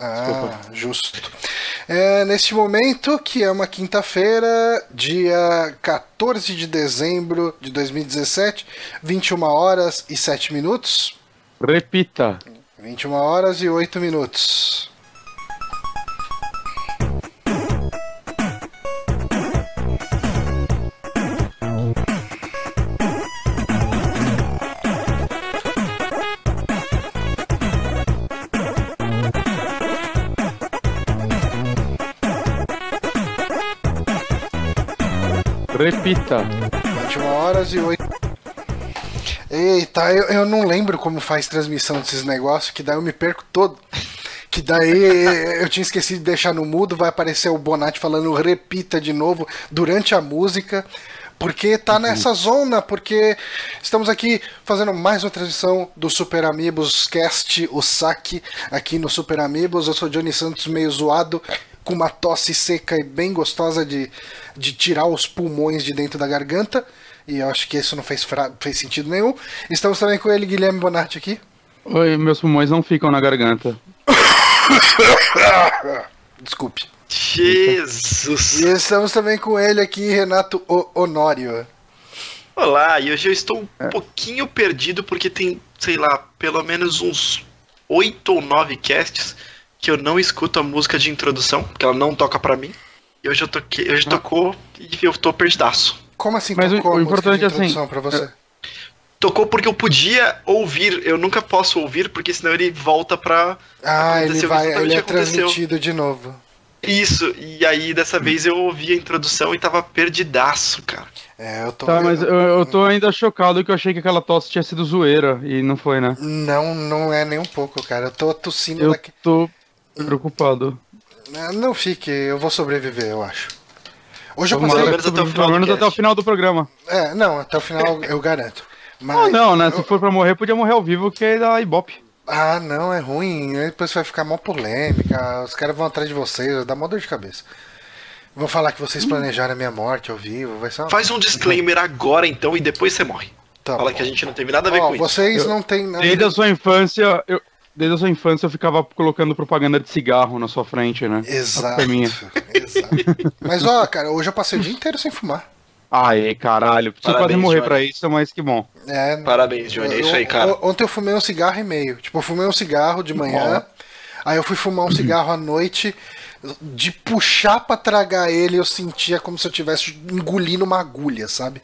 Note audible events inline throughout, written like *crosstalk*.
Ah, justo. É, neste momento, que é uma quinta-feira, dia 14 de dezembro de 2017, 21 horas e 7 minutos. Repita. 21 horas e 8 minutos. Repita. 21 horas e 8. Eita, eu, eu não lembro como faz transmissão desses negócios, que daí eu me perco todo. Que daí eu tinha esquecido de deixar no mudo, vai aparecer o Bonatti falando repita de novo durante a música. Porque tá nessa zona, porque estamos aqui fazendo mais uma transmissão do Super Amigos Cast, o saque aqui no Super Amigos. Eu sou Johnny Santos, meio zoado, com uma tosse seca e bem gostosa de, de tirar os pulmões de dentro da garganta. E eu acho que isso não fez, fra- fez sentido nenhum. Estamos também com ele, Guilherme Bonatti, aqui. Oi, meus pulmões não ficam na garganta. *coughs* Desculpe. Jesus! E estamos também com ele aqui, Renato O- Honório. Olá, e hoje eu estou É. um pouquinho perdido porque tem, sei lá, pelo menos uns oito ou nove casts que eu não escuto a música de introdução, porque ela não toca pra mim. E hoje eu toquei, hoje Ah. tocou e eu tô perdidaço. Como assim Mas o- tocou o importante é assim, introdução pra você? Tocou porque eu podia ouvir, eu nunca posso ouvir, porque senão ele volta pra. Ah, ele vai, ele é transmitido de novo. Isso, e aí dessa vez eu ouvi a introdução e tava perdidaço, cara. É, eu tô. Tá, mas eu, eu tô ainda chocado que eu achei que aquela tosse tinha sido zoeira e não foi, né? Não, não é nem um pouco, cara. Eu tô tossindo Eu daqui. tô preocupado. Ah, Não fique, eu vou sobreviver, eu acho. Hoje eu passei. lá, menos até o final pelo menos até o final do programa. É, não, até o final *laughs* eu garanto. Mas... Ah, não, né? Se for pra morrer, podia morrer ao vivo, que é da Ibope. Ah, não, é ruim. aí Depois vai ficar mó polêmica. Os caras vão atrás de vocês, dá mó dor de cabeça. Vão falar que vocês planejaram a minha morte ao vivo, vai ser uma... Faz um disclaimer agora então e depois você morre. Tá Fala bom. que a gente não teve nada a ver Ó, com isso. vocês não nada. Desde a sua infância, eu, desde a sua infância eu ficava colocando propaganda de cigarro na sua frente, né? Exato. Exato. Mas ó, cara, hoje eu passei o dia inteiro sem fumar. Aê, caralho. Preciso quase Parabéns, morrer Johnny. pra isso, mas que bom. É, Parabéns, Johnny. É isso aí, eu- cara. eu- Ontem eu fumei um cigarro e meio. Tipo, eu fumei um cigarro de manhã. Aí eu fui fumar um cigarro à noite. De puxar pra tragar ele, eu sentia como se eu tivesse engolindo uma agulha, sabe?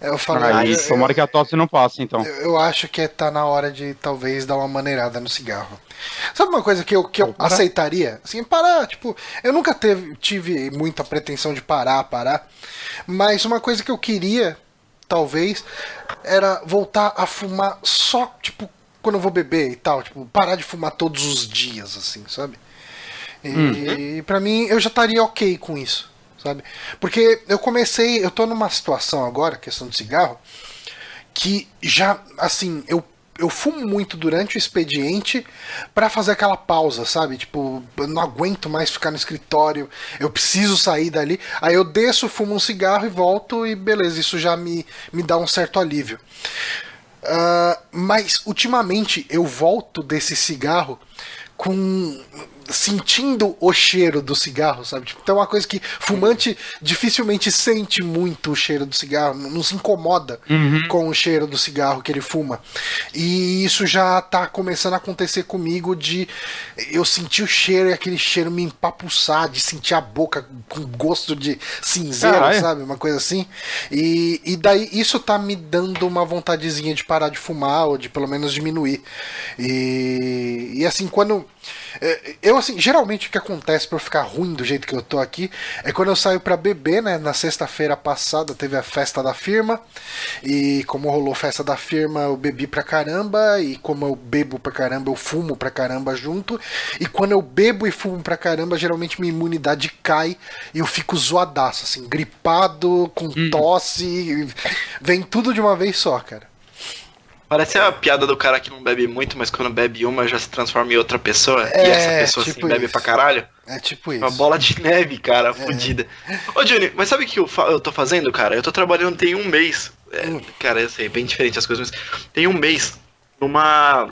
Eu falei, Aí, eu, tomara que a tosse não passe, então. eu, eu acho que tá na hora de talvez dar uma maneirada no cigarro. Sabe uma coisa que eu, que eu aceitaria? Assim, parar, tipo, eu nunca teve, tive muita pretensão de parar, parar. Mas uma coisa que eu queria, talvez, era voltar a fumar só, tipo, quando eu vou beber e tal. Tipo, parar de fumar todos os dias, assim, sabe? E pra mim, eu já estaria ok com isso, sabe? Porque eu comecei, eu tô numa situação agora, questão de cigarro, que já, assim, eu, eu fumo muito durante o expediente pra fazer aquela pausa, sabe? Tipo, eu não aguento mais ficar no escritório, eu preciso sair dali. Aí eu desço, fumo um cigarro e volto e beleza, isso já me, me dá um certo alívio. Ah, mas ultimamente eu volto desse cigarro com sentindo o cheiro do cigarro, sabe? Tipo, então é uma coisa que fumante dificilmente sente muito o cheiro do cigarro, não, se incomoda com o cheiro do cigarro que ele fuma. E isso já tá começando a acontecer comigo de eu sentir o cheiro e aquele cheiro me empapuçar, de sentir a boca com gosto de cinzeiro, sabe? Uma coisa assim. E, e daí isso tá me dando uma vontadezinha de parar de fumar ou de pelo menos diminuir. E, e assim, quando. É, Eu, assim, geralmente o que acontece pra eu ficar ruim do jeito que eu tô aqui é quando eu saio pra beber, né? Na sexta-feira passada teve a festa da firma. E como rolou festa da firma, eu bebi pra caramba. E como eu bebo pra caramba, eu fumo pra caramba junto. E quando eu bebo e fumo pra caramba, geralmente minha imunidade cai e eu fico zoadaço, assim, gripado, com tosse. Vem tudo de uma vez só, cara. Parece a piada do cara que não bebe muito, mas quando bebe uma já se transforma em outra pessoa. e É, essa pessoa tipo assim bebe pra caralho. É tipo Uma isso. bola de neve, cara, fodida. Ô, Johnny, mas sabe o que eu, eu tô fazendo, cara? Eu tô trabalhando tem um mês. É, Hum. Cara, eu sei, bem diferente as coisas, mas tem um mês numa.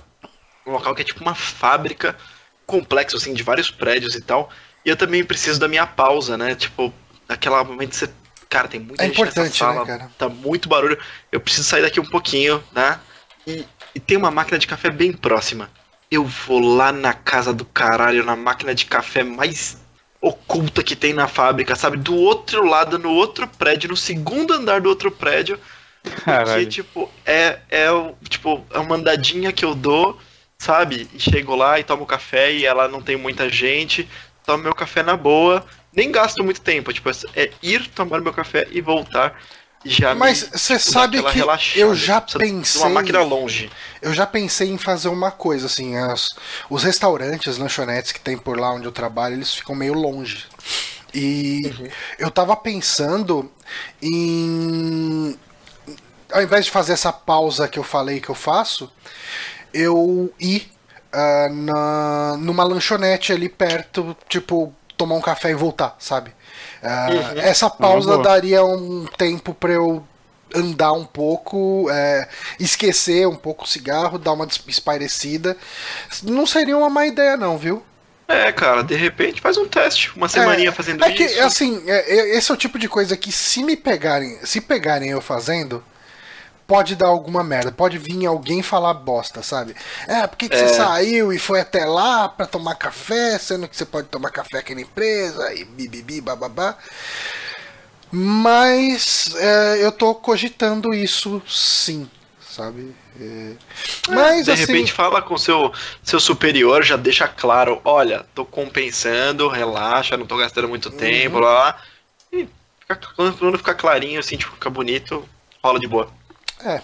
num local que é tipo uma fábrica complexo, assim, de vários prédios e tal. E eu também preciso da minha pausa, né? Tipo, naquela momento que você. Cara, tem muita É gente nessa importante, sala, né, cara? tá muito barulho. Eu preciso sair daqui um pouquinho, né? E, e tem uma máquina de café bem próxima. Eu vou lá na casa do caralho, na máquina de café mais oculta que tem na fábrica, sabe? Do outro lado, no outro prédio, no segundo andar do outro prédio. Que, Caralho. tipo, é, é, tipo, é uma andadinha que eu dou, sabe? E chego lá e tomo café e ela não tem muita gente. Tomo meu café na boa. Nem gasto muito tempo. Tipo, é ir tomar meu café e voltar. Já Mas você sabe que relaxada. eu já pensei- Uma máquina longe. Eu já pensei em fazer uma coisa, assim, as- os restaurantes, lanchonetes que tem por lá onde eu trabalho, eles ficam meio longe. E eu tava pensando em. Ao invés de fazer essa pausa que eu falei que eu faço, eu ir ah, na, numa lanchonete ali perto, tipo, tomar um café e voltar, sabe? Ah, Essa pausa boa. daria um tempo pra eu andar um pouco, é, esquecer um pouco o cigarro, dar uma espairecida. Não seria uma má ideia, não, viu? É, cara, de repente faz um teste. Uma semaninha é, fazendo é que, isso. assim, é, é- esse é o tipo de coisa que se me pegarem, se pegarem eu fazendo, pode dar alguma merda, pode vir alguém falar bosta, sabe? É, por que, que você saiu e foi até lá pra tomar café, sendo que você pode tomar café aqui na empresa e bibibi, bababá. Mas é, eu tô cogitando isso sim, sabe? É, mas de assim, repente fala com seu seu superior, já deixa claro, olha, tô compensando, relaxa, não tô gastando muito Uhum. tempo, lá, lá. E fica, quando ficar clarinho, assim, tipo, fica bonito, rola de boa. É.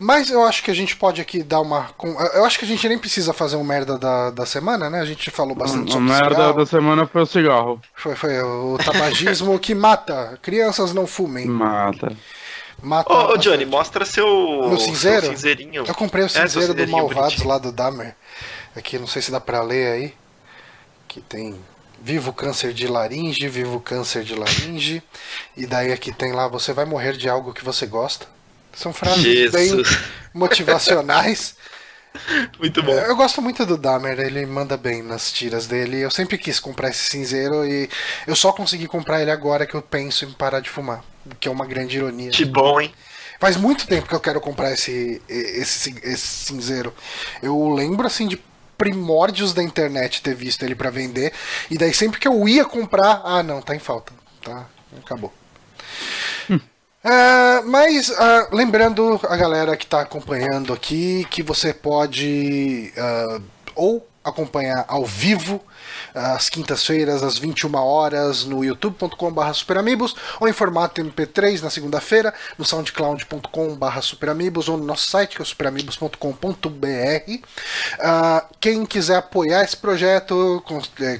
Mas eu acho que a gente pode aqui dar uma. com- Eu acho que a gente nem precisa fazer um merda da, da semana, né? A gente falou bastante sobre merda cigarro. da semana foi o cigarro. Foi, foi o tabagismo que mata. Crianças não fumem. Mata. Mata Ô, ô. Johnny, mostra seu, No cinzeiro? seu cinzeirinho. Eu comprei o É, cinzeiro do cinzeirinho Malvados bonitinho. lá do Dahmer. Aqui, não sei se dá pra ler aí. Que tem Vivo câncer de laringe, vivo câncer de laringe. E daí aqui tem lá, você vai morrer de algo que você gosta. São frases bem Jesus, motivacionais. *laughs* muito bom. Eu gosto muito do Dahmer, ele manda bem nas tiras dele. Eu sempre quis comprar esse cinzeiro e eu só consegui comprar ele agora que eu penso em parar de fumar. Que é uma grande ironia. Que bom, hein? Faz muito tempo que eu quero comprar esse, esse, esse cinzeiro. Eu lembro assim de primórdios da internet ter visto ele pra vender. E daí sempre que eu ia comprar, ah não, tá em falta. Tá, acabou. Ah, mas ah, lembrando a galera que está acompanhando aqui que você pode ah, ou acompanhar ao vivo às quintas-feiras às 21 horas no youtube.com.br superamigos ou em formato MP3 na segunda-feira no soundcloud.com.br superamigos ou no nosso site que é superamigos.com.br Ah, quem quiser apoiar esse projeto é,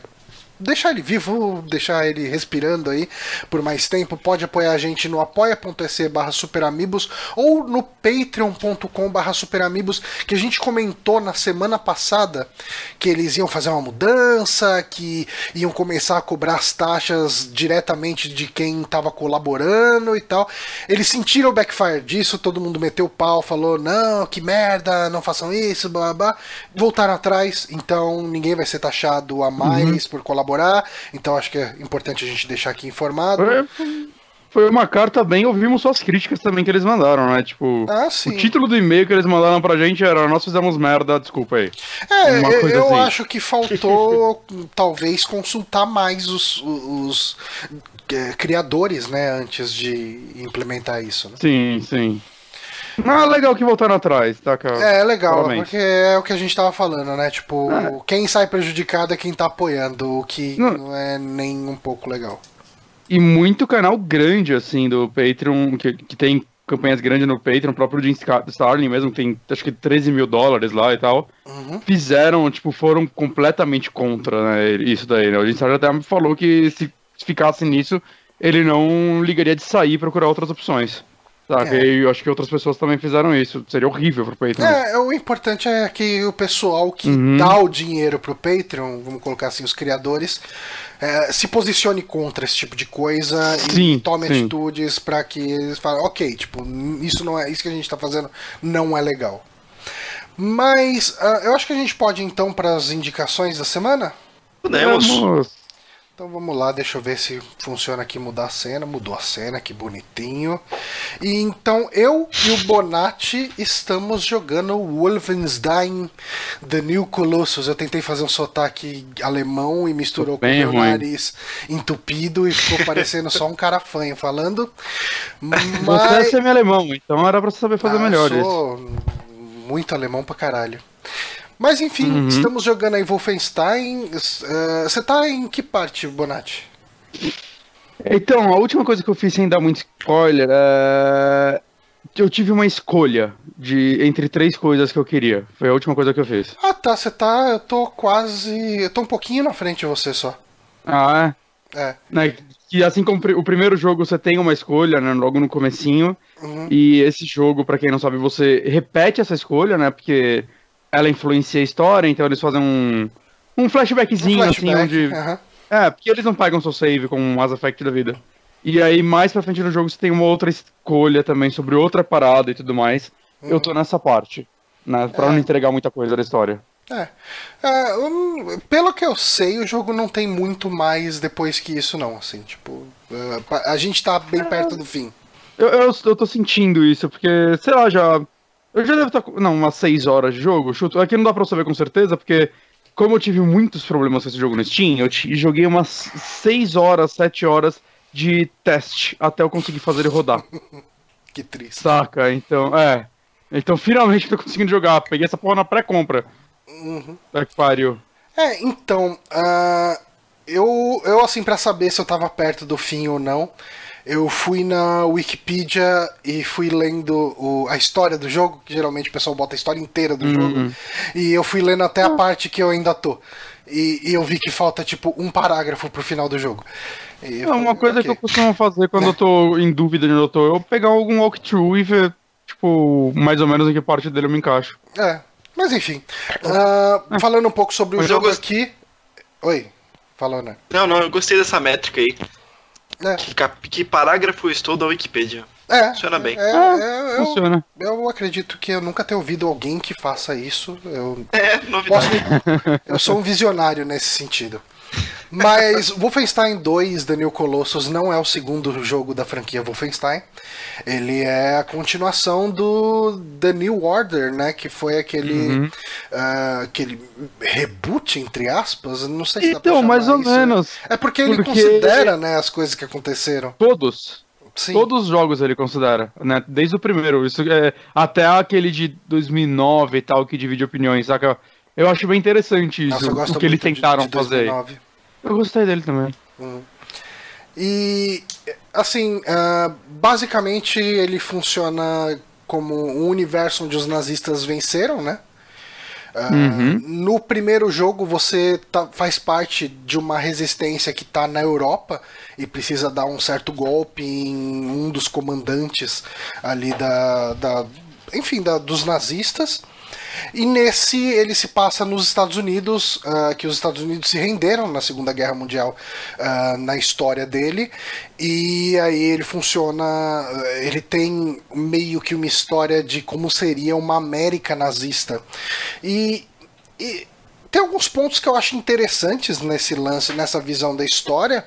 deixar ele vivo, deixar ele respirando aí por mais tempo, pode apoiar a gente no apoia.se barra superamigos ou no patreon.com barra superamigos, que a gente comentou na semana passada que eles iam fazer uma mudança, que iam começar a cobrar as taxas diretamente de quem estava colaborando e tal. Eles sentiram o backfire disso, todo mundo meteu o pau, falou, não, que merda, não façam isso, blá blá, blá. Voltaram atrás, então ninguém vai ser taxado a mais por colaborar. Então acho que é importante a gente deixar aqui informado. Foi, foi uma carta bem, ouvimos suas críticas também que eles mandaram, né? Tipo, Ah, o título do e-mail que eles mandaram pra gente era Nós fizemos merda, desculpa aí. É, eu, eu assim. acho que faltou *laughs* talvez consultar mais os, os, eh, criadores, né, antes de implementar isso. né? Sim, sim. Ah, legal que voltaram atrás, tá, cara? É, é legal, Parabéns. porque é o que a gente tava falando, né? Tipo, quem sai prejudicado é quem tá apoiando, o que Não. não é nem um pouco legal. E muito canal grande, assim, do Patreon, que, que tem campanhas grandes no Patreon, o próprio Jim Scar- Starlin mesmo, que tem acho que 13 mil dólares lá e tal, Uhum. fizeram, tipo, foram completamente contra, né, isso daí, né? O Jim Starlin até falou que se ficasse nisso, ele não ligaria de sair e procurar outras opções. Saca? É. E eu acho que outras pessoas também fizeram isso. Seria horrível pro Patreon. É, o importante é que o pessoal que Uhum. dá o dinheiro pro Patreon, vamos colocar assim, os criadores, é, se posicione contra esse tipo de coisa e Sim, tome sim. atitudes pra que eles falem, ok, tipo, isso não é isso que a gente tá fazendo não é legal. Mas uh, eu acho que a gente pode então para as indicações da semana. Podemos. Então vamos lá, deixa eu ver se funciona aqui mudar a cena. Mudou a cena, que bonitinho. E então eu e o Bonatti estamos jogando Wolfenstein The New Colossus. Eu tentei fazer um sotaque alemão e misturou com o meu ruim. nariz entupido e ficou parecendo só um cara fanho falando. *laughs* Você Mas é semi-alemão, então era pra você saber fazer Ah, melhor eu isso. sou muito alemão pra caralho. Mas enfim, Uhum. estamos jogando aí Wolfenstein. Eh, Você tá em que parte, Bonatti? Então, a última coisa que eu fiz sem dar muito spoiler é. Eu tive uma escolha de entre três coisas que eu queria. Foi a última coisa que eu fiz. Ah tá, você tá. Eu tô quase. Eu tô um pouquinho na frente de você só. Ah, É. é. Né, que assim como o primeiro jogo você tem uma escolha, né? Logo no comecinho. Uhum. E esse jogo, pra quem não sabe, você repete essa escolha, né? Porque ela influencia a história, então eles fazem um. Um flashbackzinho, Um assim, flashback, onde. aham. É, porque eles não pagam seu save com um Mass Effect da vida. E aí, mais pra frente no jogo, você tem uma outra escolha também sobre outra parada e tudo mais. Eu tô nessa parte, né? Pra É. não entregar muita coisa da história. É. É, hum, pelo que eu sei, o jogo não tem muito mais depois que isso, não. Assim, tipo. eh, a gente tá bem perto do fim. Eu, eu, eu tô sentindo isso, porque, sei lá, já. Eu já devo estar. com- Não, umas 6 horas de jogo. Chuto. Aqui não dá pra saber com certeza, porque. Como eu tive muitos problemas com esse jogo no Steam, eu joguei umas 6 horas, 7 horas de teste até eu conseguir fazer ele rodar. *laughs* Que triste. Saca? Então, é. Então finalmente eu tô conseguindo jogar. Peguei essa porra na pré-compra. Uhum. Tá que pariu. É, então, ah, eu, eu assim, pra saber se eu tava perto do fim ou não, eu fui na Wikipedia e fui lendo o- a história do jogo, que geralmente o pessoal bota a história inteira do jogo, e eu fui lendo até a parte que eu ainda tô. E, e eu vi que falta, tipo, um parágrafo pro final do jogo. E É uma falei, coisa ok. que eu costumo fazer quando eu tô em dúvida de onde eu tô, eu pegar algum walkthrough e ver, tipo, mais ou menos em que parte dele eu me encaixo. É, mas enfim. Ah, falando um pouco sobre o Mas jogo gost- aqui... Oi, falou, né? Não, não, eu gostei dessa métrica aí. É, Que, que parágrafo eu estou da Wikipedia. é, Funciona bem. É, Ah, é, eu, Funciona. Eu acredito que eu nunca tenha ouvido alguém que faça isso. Eu, É, posso novidade. me- eu sou um visionário nesse sentido. Mas Wolfenstein 2 The New Colossus não é o segundo jogo da franquia Wolfenstein. Ele é a continuação do The New Order, né? Que foi aquele, ah, aquele reboot, entre aspas. Não sei se dá pra Então, mais ou isso. menos. É porque ele Porque- considera né, as coisas que aconteceram. Todos. Sim. Todos os jogos ele considera, né? Desde o primeiro, isso é até aquele de 2009 e tal que divide opiniões, saca? Eu acho bem interessante isso, Nossa, eu gosto o que eles muito de- tentaram de fazer. aí. 2009. Eu gostei dele também. E assim, ah, basicamente ele funciona como um universo onde os nazistas venceram, né? Ah, No primeiro jogo você tá- faz parte de uma resistência que está na Europa e precisa dar um certo golpe em um dos comandantes ali da, da enfim, da, dos nazistas. E nesse ele se passa nos Estados Unidos, ah, que os Estados Unidos se renderam na Segunda Guerra Mundial ah, na história dele. E aí ele funciona. ah, Ele tem meio que uma história de como seria uma América nazista. E, e tem alguns pontos que eu acho interessantes nesse lance, nessa visão da história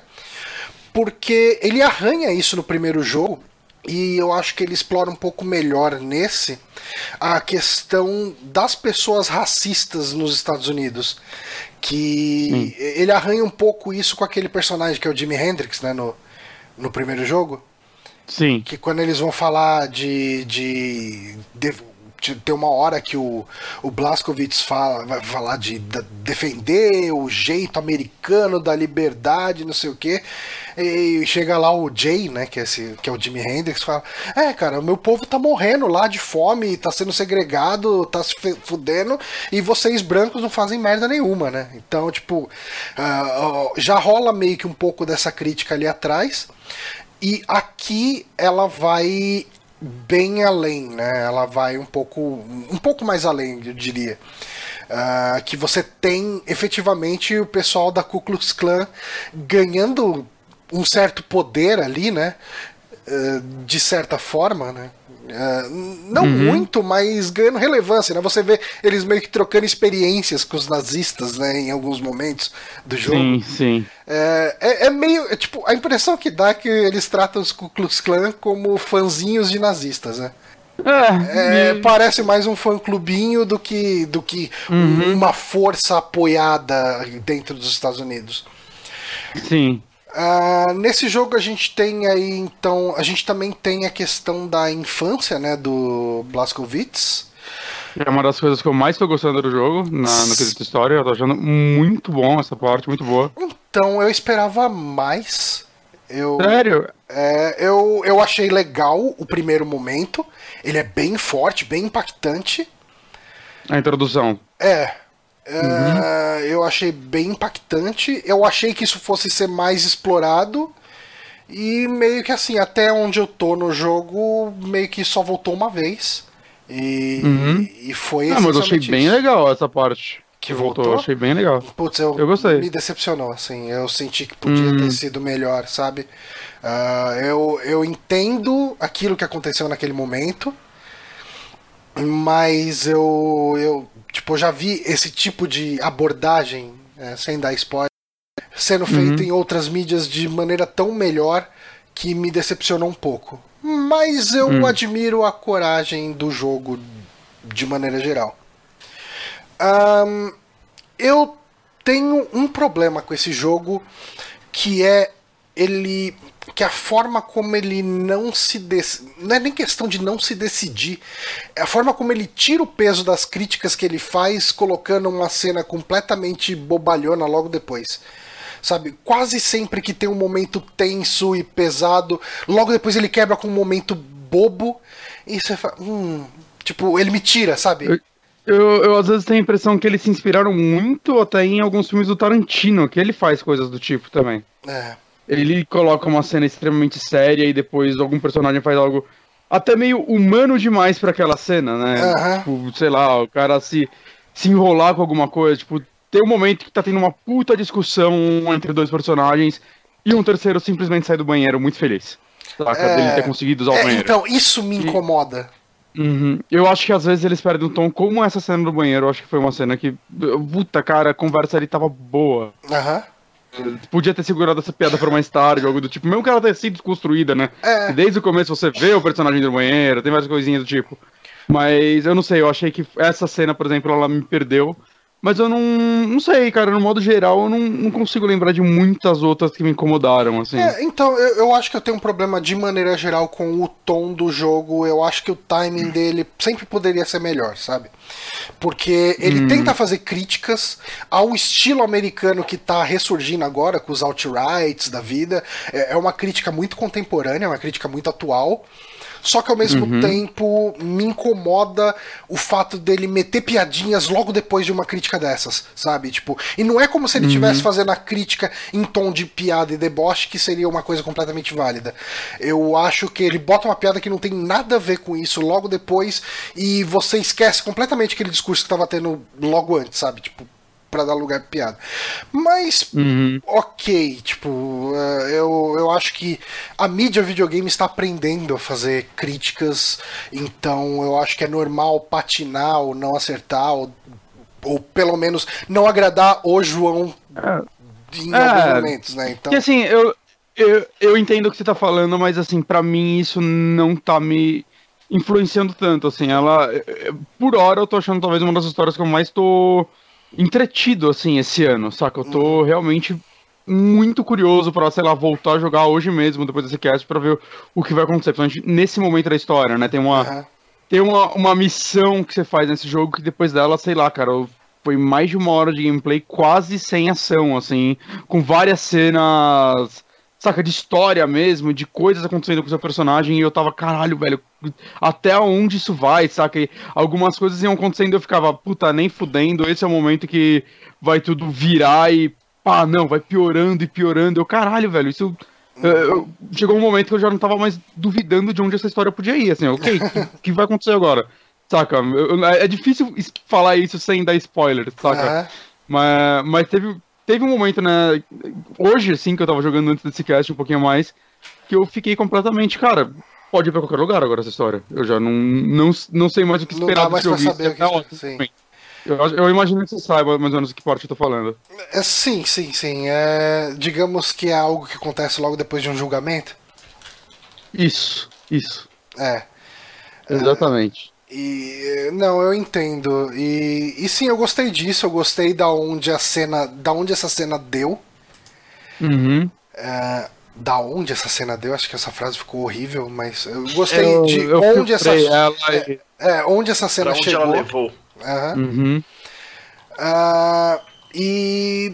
porque ele arranha isso no primeiro jogo e eu acho que ele explora um pouco melhor nesse a questão das pessoas racistas nos Estados Unidos. Que ele arranha um pouco isso com aquele personagem que é o Jimi Hendrix, né, no, no primeiro jogo. Sim. Que quando eles vão falar de, de- de- tem uma hora que o, o Blaskowitz fala, vai falar de, da- defender o jeito americano da liberdade, não sei o quê. E chega lá o Jay, né, que é, esse, que é o Jimi Hendrix, fala: É, cara, o meu povo tá morrendo lá de fome, tá sendo segregado, tá se fudendo, e vocês brancos não fazem merda nenhuma, né? Então, tipo, ó, já rola meio que um pouco dessa crítica ali atrás. E aqui ela vai bem além, né? Ela vai um pouco, um pouco mais além, eu diria. Ah, que você tem efetivamente o pessoal da Ku Klux Klan ganhando um certo poder ali, né? uh, de certa forma, né? Uh, não uhum. muito, mas ganhando relevância, né? Você vê eles meio que trocando experiências com os nazistas, né? Em alguns momentos do jogo. Sim, sim. É, é, é meio. É, tipo, a impressão que dá é que eles tratam os Ku Klux Klan como fãzinhos de nazistas, né? É, é, parece mais um fã clubinho do que, do que uhum. uma força apoiada dentro dos Estados Unidos. Sim. Uh, nesse jogo a gente tem aí, então, a gente também tem a questão da infância, né, do Blaskowitz. É uma das coisas que eu mais estou gostando do jogo, na, no quesito história. Eu tô achando muito bom essa parte, muito boa. Então, eu esperava mais. Eu, Sério? É, eu, eu achei legal o primeiro momento. Ele é bem forte, bem impactante. A introdução. É, Uhum. eu achei bem impactante. Eu achei que isso fosse ser mais explorado. E meio que assim, até onde eu tô no jogo, meio que só voltou uma vez. E, uhum. e foi Ah, mas eu achei bem legal essa parte. Que voltou, voltou? achei bem legal. Putz, eu, eu gostei. Me decepcionou, assim. Eu senti que podia ter uhum. sido melhor, sabe? Uh, eu, eu entendo aquilo que aconteceu naquele momento. Mas eu, eu Tipo, eu já vi esse tipo de abordagem, é, sem dar spoiler, sendo feito uhum. em outras mídias de maneira tão melhor que me decepcionou um pouco. Mas eu uhum. admiro a coragem do jogo de maneira geral. Um, eu tenho um problema com esse jogo que é ele que a forma como ele não se dec... não é nem questão de não se decidir, é a forma como ele tira o peso das críticas que ele faz, colocando uma cena completamente bobalhona logo depois. Sabe, quase sempre que tem um momento tenso e pesado, logo depois ele quebra com um momento bobo e você fala, hum, tipo, ele me tira, sabe? Eu... Eu, eu, às vezes tenho a impressão que eles se inspiraram muito até em alguns filmes do Tarantino, que ele faz coisas do tipo também. É ele coloca uma cena extremamente séria e depois algum personagem faz algo até meio humano demais para aquela cena, né? Uhum. Tipo, sei lá, o cara se, se enrolar com alguma coisa, tipo, tem um momento que tá tendo uma puta discussão entre dois personagens e um terceiro simplesmente sai do banheiro muito feliz. Saca? É... Dele ter conseguido usar o é, banheiro. Então, isso me incomoda. Uhum. Eu acho que às vezes eles perdem um tom, como essa cena do banheiro. Eu acho que foi uma cena que. Puta, cara, a conversa ali tava boa. Aham. Uhum. Podia ter segurado essa piada por mais tarde, algo do tipo. Mesmo que ela tenha sido desconstruída, né? É. Desde o começo você vê o personagem do banheiro, tem várias coisinhas do tipo. Mas eu não sei, eu achei que essa cena, por exemplo, ela me perdeu. Mas eu não, não sei, cara, no modo geral eu não, não consigo lembrar de muitas outras que me incomodaram, assim. É, então, eu, eu acho que eu tenho um problema de maneira geral com o tom do jogo. Eu acho que o timing dele sempre poderia ser melhor, sabe? Porque ele hum. tenta fazer críticas ao estilo americano que tá ressurgindo agora, com os alt-rights da vida. É, é uma crítica muito contemporânea, é uma crítica muito atual. Só que ao mesmo uhum. tempo me incomoda o fato dele meter piadinhas logo depois de uma crítica dessas, sabe? Tipo, e não é como se ele estivesse uhum. fazendo a crítica em tom de piada e deboche, que seria uma coisa completamente válida. Eu acho que ele bota uma piada que não tem nada a ver com isso logo depois e você esquece completamente aquele discurso que estava tendo logo antes, sabe? Tipo, para dar lugar pra piada. Mas, uhum. ok, tipo, eh, eu, eu acho que a mídia videogame está aprendendo a fazer críticas, então eu acho que é normal patinar ou não acertar, ou, ou pelo menos não agradar o João é. em é, alguns momentos, né? Então... Que assim, eu, eu, eu entendo o que você tá falando, mas assim, para mim isso não tá me influenciando tanto, assim, ela, por hora eu tô achando talvez uma das histórias que eu mais tô entretido, assim, esse ano, saca? Eu tô uhum. realmente muito curioso para sei lá, voltar a jogar hoje mesmo, depois desse cast, pra ver o que vai acontecer. Principalmente nesse momento da história, né? Tem uma. Uhum. Tem uma, uma missão que você faz nesse jogo que depois dela, sei lá, cara, foi mais de uma hora de gameplay quase sem ação, assim, com várias cenas saca, de história mesmo, de coisas acontecendo com o seu personagem, e eu tava, caralho, velho, até onde isso vai, saca? E algumas coisas iam acontecendo e eu ficava, puta, nem fudendo, esse é o momento que vai tudo virar e, pá, não, vai piorando e piorando. Eu, caralho, velho, isso. Chegou um momento que eu já não tava mais duvidando de onde essa história podia ir, assim, ok, o que, *laughs* que, vai acontecer agora? Saca? Eu, é difícil falar isso sem dar spoiler, saca? Uhum. Mas, mas teve, teve um momento, né? Hoje, assim, que eu tava jogando antes desse cast um pouquinho mais, que eu fiquei completamente, cara, pode ir pra qualquer lugar agora essa história. Eu já não, não, não sei mais o que esperar desse jogo. saber o Isso que é sim. Eu, eu imagino que você saiba mais ou menos que parte eu tô falando. É, sim, sim, sim. É, digamos que é algo que acontece logo depois de um julgamento. Isso, isso. É. Exatamente. E não, eu entendo. E, e sim, eu gostei disso. Eu gostei da onde a cena, da onde essa cena deu. Uhum. É, da onde essa cena deu? Acho que essa frase ficou horrível, mas eu gostei Eu, de eu onde essa, ela e- é, onde essa cena onde chegou. ela levou? Aham. Uhum. Ah, e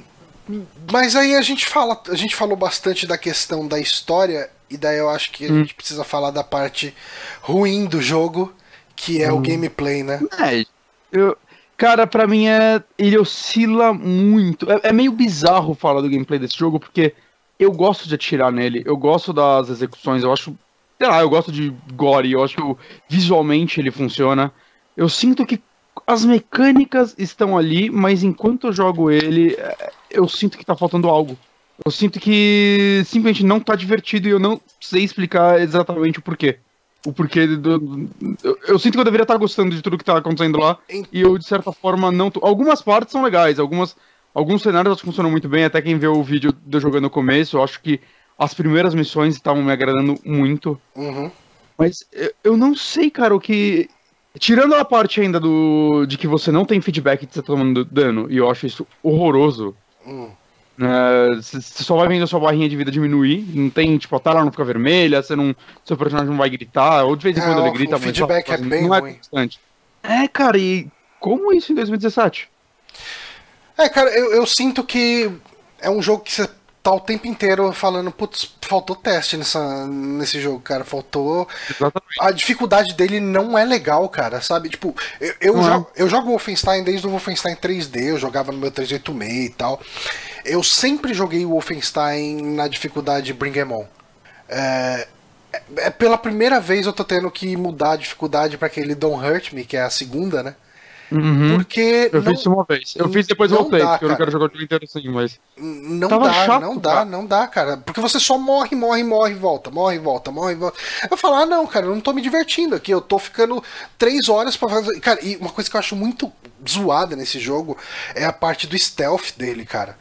mas aí a gente fala, a gente falou bastante da questão da história e daí eu acho que a gente precisa falar da parte ruim do jogo, que é o gameplay, né? É, eu, cara, pra mim é. Ele oscila muito. É, é meio bizarro falar do gameplay desse jogo, porque eu gosto de atirar nele, eu gosto das execuções, eu acho. Sei lá, eu gosto de gore, eu acho que visualmente ele funciona. Eu sinto que as mecânicas estão ali, mas enquanto eu jogo ele, é, eu sinto que tá faltando algo. Eu sinto que simplesmente não tá divertido e eu não sei explicar exatamente o porquê. O porquê do. Eu, eu sinto que eu deveria estar gostando de tudo que tá acontecendo lá. E eu, de certa forma, não tô. Algumas partes são legais, algumas. Alguns cenários funcionam muito bem, até quem vê o vídeo de eu jogando no começo, eu acho que as primeiras missões estavam me agradando muito. Uhum. Mas eu, eu não sei, cara, o que. Tirando a parte ainda do. de que você não tem feedback de você tá tomando dano, e eu acho isso horroroso. Hum. Você só vai vendo a sua barrinha de vida diminuir, não tem, tipo, a tela não fica vermelha, você não. Seu personagem não vai gritar, ou de vez em É, quando ele grita, o mas feedback só- é bem não ruim. é constante. É, cara, e como isso em 2017? É, cara, eu, eu sinto que é um jogo que você tá o tempo inteiro falando, putz, faltou teste nessa, nesse jogo, cara. Faltou. Exatamente. A dificuldade dele não é legal, cara, sabe? Tipo, eu, eu, é. jogo, eu jogo Wolfenstein desde o Wolfenstein 3D, eu jogava no meu 386 e tal. Eu sempre joguei o Wolfenstein na dificuldade Bring Em On. É, é- é pela primeira vez eu tô tendo que mudar a dificuldade pra aquele Don't Hurt Me, que é a segunda, né? Uhum. Porque Eu não, fiz isso uma vez. Eu fiz depois voltei, dá, porque eu não cara. quero jogar o jogo inteiro assim, mas. Não Tava dá, chato, não dá, cara. não dá, cara. Porque você só morre, morre, morre, volta, morre, volta, morre, volta. Eu falo, ah, não, cara, eu não tô me divertindo aqui. Eu tô ficando três horas pra fazer. Cara, e uma coisa que eu acho muito zoada nesse jogo é a parte do stealth dele, cara.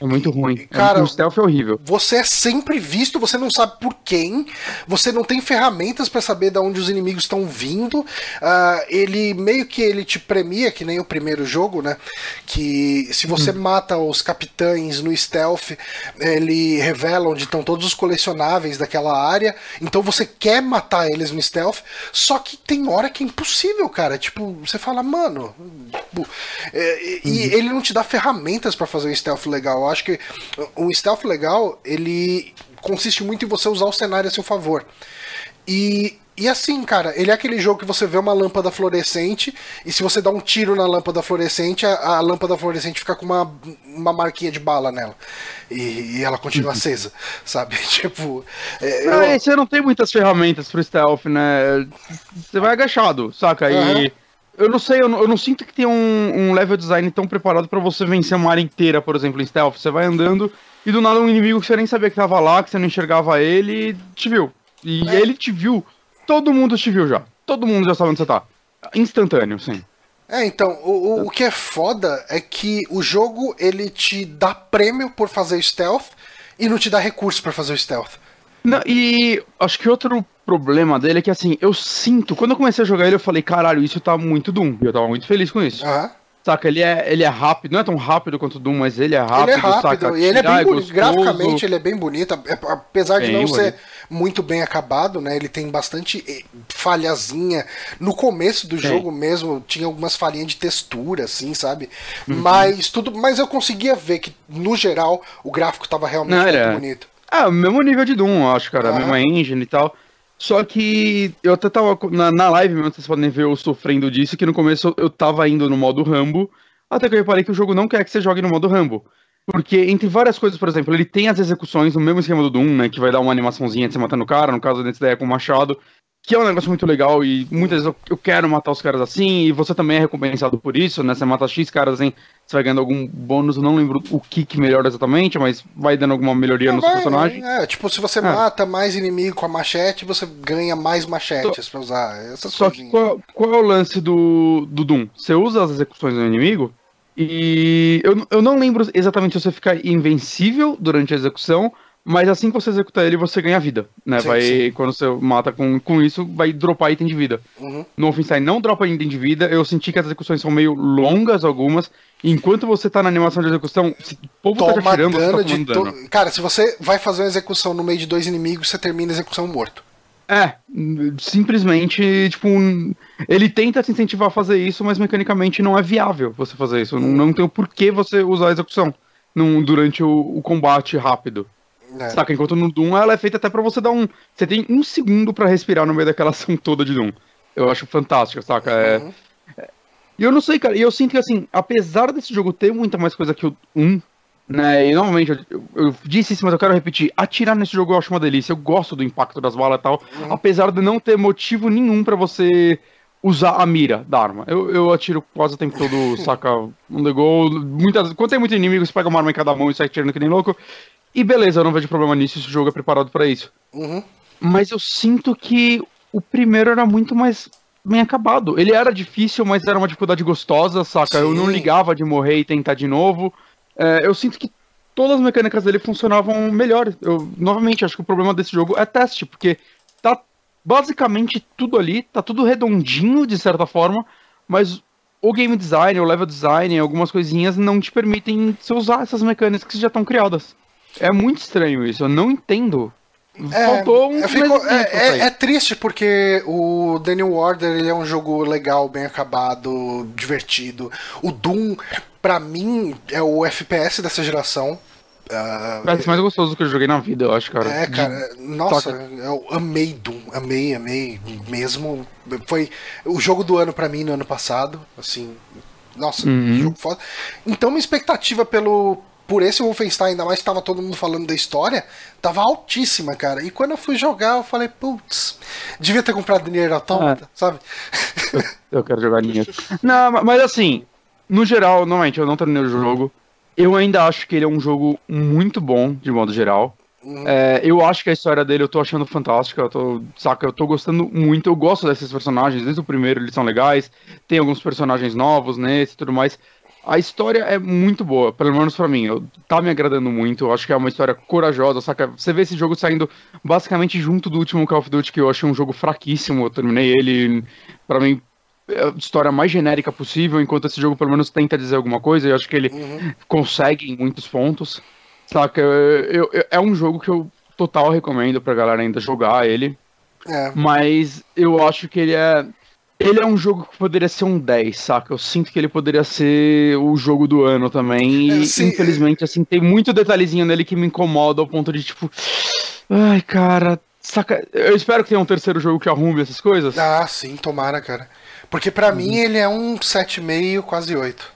É muito ruim. Cara, é, o stealth é horrível. Você é sempre visto, você não sabe por quem, você não tem ferramentas pra saber de onde os inimigos estão vindo. Ah, ele meio que ele te premia, que nem o primeiro jogo, né? Que se você mata os capitães no stealth, ele revela onde estão todos os colecionáveis daquela área. Então você quer matar eles no stealth, só que tem hora que é impossível, cara. Tipo, você fala, mano. tipo, é, e e ele não te dá ferramentas pra fazer um stealth legal. Eu acho que um stealth legal, ele consiste muito em você usar o cenário a seu favor. E, e assim, cara, ele é aquele jogo que você vê uma lâmpada fluorescente e se você dá um tiro na lâmpada fluorescente, a, a lâmpada fluorescente fica com uma, uma marquinha de bala nela. E, e ela continua acesa, *laughs* sabe? *laughs* Tipo. é, eu- Ah, você não tem muitas ferramentas pro stealth, né? Você vai agachado, saca? Aham. E eu não sei, eu não, eu não sinto que tem um, um level design tão preparado pra você vencer uma área inteira, por exemplo, em stealth. Você vai andando e do nada um inimigo que você nem sabia que tava lá, que você não enxergava ele, te viu. E É. ele te viu. Todo mundo te viu já. Todo mundo já sabe onde você tá. Instantâneo, sim. É, então, o, o, o que é foda é que o jogo ele te dá prêmio por fazer stealth e não te dá recurso pra fazer o stealth. Não, e acho que outro problema dele é que assim, eu sinto, quando eu comecei a jogar ele, eu falei, caralho, isso tá muito Doom. E eu tava muito feliz com isso. Aham. Saca, ele é, ele é rápido, não é tão rápido quanto o Doom, mas ele é rápido, ele é rápido saca? e ele é bem bonito. Graficamente ele é bem bonito, ap- apesar de Bem não ser bonito. muito bem acabado, né? Ele tem bastante eh, falhazinha. No começo do Tem. jogo mesmo tinha algumas falhinhas de textura, assim, sabe? Uhum. Mas tudo, mas eu conseguia ver que no geral o gráfico tava realmente Não, muito é- bonito. Ah, o mesmo nível de Doom, eu acho, cara, a Aham. mesma engine e tal. Só que eu até tava na, na live mesmo, vocês podem ver eu sofrendo disso, que no começo eu tava indo no modo Rambo, até que eu reparei que o jogo não quer que você jogue no modo Rambo. Porque entre várias coisas, por exemplo, ele tem as execuções no mesmo esquema do Doom, né? Que vai dar uma animaçãozinha de você matando o cara, no caso desse daí é com o machado. Que é um negócio muito legal e muitas vezes eu, eu, quero matar os caras assim, e você também é recompensado por isso, né? Você mata X caras assim, você vai ganhando algum bônus, eu não lembro o que que melhora exatamente, mas vai dando alguma melhoria no seu personagem. É, tipo, se você é. mata mais inimigo com a machete, você ganha mais machetes pra usar. Essas só que qual, qual, é o lance do, do Doom? Você usa as execuções do inimigo, e eu, eu não lembro exatamente se você fica invencível durante a execução, mas assim que você executa ele, você ganha vida, né? Sim, vai, sim. Quando você mata com, com isso, vai dropar item de vida. Uhum. No Wolfenstein não dropa item de vida, eu senti que as execuções são meio longas algumas. Enquanto você tá na animação de execução, o povo Toma tá atirando, dano você tá dano. To... Cara, se você vai fazer uma execução no meio de dois inimigos, você termina a execução morto. É, simplesmente, tipo, um... ele tenta te incentivar a fazer isso, mas mecanicamente não é viável você fazer isso. Não, não tem o porquê você usar a execução num, durante o, o combate rápido. É. Saca? Enquanto no Doom ela é feita até pra você dar um. Você tem um segundo para respirar no meio daquela ação toda de Doom. Eu acho fantástico, saca? É, uhum. É... E eu não sei, cara, e eu sinto que assim, apesar desse jogo ter muita mais coisa que o 1, né? E normalmente, eu, eu, eu, disse isso, mas eu quero repetir. Atirar nesse jogo eu acho uma delícia. Eu gosto do impacto das balas e tal. Uhum. Apesar de não ter motivo nenhum para você usar a mira da arma. Eu, eu atiro quase o tempo todo, *laughs* saca? Um the goal. Muitas, quando tem muito inimigo, você pega uma arma em cada mão e sai atirando que nem louco. E beleza, eu não vejo problema nisso, esse jogo é preparado para isso. Uhum. Mas eu sinto que o primeiro era muito mais bem acabado. Ele era difícil, mas era uma dificuldade gostosa, saca? Sim. Eu não ligava de morrer e tentar de novo. É, eu sinto que todas as mecânicas dele funcionavam melhor. Eu, novamente, acho que o problema desse jogo é teste, porque basicamente tudo ali, tá tudo redondinho de certa forma, mas o game design, o level design, algumas coisinhas não te permitem você usar essas mecânicas que já estão criadas. É muito estranho isso, eu não entendo. É, Faltou um. Fico, é, é, é, triste porque o Daniel Warder ele é um jogo legal, bem acabado, divertido. O Doom, pra mim, é o FPS dessa geração. Uh, é mais gostoso que eu joguei na vida, eu acho, cara. É, cara, nossa, eu amei Doom, amei, amei mesmo. Foi o jogo do ano para mim no ano passado, assim, nossa, uhum. jogo foda. Então, minha expectativa pelo por esse Wolfenstein, ainda mais que tava todo mundo falando da história, tava altíssima, cara. E quando eu fui jogar, eu falei, putz, devia ter comprado Nier Automata, é. sabe? Eu, eu, quero jogar *laughs* Nier. Não, mas assim, no geral, normalmente eu não terminei o jogo. Eu ainda acho que ele é um jogo muito bom, de modo geral. Uhum. É, eu acho que a história dele eu tô achando fantástica, eu tô, saca, eu tô gostando muito, eu gosto desses personagens, desde o primeiro eles são legais, tem alguns personagens novos nesse e tudo mais. A história é muito boa, pelo menos para mim. Eu, tá me agradando muito. Eu acho que é uma história corajosa, saca? Você vê esse jogo saindo basicamente junto do último Call of Duty, que eu achei um jogo fraquíssimo. Eu terminei ele, para mim, história mais genérica possível, enquanto esse jogo pelo menos tenta dizer alguma coisa. Eu acho que ele uhum. consegue em muitos pontos. Saca? Eu, eu, é um jogo que eu total recomendo pra galera ainda jogar ele. É. Mas eu acho que ele é ele é um jogo que poderia ser um 10, saca? Eu sinto que ele poderia ser o jogo do ano também. E, é, infelizmente, assim, tem muito detalhezinho nele que me incomoda ao ponto de, tipo. Ai, cara. Saca? Eu espero que tenha um terceiro jogo que arrume essas coisas. Ah, sim, tomara, cara. Porque para uhum. mim ele é um 7,5, quase 8.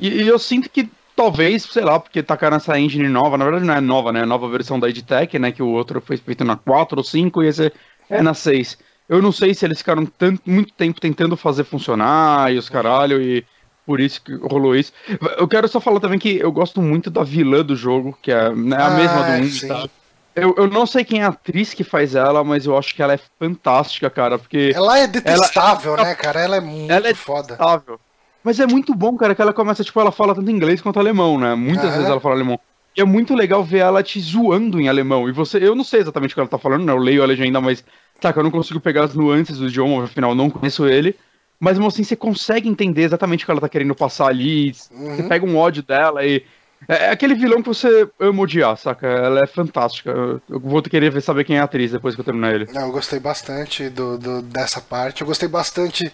E, e, eu sinto que talvez, sei lá, porque tacar nessa engine nova, na verdade não é nova, né? É nova versão da EdTech, né? Que o outro foi feito na 4 ou 5 e esse é na 6. Eu não sei se eles ficaram tanto, muito tempo tentando fazer funcionar e os caralho, e por isso que rolou isso. Eu quero só falar também que eu gosto muito da vilã do jogo, que é né, a ah, mesma do 1, tá? Eu, eu não sei quem é a atriz que faz ela, mas eu acho que ela é fantástica, cara, porque... Ela é detestável, ela, né, cara? Ela é muito ela é foda. Detestável. Mas é muito bom, cara, que ela começa, tipo, ela fala tanto inglês quanto alemão, né? Muitas vezes ela fala alemão. E é muito legal ver ela te zoando em alemão. E você, eu não sei exatamente o que ela tá falando, né? Eu leio a legenda, mas Saca, eu não consigo pegar as nuances do idioma, afinal, não conheço ele. Mas, assim, você consegue entender exatamente o que ela tá querendo passar ali. Uhum. Você pega um ódio dela e. É, é aquele vilão que você ama odiar, saca? Ela é fantástica. Eu vou querer saber quem é a atriz depois que eu terminar ele. Não, eu gostei bastante do, do, dessa parte. Eu gostei bastante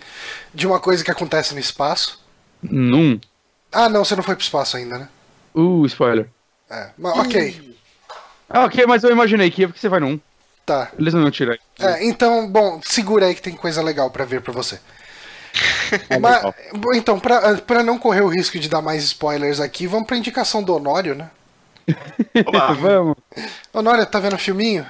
de uma coisa que acontece no espaço. Num? Ah, não, você não foi pro espaço ainda, né? Uh, spoiler. É, mas, ok. Ah, ok, mas eu imaginei que ia porque você vai num. Tá. Eles não tiram. É, então, bom, segura aí que tem coisa legal para ver para você. Mas, então, pra, pra não correr o risco de dar mais spoilers aqui, vamos pra indicação do Honório, né? *laughs* vamos. Honório, tá vendo o filminho?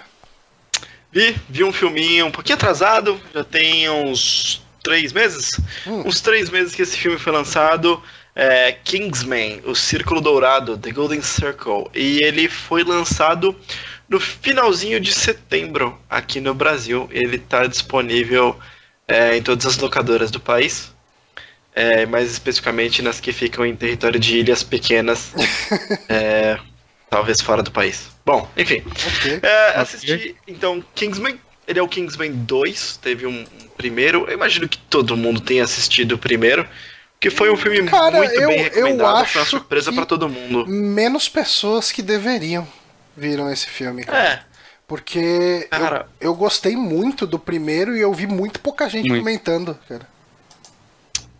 Vi, vi um filminho um pouquinho atrasado, já tem uns três meses. Hum. Uns três meses que esse filme foi lançado. É Kingsman, o Círculo Dourado, The Golden Circle. E ele foi lançado no finalzinho de setembro aqui no Brasil. Ele está disponível é, em todas as locadoras do país. É, mais especificamente nas que ficam em território de ilhas pequenas, *laughs* é, talvez fora do país. Bom, enfim. Ok. É, assisti, então, Kingsman. Ele é o Kingsman 2, teve um, um primeiro. Eu imagino que todo mundo tenha assistido o primeiro. Que foi um filme Cara, muito eu- bem eu recomendado, foi uma acho surpresa pra todo mundo. Menos pessoas que deveriam viram esse filme. cara. É, Porque eu- Cara. eu, gostei muito do primeiro e eu vi muito pouca gente Muito. comentando, cara.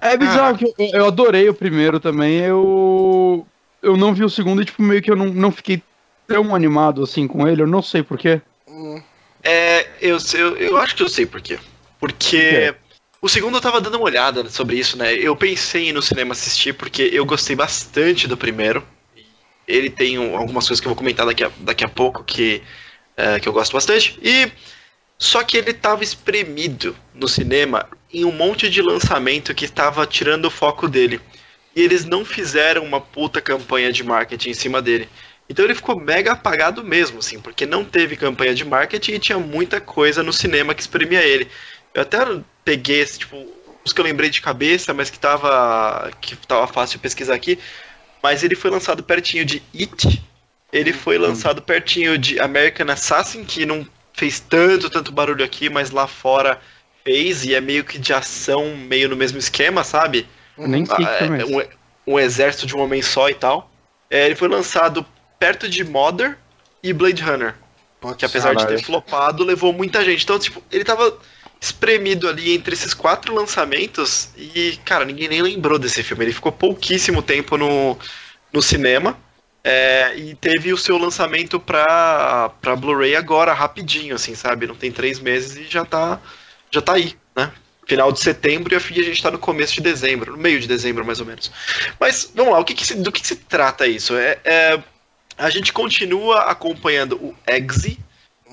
É bizarro que eu, eu adorei o primeiro também. Eu. Eu não vi o segundo e, tipo, meio que eu não, não fiquei tão animado assim com ele. Eu não sei porquê. é eu, eu, eu acho que eu sei por quê. Porque o segundo eu tava dando uma olhada sobre isso, né? Eu pensei em ir no cinema assistir porque eu gostei bastante do primeiro. Ele tem um- algumas coisas que eu vou comentar daqui a, daqui a pouco que, é, que eu gosto bastante. E só que ele tava espremido no cinema em um monte de lançamento que tava tirando o foco dele. E eles não fizeram uma puta campanha de marketing em cima dele. Então ele ficou mega apagado mesmo, assim, porque não teve campanha de marketing e tinha muita coisa no cinema que espremia ele. Eu até peguei esse, tipo, os que eu lembrei de cabeça, mas que tava, que tava fácil de pesquisar aqui. Mas ele foi lançado pertinho de It. Ele foi lançado pertinho de American Assassin, que não fez tanto, tanto barulho aqui, mas lá fora fez, e é meio que de ação, meio no mesmo esquema, sabe? Eu nem sei Ah, é um, um exército de um homem só e tal. É, ele foi lançado perto de Mother e Blade Runner. Putz, Que apesar de Caralho. ter flopado, levou muita gente. Então, tipo, ele tava espremido ali entre esses quatro lançamentos e, cara, ninguém nem lembrou desse filme. Ele ficou pouquíssimo tempo no, no cinema. É, e teve o seu lançamento pra, pra Blu-ray agora, rapidinho, assim, sabe? Não tem três meses e já tá, já tá aí, né? Final de setembro e a gente tá no começo de dezembro, no meio de dezembro, mais ou menos. Mas, vamos lá, o que que se- do que se trata isso? É, é, a gente continua acompanhando o Eggsy,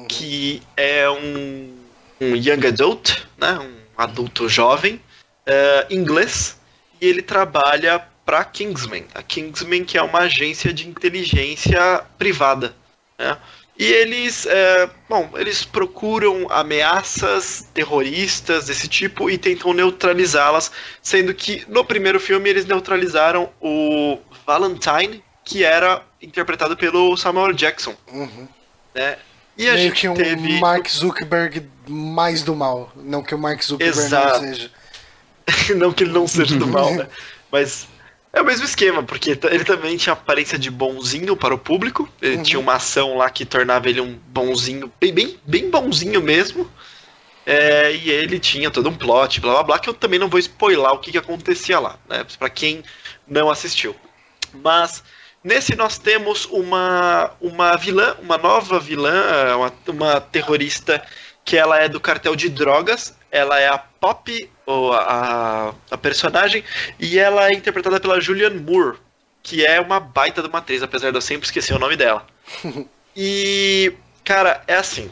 que é um, um young adult, né, um adulto jovem, é, inglês, e ele trabalha para Kingsman. A Kingsman que é uma agência de inteligência privada. Né? E eles, é, bom, eles procuram ameaças terroristas desse tipo e tentam neutralizá-las, sendo que no primeiro filme eles neutralizaram o Valentine, que era interpretado pelo Samuel Jackson, Uhum. né? E a Meio gente que um teve Mark Zuckerberg mais do mal. Não que o Mark Zuckerberg Exato. não seja. *laughs* não que ele não seja do mal, *laughs* né? Mas é o mesmo esquema, porque ele também tinha aparência de bonzinho para o público. Ele Uhum. tinha uma ação lá que tornava ele um bonzinho, bem, bem, bem bonzinho mesmo. É, e ele tinha todo um plot, blá blá blá, que eu também não vou spoiler o que, que acontecia lá, né? Pra quem não assistiu. Mas nesse nós temos uma, uma vilã, uma nova vilã, uma, uma terrorista que ela é do cartel de drogas. Ela é a Pop, ou a, a, personagem, e ela é interpretada pela Julianne Moore, que é uma baita de uma atriz, apesar de eu sempre esquecer o nome dela. *laughs* e, cara, é assim.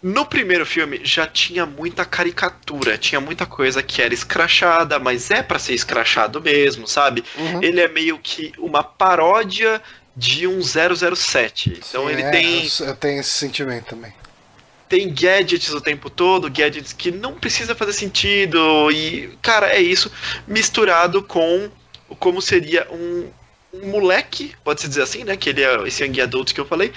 No primeiro filme já tinha muita caricatura, tinha muita coisa que era escrachada, mas é pra ser escrachado mesmo, sabe? Uhum. Ele é meio que uma paródia de um 007. Então Sim, ele é, tem Eu, eu tenho esse sentimento também. Tem gadgets o tempo todo, gadgets que não precisa fazer sentido e, cara, é isso misturado com como seria um, um moleque, pode-se dizer assim, né, que ele é esse young adult que eu falei,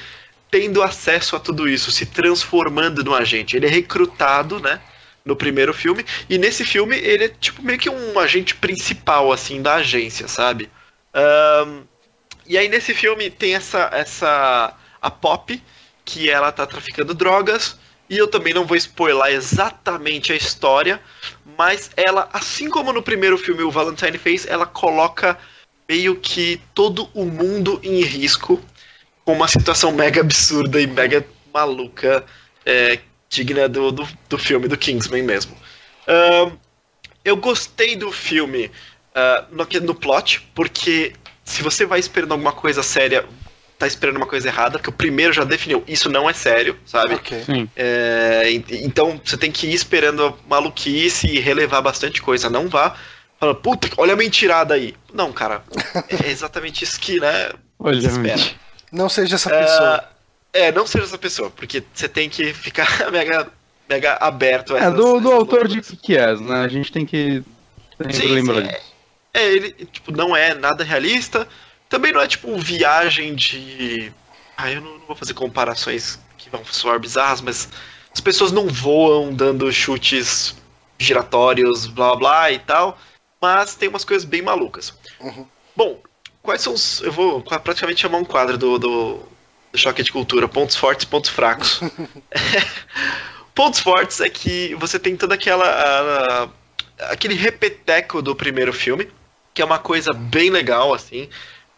tendo acesso a tudo isso, se transformando no agente. Ele é recrutado, né, no primeiro filme, e nesse filme ele é tipo meio que um agente principal, assim, da agência, sabe? Ahn, e aí nesse filme tem essa, essa a Pop, que ela tá traficando drogas, e eu também não vou spoiler exatamente a história, mas ela, assim como no primeiro filme o Valentine fez, ela coloca meio que todo o mundo em risco com uma situação mega absurda e mega maluca, é, digna do, do, do filme do Kingsman mesmo. Ahn, eu gostei do filme ah, no, no plot, porque se você vai esperando alguma coisa séria, tá esperando uma coisa errada, porque o primeiro já definiu, isso não é sério, sabe? Ok. Sim. É, en- então você tem que ir esperando a maluquice e relevar bastante coisa. Não vá falando, puta, olha a mentirada aí. Não, cara, é *laughs* exatamente isso que, né? Olha, espera. Não seja essa pessoa. É, é, não seja essa pessoa, porque você tem que ficar *laughs* mega, mega aberto a É, essas, do, do essas autor de loucuras. Kick-Ass, né? A gente tem que lembrar sim, disso. É, ele, tipo, não é nada realista. Também não é, tipo, viagem de. Ah, eu não, não vou fazer comparações que vão soar bizarras, mas as pessoas não voam dando chutes giratórios, blá blá e tal. Mas tem umas coisas bem malucas. Uhum. Bom, quais são os. Eu vou praticamente chamar um quadro do, do, do Choque de Cultura: pontos fortes, pontos fracos. *laughs* pontos fortes é que você tem toda aquela. a- aquele repeteco do primeiro filme, que é uma coisa bem legal, assim.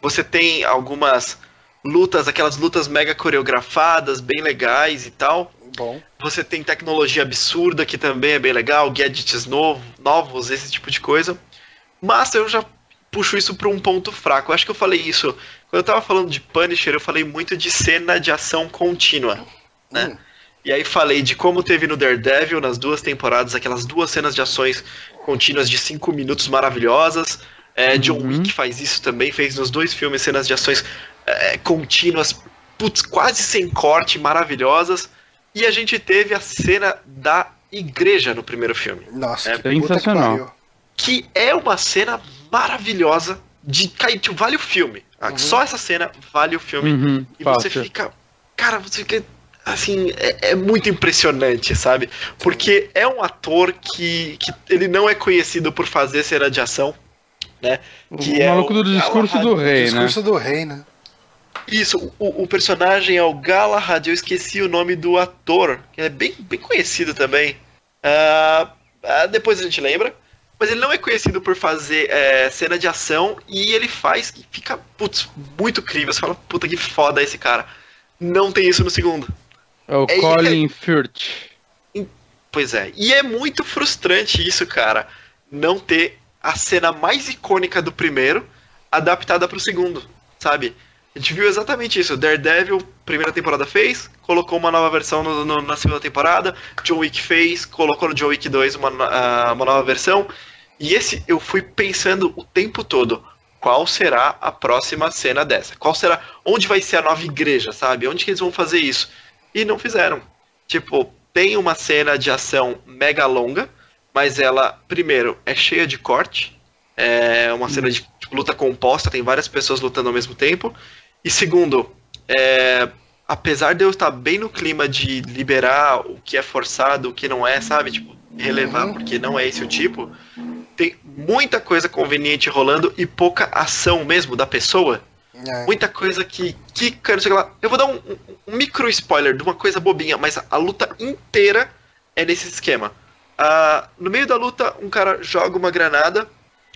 Você tem algumas lutas, aquelas lutas mega coreografadas, bem legais e tal. Bom. Você tem tecnologia absurda, que também é bem legal, gadgets novo, novos, esse tipo de coisa. Mas eu já puxo isso para um ponto fraco. Eu acho que eu falei isso. Quando eu tava falando de Punisher, eu falei muito de cena de ação contínua. Né? Hum. E aí falei de como teve no Daredevil, nas duas temporadas, aquelas duas cenas de ações contínuas de cinco minutos maravilhosas. É, John Uhum. Wick faz isso também, fez nos dois filmes cenas de ações é, contínuas, putz, quase sem corte, maravilhosas. E a gente teve a cena da igreja no primeiro filme, Nossa, É que sensacional. que é uma cena maravilhosa de tipo, vale o filme. Ah, Uhum. Só essa cena vale o filme. Uhum, E você fácil. fica. Cara, você fica. Assim, é, é muito impressionante, sabe? Porque é um ator que, que ele não é conhecido por fazer cena de ação, né? Que o é maluco o do discurso do rei, né? Discurso do rei, né? Isso, o, o personagem é o Galahad, eu esqueci o nome do ator, que é bem, bem conhecido também. Ah, depois a gente lembra. Mas ele não é conhecido por fazer é, cena de ação e ele faz que fica, putz, muito incrível. Você fala, puta que foda esse cara. Não tem isso no segundo. É o É- Colin Firth. Pois é. E é muito frustrante isso, cara. Não ter a cena mais icônica do primeiro adaptada pro segundo, sabe? A gente viu exatamente isso. Daredevil, primeira temporada fez, colocou uma nova versão no- no- na segunda temporada. John Wick fez, colocou no John Wick 2 uma, ah, uma nova versão. E esse eu fui pensando o tempo todo. Qual será a próxima cena dessa? Qual será. Onde vai ser a nova igreja, sabe? Onde que eles vão fazer isso? E não fizeram. Tipo, tem uma cena de ação mega longa, mas ela, primeiro, é cheia de corte. É uma cena de tipo, luta composta, tem várias pessoas lutando ao mesmo tempo. E segundo, é, apesar de eu estar bem no clima de liberar o que é forçado, o que não é, sabe? Tipo, relevar Uhum. porque não é esse o tipo. Tem muita coisa conveniente rolando e pouca ação mesmo da pessoa É. muita coisa que quica, não sei lá. Eu vou dar um, um- um micro spoiler de uma coisa bobinha, mas a, a luta inteira é nesse esquema. Ah, no meio da luta, um cara joga uma granada,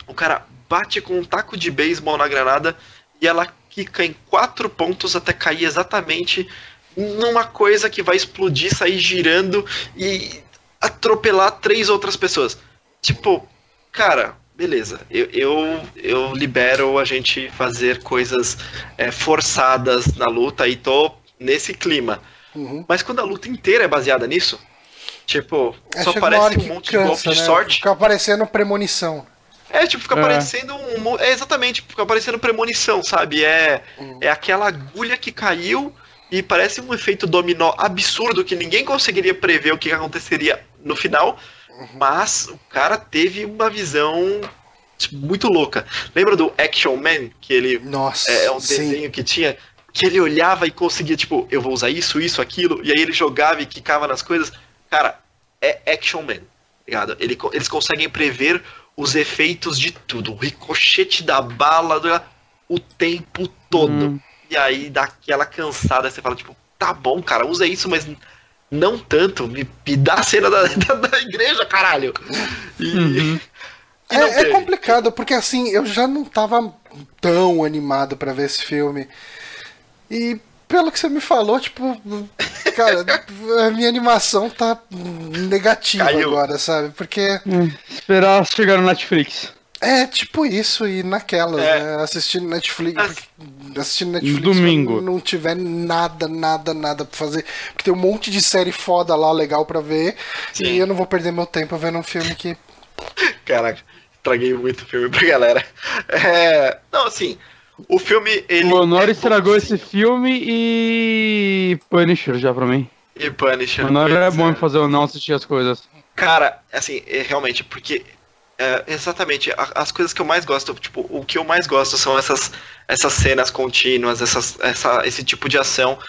o cara bate com um taco de beisebol na granada e ela quica em quatro pontos até cair exatamente numa coisa que vai explodir, sair girando e atropelar três outras pessoas. Tipo, cara, beleza. Eu, eu, eu libero a gente fazer coisas é, forçadas na luta e tô nesse clima. Uhum. Mas quando a luta inteira é baseada nisso, tipo, É, só aparece um que monte de golpe cansa, de né? sorte. Fica aparecendo premonição. É, tipo, fica É. parecendo um. É exatamente, fica parecendo premonição, sabe? É, Uhum. é aquela agulha que caiu e parece um efeito dominó absurdo que ninguém conseguiria prever o que aconteceria no final. Mas o cara teve uma visão tipo, muito louca. Lembra do Action Man? Que ele Nossa, é, é um sim. desenho que tinha. Que ele olhava e conseguia, tipo, eu vou usar isso, isso, aquilo, e aí ele jogava e quicava nas coisas. Cara, é Action Man, ligado? Ele eles conseguem prever os efeitos de tudo, o ricochete da bala, do- o tempo todo. Hum. E aí dá aquela cansada, você fala, tipo, tá bom, cara, usa isso, mas não tanto, me, me dá a cena da, *laughs* da, da igreja, caralho. E, Uhum. *laughs* e não É, é complicado, porque assim, eu já não tava tão animado pra ver esse filme. E pelo que você me falou, tipo, cara, a minha animação tá negativa Caiu. agora, sabe? Porque Esperar chegar no Netflix. É, tipo isso, e naquelas, É. né? Assistindo Netflix. As- Assistindo Netflix Domingo. não tiver nada, nada, nada pra fazer. Porque tem um monte de série foda lá, legal pra ver. Sim. E eu não vou perder meu tempo vendo um filme que. Caraca, estraguei muito o filme pra galera. É, não, assim, o filme, ele... O Honor é estragou bom, esse filme e. Punisher já pra mim. E Punisher. O Honor é bom em fazer eu não assistir as coisas. Cara, assim, é realmente, porque é, exatamente as coisas que eu mais gosto, tipo, o que eu mais gosto são essas, essas cenas contínuas, essas, essa, esse tipo de ação.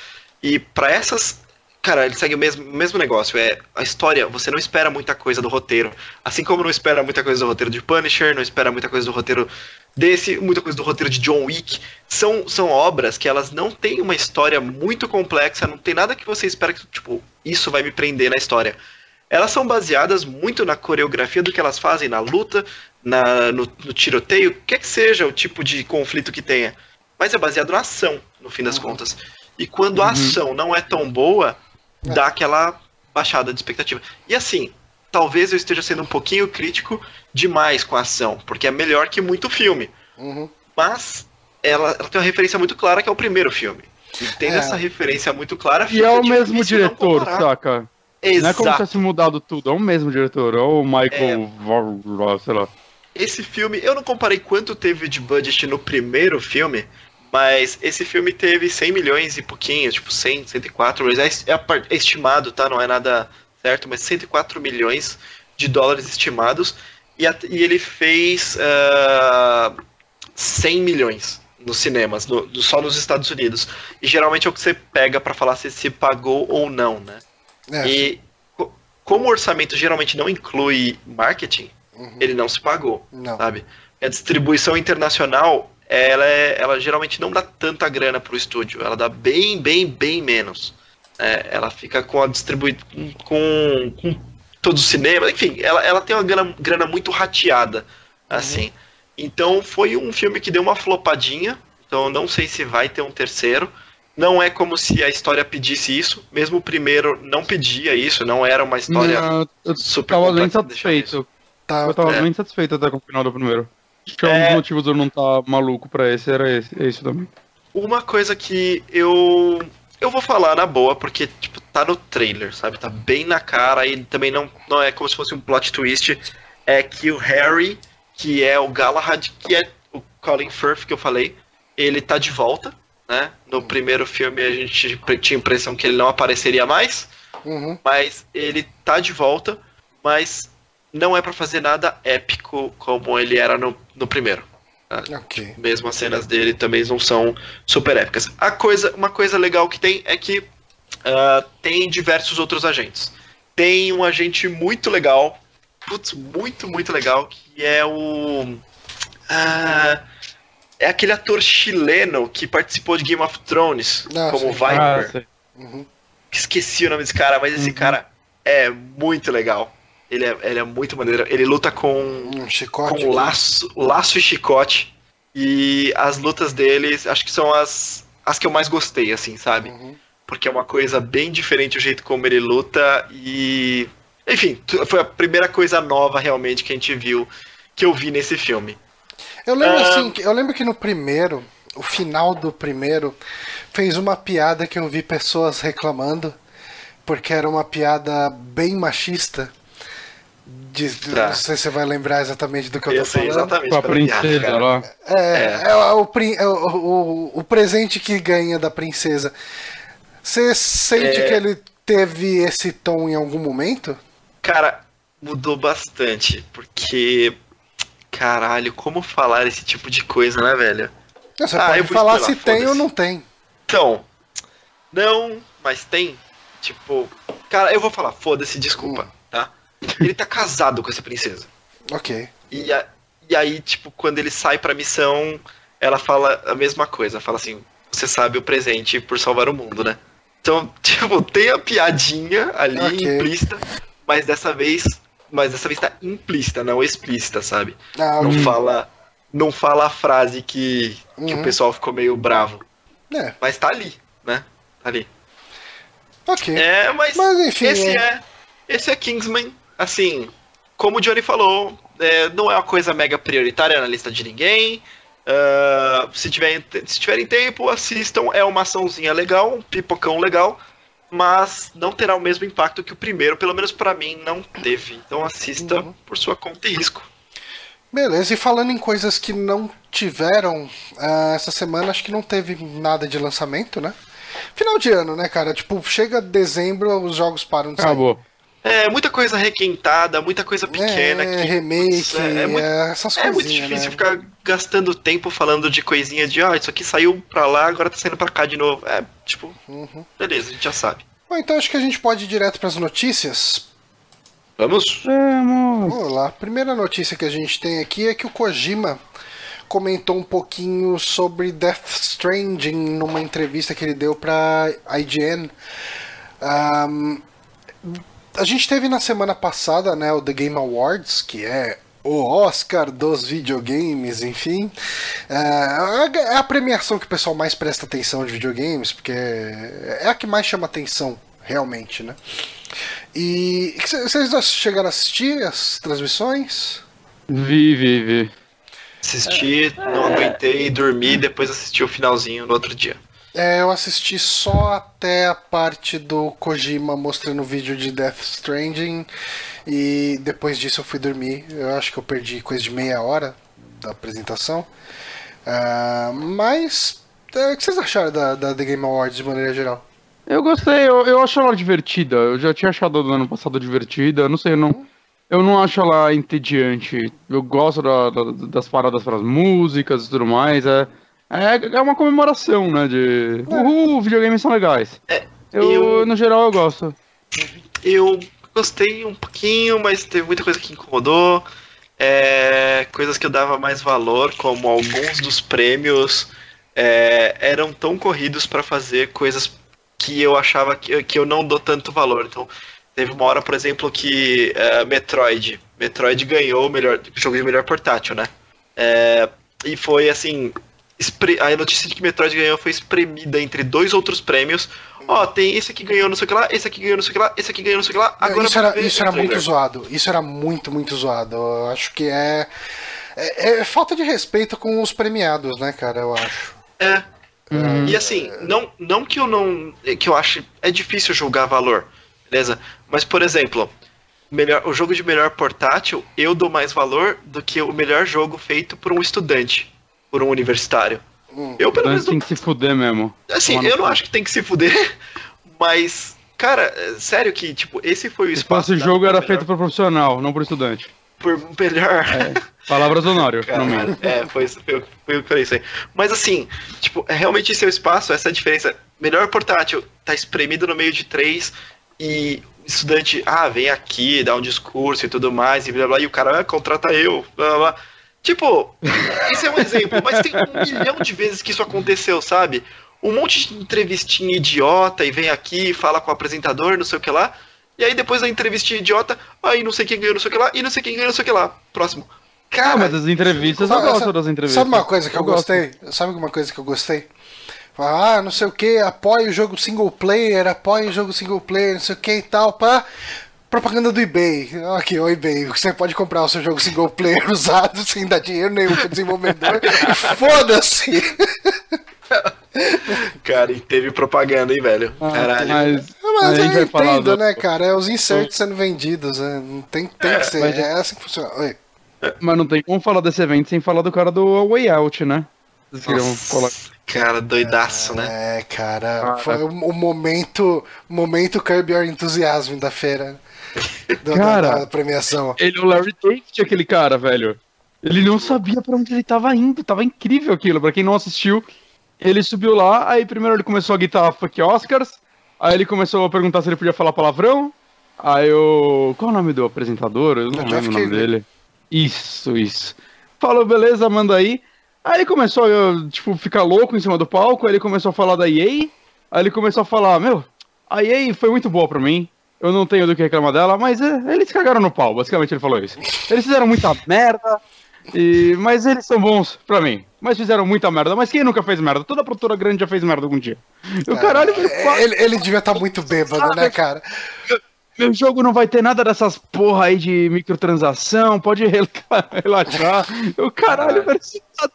E pra essas, cara, ele segue o mesmo, mesmo negócio. É a história, você não espera muita coisa do roteiro. Assim como não espera muita coisa do roteiro de Punisher, não espera muita coisa do roteiro desse, muita coisa do roteiro de John Wick. São, são obras que elas não têm uma história muito complexa, não tem nada que você espera que, tipo, isso vai me prender na história elas são baseadas muito na coreografia do que elas fazem, na luta, na, no, no tiroteio, quer que seja o tipo de conflito que tenha. Mas é baseado na ação, no fim das contas. E quando a Uhum. ação não é tão boa, dá aquela baixada de expectativa. E assim, talvez eu esteja sendo um pouquinho crítico demais com a ação, porque é melhor que muito filme. Uhum. Mas ela, ela tem uma referência muito clara que é o primeiro filme. E tendo É. essa referência muito clara, E é o mesmo diretor, saca? Não é como se Exato. tivesse mudado tudo, é o mesmo diretor, é o Michael. É. Sei lá. Esse filme, eu não comparei quanto teve de budget no primeiro filme, mas esse filme teve 100 milhões e pouquinho, tipo 100, 104 milhões. É É, é estimado, tá? Não é nada certo, mas 104 milhões de dólares estimados. E, e ele fez ah, 100 milhões nos cinemas, no- só nos Estados Unidos. E geralmente é o que você pega pra falar se se pagou ou não, né? É, E co- como o orçamento geralmente não inclui marketing, ele não se pagou, Não. sabe? A distribuição internacional, ela, é- ela geralmente não dá tanta grana pro estúdio, ela dá bem, bem, bem menos. É, ela fica com a distribui com, com todos os cinemas, enfim, ela, ela tem uma grana, grana muito rateada, assim. Então foi um filme que deu uma flopadinha, então eu não sei se vai ter um terceiro. Não é como se a história pedisse isso, mesmo o primeiro não pedia isso, não era uma história Não, eu super tava bem satisfeito. Tá, Eu tava É. bem satisfeito até com o final do primeiro. Acho que um É. dos motivos de eu não estar maluco pra esse era esse, é isso também. Uma coisa que eu eu vou falar na boa, porque tipo, tá no trailer, sabe? Tá bem na cara e também não, não é como se fosse um plot twist, é que o Harry, que é o Galahad, que é o Colin Firth que eu falei, ele tá de volta, né? No primeiro filme a gente tinha a impressão que ele não apareceria mais, Uhum. mas ele tá de volta, mas não é pra fazer nada épico como ele era no, no primeiro. Ok. Mesmo as cenas dele também não são super épicas. A coisa, uma coisa legal que tem é que ah, tem diversos outros agentes. Tem um agente muito legal, putz, muito, muito legal, que é o. ah, é aquele ator chileno que participou de Game of Thrones Ah, como. Viper. Ah. Uhum. Esqueci o nome desse cara, mas esse Uhum. cara é muito legal. Ele é, ele é muito maneiro. Ele luta com Um chicote. com laço, laço e chicote. E as lutas deles, acho que são as, as que eu mais gostei, assim, sabe? Uhum. Porque é uma coisa bem diferente o jeito como ele luta e. Enfim, foi a primeira coisa nova realmente que a gente viu, que eu vi nesse filme. Eu lembro Ah. assim, eu lembro que no primeiro, o final do primeiro, fez uma piada que eu vi pessoas reclamando, porque era uma piada bem machista. De, Tá. Não sei se você vai lembrar exatamente do que eu tô Eu sei falando. exatamente. Com a princesa cara. lá. É, é. o, prin- é o, o, o presente que ganha da princesa. Você sente É. que ele teve esse tom em algum momento? Cara, mudou bastante, porque. Caralho, como falar esse tipo de coisa, né, velho? Você Ah, eu pode vou falar se tem ou não tem. Então, não, mas tem. Tipo, cara, eu vou falar, foda-se, desculpa, tá? Ele tá casado com essa princesa. Ok. E, a- e aí, tipo, quando ele sai pra missão, ela fala a mesma coisa. Fala assim, você sabe o presente por salvar o mundo, né? Então, *laughs* tipo, tem a piadinha ali Ok. implícita, mas dessa vez. Mas dessa vez tá implícita, não explícita, sabe? Ah, Não ok. fala. Não fala a frase que, que Uhum. o pessoal ficou meio bravo. É, Mas tá ali, né? Tá ali. ok. É, mas, Mas, enfim, esse é. é. Esse é Kingsman, assim, como o Johnny falou, é, não é uma coisa mega prioritária na lista de ninguém. Uh, se, tiver, se tiverem tempo, assistam. É uma açãozinha legal, um pipocão legal, mas não terá o mesmo impacto que o primeiro, pelo menos para mim não teve. Então assista uhum. por sua conta e risco. Beleza, e falando em coisas que não tiveram, uh, essa semana acho que não teve nada de lançamento, né? Final de ano, né, cara? Tipo, chega dezembro, os jogos param de Acabou. sair. É, muita coisa requentada, muita coisa pequena. É, que, remake, é, é, muito, essas é muito difícil né? ficar gastando tempo falando de coisinha de, ah, isso aqui saiu pra lá, agora tá saindo pra cá de novo. É, tipo, uhum. beleza, a gente já sabe. Bom, então acho que a gente pode ir direto pras notícias. Vamos? Vamos! Vamos lá. A primeira notícia que a gente tem aqui é que o Kojima comentou um pouquinho sobre Death Stranding numa entrevista que ele deu pra IGN. Um, a gente teve na semana passada, né, o The Game Awards, que é o Oscar dos videogames, enfim. É, é a premiação que o pessoal mais presta atenção de videogames, porque é a que mais chama atenção, realmente, né? E vocês chegaram a assistir as transmissões? Vi, vi, vi. Assisti, não aguentei, dormi, depois assisti o finalzinho no outro dia. É, eu assisti só até a parte do Kojima mostrando o vídeo de Death Stranding e depois disso eu fui dormir. Eu acho que eu perdi coisa de meia hora da apresentação. Uh, mas, é, o que vocês acharam da, da The Game Awards de maneira geral? Eu gostei, eu, eu acho ela divertida. Eu já tinha achado do ano passado divertida. Não sei, eu não, eu não acho ela entediante. Eu gosto da, da, das paradas para as músicas e tudo mais. É, é, é uma comemoração, né? De. É. Uhul, videogames são legais. É, eu, eu, no geral, eu gosto. Eu gostei um pouquinho, mas teve muita coisa que incomodou. É, coisas que eu dava mais valor, como alguns dos prêmios é, eram tão corridos para fazer coisas que eu achava que, que eu não dou tanto valor. Então, teve uma hora, por exemplo, que é, Metroid. Metroid ganhou o melhor jogo de melhor portátil, né? É, e foi assim, a notícia de que Metroid ganhou foi espremida entre dois outros prêmios. Ó, oh, tem esse aqui ganhou não sei o que lá, esse aqui ganhou não sei o que lá, esse aqui ganhou não sei o que lá. Agora isso era, isso era muito zoado. Isso era muito, muito zoado. Eu acho que é, é, é, falta de respeito com os premiados, né, cara? Eu acho. É. Uhum. E assim, não, não que eu não. que eu acho. É difícil julgar valor, beleza? Mas, por exemplo, melhor, o jogo de melhor portátil, eu dou mais valor do que o melhor jogo feito por um estudante por um universitário. Hum. Eu, pelo menos. tem que se fuder mesmo. Assim, eu não acho que tem que se fuder, *laughs* mas. Cara, é sério que, tipo, esse foi o espaço. Esse jogo era feito por profissional, não por estudante. Por melhor. É, palavras do Honório, É, foi, foi, foi o que eu falei isso aí. Mas assim, tipo, é realmente esse é o espaço, essa é a diferença. Melhor portátil, tá espremido no meio de três e estudante, ah, vem aqui, dá um discurso e tudo mais, e blá blá, e o cara, ah, contrata eu, blá blá. Tipo, esse é um exemplo, mas tem um milhão de vezes que isso aconteceu, sabe? Um monte de entrevistinha idiota e vem aqui, fala com o apresentador, não sei o que lá. E aí depois da entrevistinha idiota, aí não sei quem ganhou, não sei o que lá, e não sei quem ganhou, não sei o que lá. Próximo. Cara, ah, mas as entrevistas eu gosto das entrevistas. Sabe uma coisa que eu, eu gostei? Sabe uma coisa que eu gostei? Ah, não sei o que, apoia o jogo single player, apoia o jogo single player, não sei o que e tal, pá. Propaganda do eBay. Aqui, o eBay. Você pode comprar o seu jogo single player *laughs* usado sem dar dinheiro nenhum pro desenvolvedor. *laughs* Foda-se! Cara, e teve propaganda, hein, velho? Ah, Caralho. Mas, mas eu entendo, do... né, cara? É os inserts sendo vendidos, né? Não tem, tem é, que ser. É assim que funciona. Oi. Mas não tem como falar desse evento sem falar do cara do Way Out, né? Cara, doidaço, né? É, cara. Ah, foi o, o momento, momento Curb Your Enthusiasm da feira. *laughs* Do, cara, da, da premiação. Ele é o Larry David, aquele cara, velho. Ele não sabia para onde ele tava indo. Tava incrível aquilo. Pra quem não assistiu, ele subiu lá, aí primeiro ele começou a gritar fuck Oscars. Aí ele começou a perguntar se ele podia falar palavrão. Aí eu. Qual é o nome do apresentador? Eu não é lembro o nome dele. Isso, isso. Falou, beleza, manda aí. Aí ele começou a, tipo, ficar louco em cima do palco, aí ele começou a falar da EA. Aí ele começou a falar, meu, a EA foi muito boa pra mim eu não tenho do que reclamar dela, mas é, eles cagaram no pau, basicamente ele falou isso. Eles fizeram muita merda, e, mas eles são bons pra mim. Mas fizeram muita merda. Mas quem nunca fez merda? Toda produtora grande já fez merda algum dia. O caralho. É, ele, ele devia estar tá muito bêbado, né, cara? meu jogo não vai ter nada dessas porra aí de microtransação, pode rel- *laughs* relaxar. Eu, caralho, velho, você tá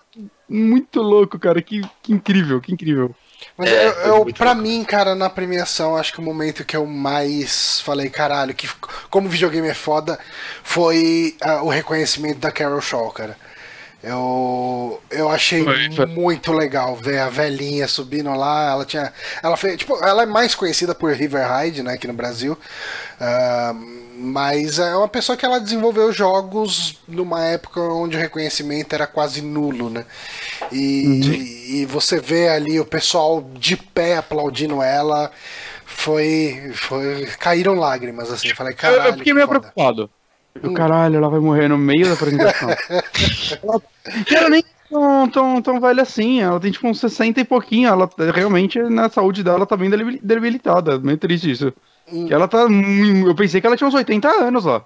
muito louco, cara. Que, que incrível, que incrível. Mas É, eu, eu pra louco. mim, cara, na premiação, acho que o momento que eu mais falei, caralho, que como videogame é foda, foi ah, o reconhecimento da Carol Shaw, cara. Eu, eu achei Foi, muito legal ver a velhinha subindo lá. Ela tinha. Ela fez. Tipo, ela é mais conhecida por River Ride, né, aqui no Brasil. Ah, mas é uma pessoa que ela desenvolveu jogos numa época onde o reconhecimento era quase nulo, né? E, e você vê ali o pessoal de pé aplaudindo ela. Foi. foi caíram lágrimas, assim. Eu falei, caralho. eu fiquei meio que foda." preocupado. Eu, caralho, ela vai morrer no meio da apresentação. *laughs* ela, ela nem tão, tão, tão velha assim, ela tem tipo uns 60 e pouquinho. Ela realmente, na saúde dela, tá bem debil- debilitada. Meio triste isso. Hum. Que ela tá. mu- Eu pensei que ela tinha uns 80 anos lá.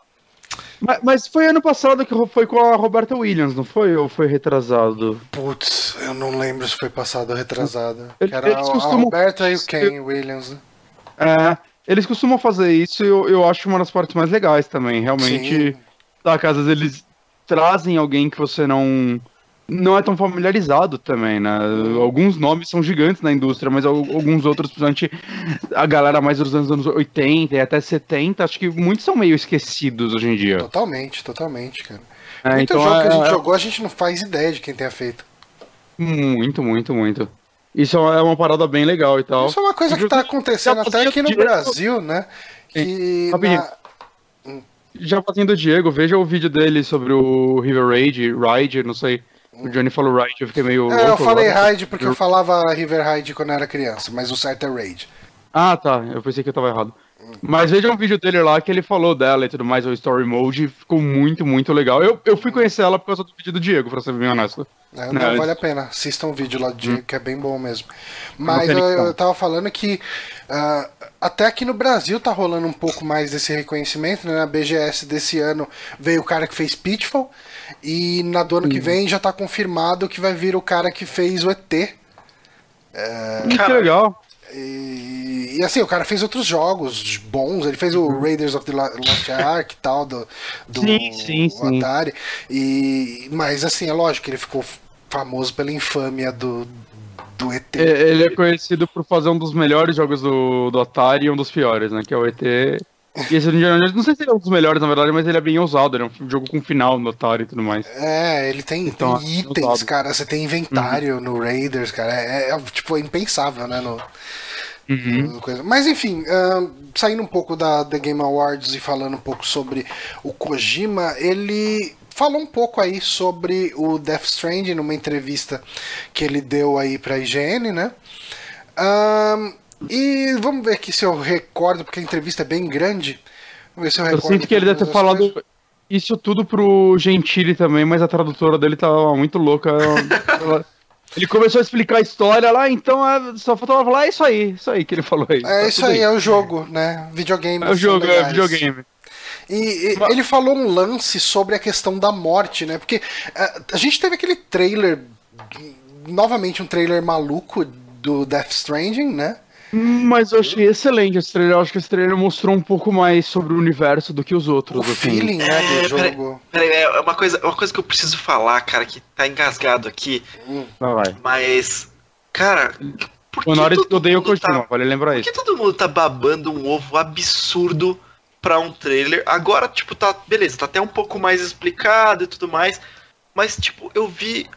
Mas, mas foi ano passado que foi com a Roberta Williams, não foi? Ou foi retrasado? Putz, eu não lembro se foi passado ou retrasado. Ele- Que era eles a- a costumam- Roberta e o Ken Williams, né? É, eles costumam fazer isso e eu, eu acho uma das partes mais legais também. Realmente, Sim. tá, que às vezes eles trazem alguém que você não não é tão familiarizado também, né? Alguns nomes são gigantes na indústria, mas al- alguns outros, principalmente a galera mais dos anos, anos 80 e até 70, acho que muitos são meio esquecidos hoje em dia. Totalmente, totalmente, cara. É, Muito então jogo que a é- gente é jogou, a gente não faz ideia de quem tenha feito. muito, muito, muito. Isso é uma parada bem legal e tal. Isso é uma coisa que tá acontecendo até aqui no Brasil, né? Que na- Já fazendo o Diego, veja o vídeo dele sobre o River Raid, Ride, não sei. O Johnny falou Ride, eu fiquei meio. É, eu falei agora. Raid porque eu falava River Raid quando eu era criança, mas o certo é Raid. Ah, tá. Eu pensei que eu tava errado. Mas veja um vídeo dele lá que ele falou dela e tudo mais, o Story Mode, ficou muito, muito legal. Eu, eu fui conhecer ela por causa do vídeo do Diego, pra ser bem honesto. É, Não, vale a pena. Assistam o vídeo lá do Diego, que é bem bom mesmo. Mas Não eu, eu tava falando que ah, até aqui no Brasil tá rolando um pouco mais desse reconhecimento, né? Na BGS desse ano veio o cara que fez Pitfall, e na do ano que vem já tá confirmado que vai vir o cara que fez o ET. Hum, que Cara, legal. E, e, assim, o cara fez outros jogos bons, ele fez o Raiders of the Lost Ark e tal, do, do Sim, sim, sim. Atari. E, mas assim, é lógico que ele ficou famoso pela infâmia do, do ET. É, Ele é conhecido por fazer um dos melhores jogos do, do Atari e um dos piores, né? Que é o ET. E esse Indiana Jones, não sei se ele é um dos melhores, na verdade, mas ele é bem ousado. Ele é um jogo com final no Atari e tudo mais. É, ele tem, Então, tem é itens, usado. cara. Você tem inventário no Raiders, cara. É, é, tipo é impensável, né? No, coisa. Mas enfim, ahn, saindo um pouco da The Game Awards e falando um pouco sobre o Kojima, ele falou um pouco aí sobre o Death Stranding numa entrevista que ele deu aí pra IGN, né? Ahn, e vamos ver aqui se eu recordo, porque a entrevista é bem grande. Vamos ver se eu Eu recordo. sinto que ele deve ter falado coisas. isso tudo pro Gentili também, mas a tradutora dele tava muito louca. Ela- *laughs* ele começou a explicar a história lá, então a- só faltava falar, é isso aí, isso aí que ele falou aí. É Tá isso tudo aí, é o jogo, né? Videogame. É o jogo, é videogame. E, e ele falou um lance sobre a questão da morte, né? Porque eh, a gente teve aquele trailer, novamente um trailer maluco do Death Stranding, né? Mas eu achei excelente esse trailer. Eu acho que esse trailer mostrou um pouco mais sobre o universo do que os outros. O assim. feeling, né, do É, peraí. jogo. Peraí, é uma coisa, uma coisa que eu preciso falar, cara, que tá engasgado aqui, Vai, vai. mas. Cara, por que O Norris todo odeia o mundo tá- vale lembrar Por isso. que todo mundo tá babando um ovo absurdo pra um trailer? Agora, tipo, tá. Beleza, tá até um pouco mais explicado e tudo mais. Mas, tipo, eu vi,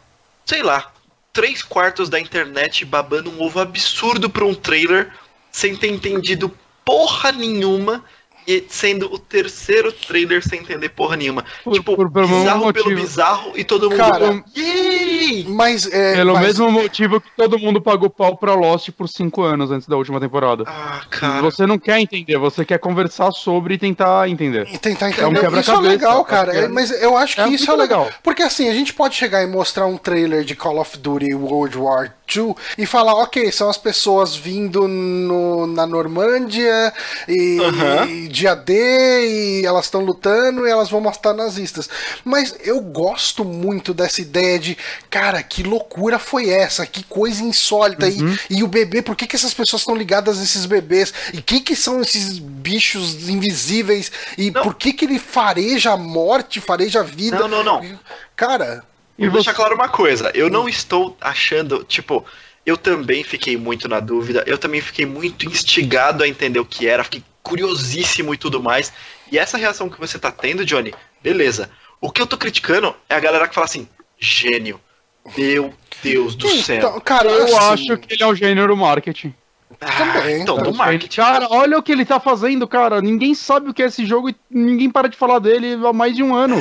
sei lá, três quartos da internet babando um ovo absurdo pra um trailer sem ter entendido porra nenhuma. E sendo o terceiro trailer sem entender porra nenhuma. Por- tipo, por- pelo bizarro pelo motivo. bizarro e todo mundo. Cara, Yay! Mas, é, Pelo mas- mesmo motivo que todo mundo pagou pau pra Lost por cinco anos antes da última temporada. Ah, cara. Você não quer entender, você quer conversar sobre e tentar entender. E tentar um entender. isso é legal, cara. acho que é- É, mas eu acho que é isso é legal. legal. Porque assim, a gente pode chegar e mostrar um trailer de Call of Duty World War 2 e falar, ok, são as pessoas vindo no, na Normândia e, Aham. e dia D e elas estão lutando e elas vão matar nazistas. Mas eu gosto muito dessa ideia de, cara, que loucura foi essa? Que coisa insólita. Uhum. E, e o bebê, por que, que essas pessoas estão ligadas a esses bebês? E que que são esses bichos invisíveis? E Não. por que que ele fareja a morte, fareja a vida? Não, não, não. Cara, E Vou deixar claro uma coisa, eu não estou achando, tipo, eu também fiquei muito na dúvida, eu também fiquei muito instigado a entender o que era, fiquei curiosíssimo e tudo mais. E essa reação que você tá tendo, Johnny, beleza. O que eu tô criticando é a galera que fala assim, gênio. Meu Deus do céu. então, cara, Eu assim, acho que ele é o gênio do marketing. Ah, também, então, do marketing. Cara, olha o que ele tá fazendo, cara. Ninguém sabe o que é esse jogo e ninguém para de falar dele há mais de um ano.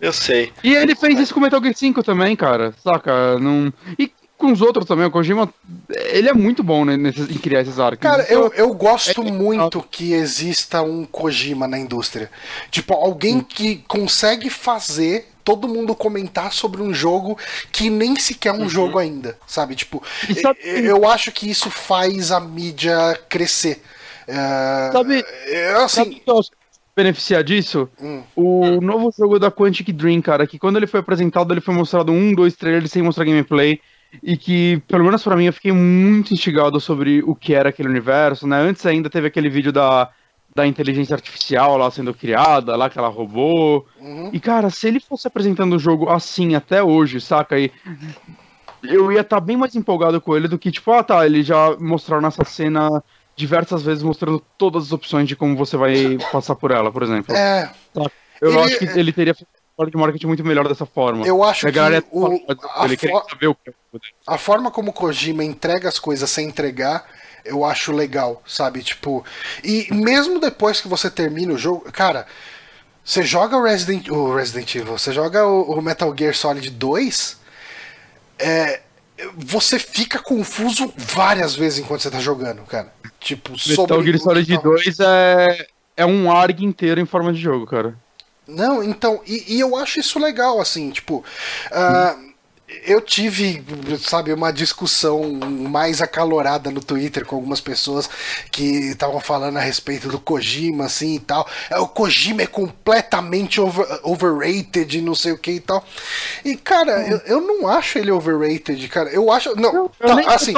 Eu sei. E ele fez isso com Metal Gear 5 também, cara. Saca? Não... E com os outros também. O Kojima, ele é muito bom né, nesses- em criar esses arcos. Cara, eu, eu gosto É- muito que exista um Kojima na indústria. Tipo, alguém que consegue fazer todo mundo comentar sobre um jogo que nem sequer é um jogo ainda, sabe? Tipo, sabe- eu acho que isso faz a mídia crescer. É, Sabe- é, Sabe que que beneficiar disso? Hum. O novo jogo da Quantic Dream, cara, que quando ele foi apresentado, ele foi mostrado um, dois trailers sem mostrar gameplay. E que, pelo menos pra mim, eu fiquei muito instigado sobre o que era aquele universo, né? Antes ainda teve aquele vídeo da, da inteligência artificial lá sendo criada, lá aquela robô. uhum. E, cara, se ele fosse apresentando o jogo assim até hoje, saca? E eu ia estar bem mais empolgado com ele do que, tipo, ah, tá, ele já mostraram nessa cena diversas vezes mostrando todas as opções de como você vai passar por ela, por exemplo. é, eu ele- acho que ele teria um de marketing muito melhor dessa forma. eu acho a que ia o, ele a, queria fo- saber o que é a forma como o Kojima entrega as coisas sem entregar, eu acho legal, sabe? Tipo, e mesmo depois que você termina o jogo, cara, você joga o Resident, o Resident Evil, você joga o, o Metal Gear Solid 2, é, você fica confuso várias vezes enquanto você tá jogando, cara. Tipo, Metal Gear Solid tá- 2 é, é um ARG inteiro em forma de jogo, cara. Não, então, e, e eu acho isso legal, assim, tipo. ah, eu tive, sabe, uma discussão mais acalorada no Twitter com algumas pessoas que estavam falando a respeito do Kojima, assim e tal. É, O Kojima é completamente over- overrated, não sei o que e tal. E, cara, eu, eu não acho ele overrated, cara. Eu acho. Não, Eu tá, nem assim.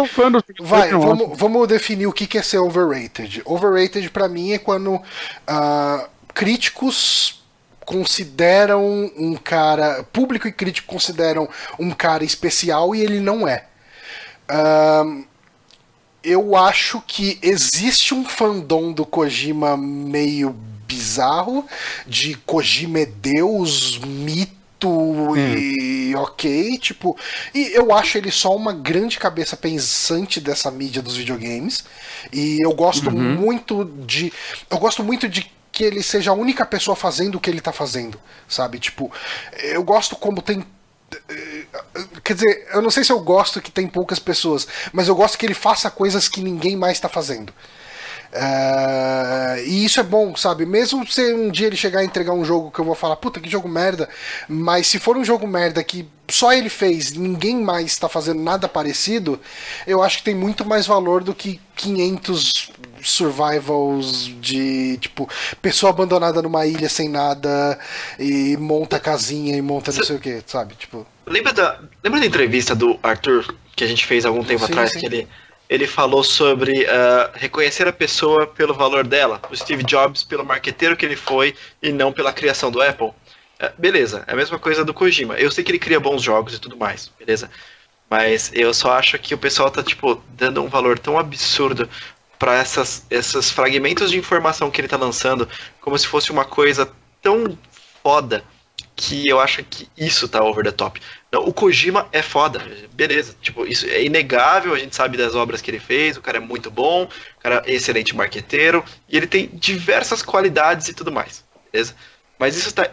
Vai, vamos, vamos definir o que que é ser overrated. Overrated pra mim é quando ah, críticos consideram um cara. Público e crítico consideram um cara especial e ele não é. Ahn, eu acho que existe um fandom do Kojima meio bizarro, de Kojima é Deus, mito e ok, tipo, e eu acho ele só uma grande cabeça pensante dessa mídia dos videogames, e eu gosto muito de, eu gosto muito de que ele seja a única pessoa fazendo o que ele tá fazendo, sabe? Tipo, eu gosto como tem Quer dizer, eu não sei se eu gosto que tem poucas pessoas, mas eu gosto que ele faça coisas que ninguém mais está fazendo. É, e isso é bom, sabe? Mesmo se um dia ele chegar a entregar um jogo que eu vou falar, puta, que jogo merda, mas se for um jogo merda que só ele fez, ninguém mais está fazendo nada parecido, eu acho que tem muito mais valor do que 500 survivals de, tipo, pessoa abandonada numa ilha sem nada e monta casinha e monta não sei o que, sabe? Tipo. Lembra da, lembra da entrevista do Arthur que a gente fez algum tempo Sim, atrás? sim. Que ele, ele falou sobre ah, reconhecer a pessoa pelo valor dela, o Steve Jobs pelo marqueteiro que ele foi e não pela criação do Apple. Ah, beleza, é a mesma coisa do Kojima. Eu sei que ele cria bons jogos e tudo mais, beleza? Mas eu só acho que o pessoal tá, tipo, dando um valor tão absurdo para essas, esses fragmentos de informação que ele tá lançando, como se fosse uma coisa tão foda que eu acho que isso tá over the top. Não, o Kojima é foda, beleza. Tipo, isso é inegável, a gente sabe das obras que ele fez, o cara é muito bom, o cara é excelente marqueteiro, e ele tem diversas qualidades e tudo mais, beleza? Mas isso tá.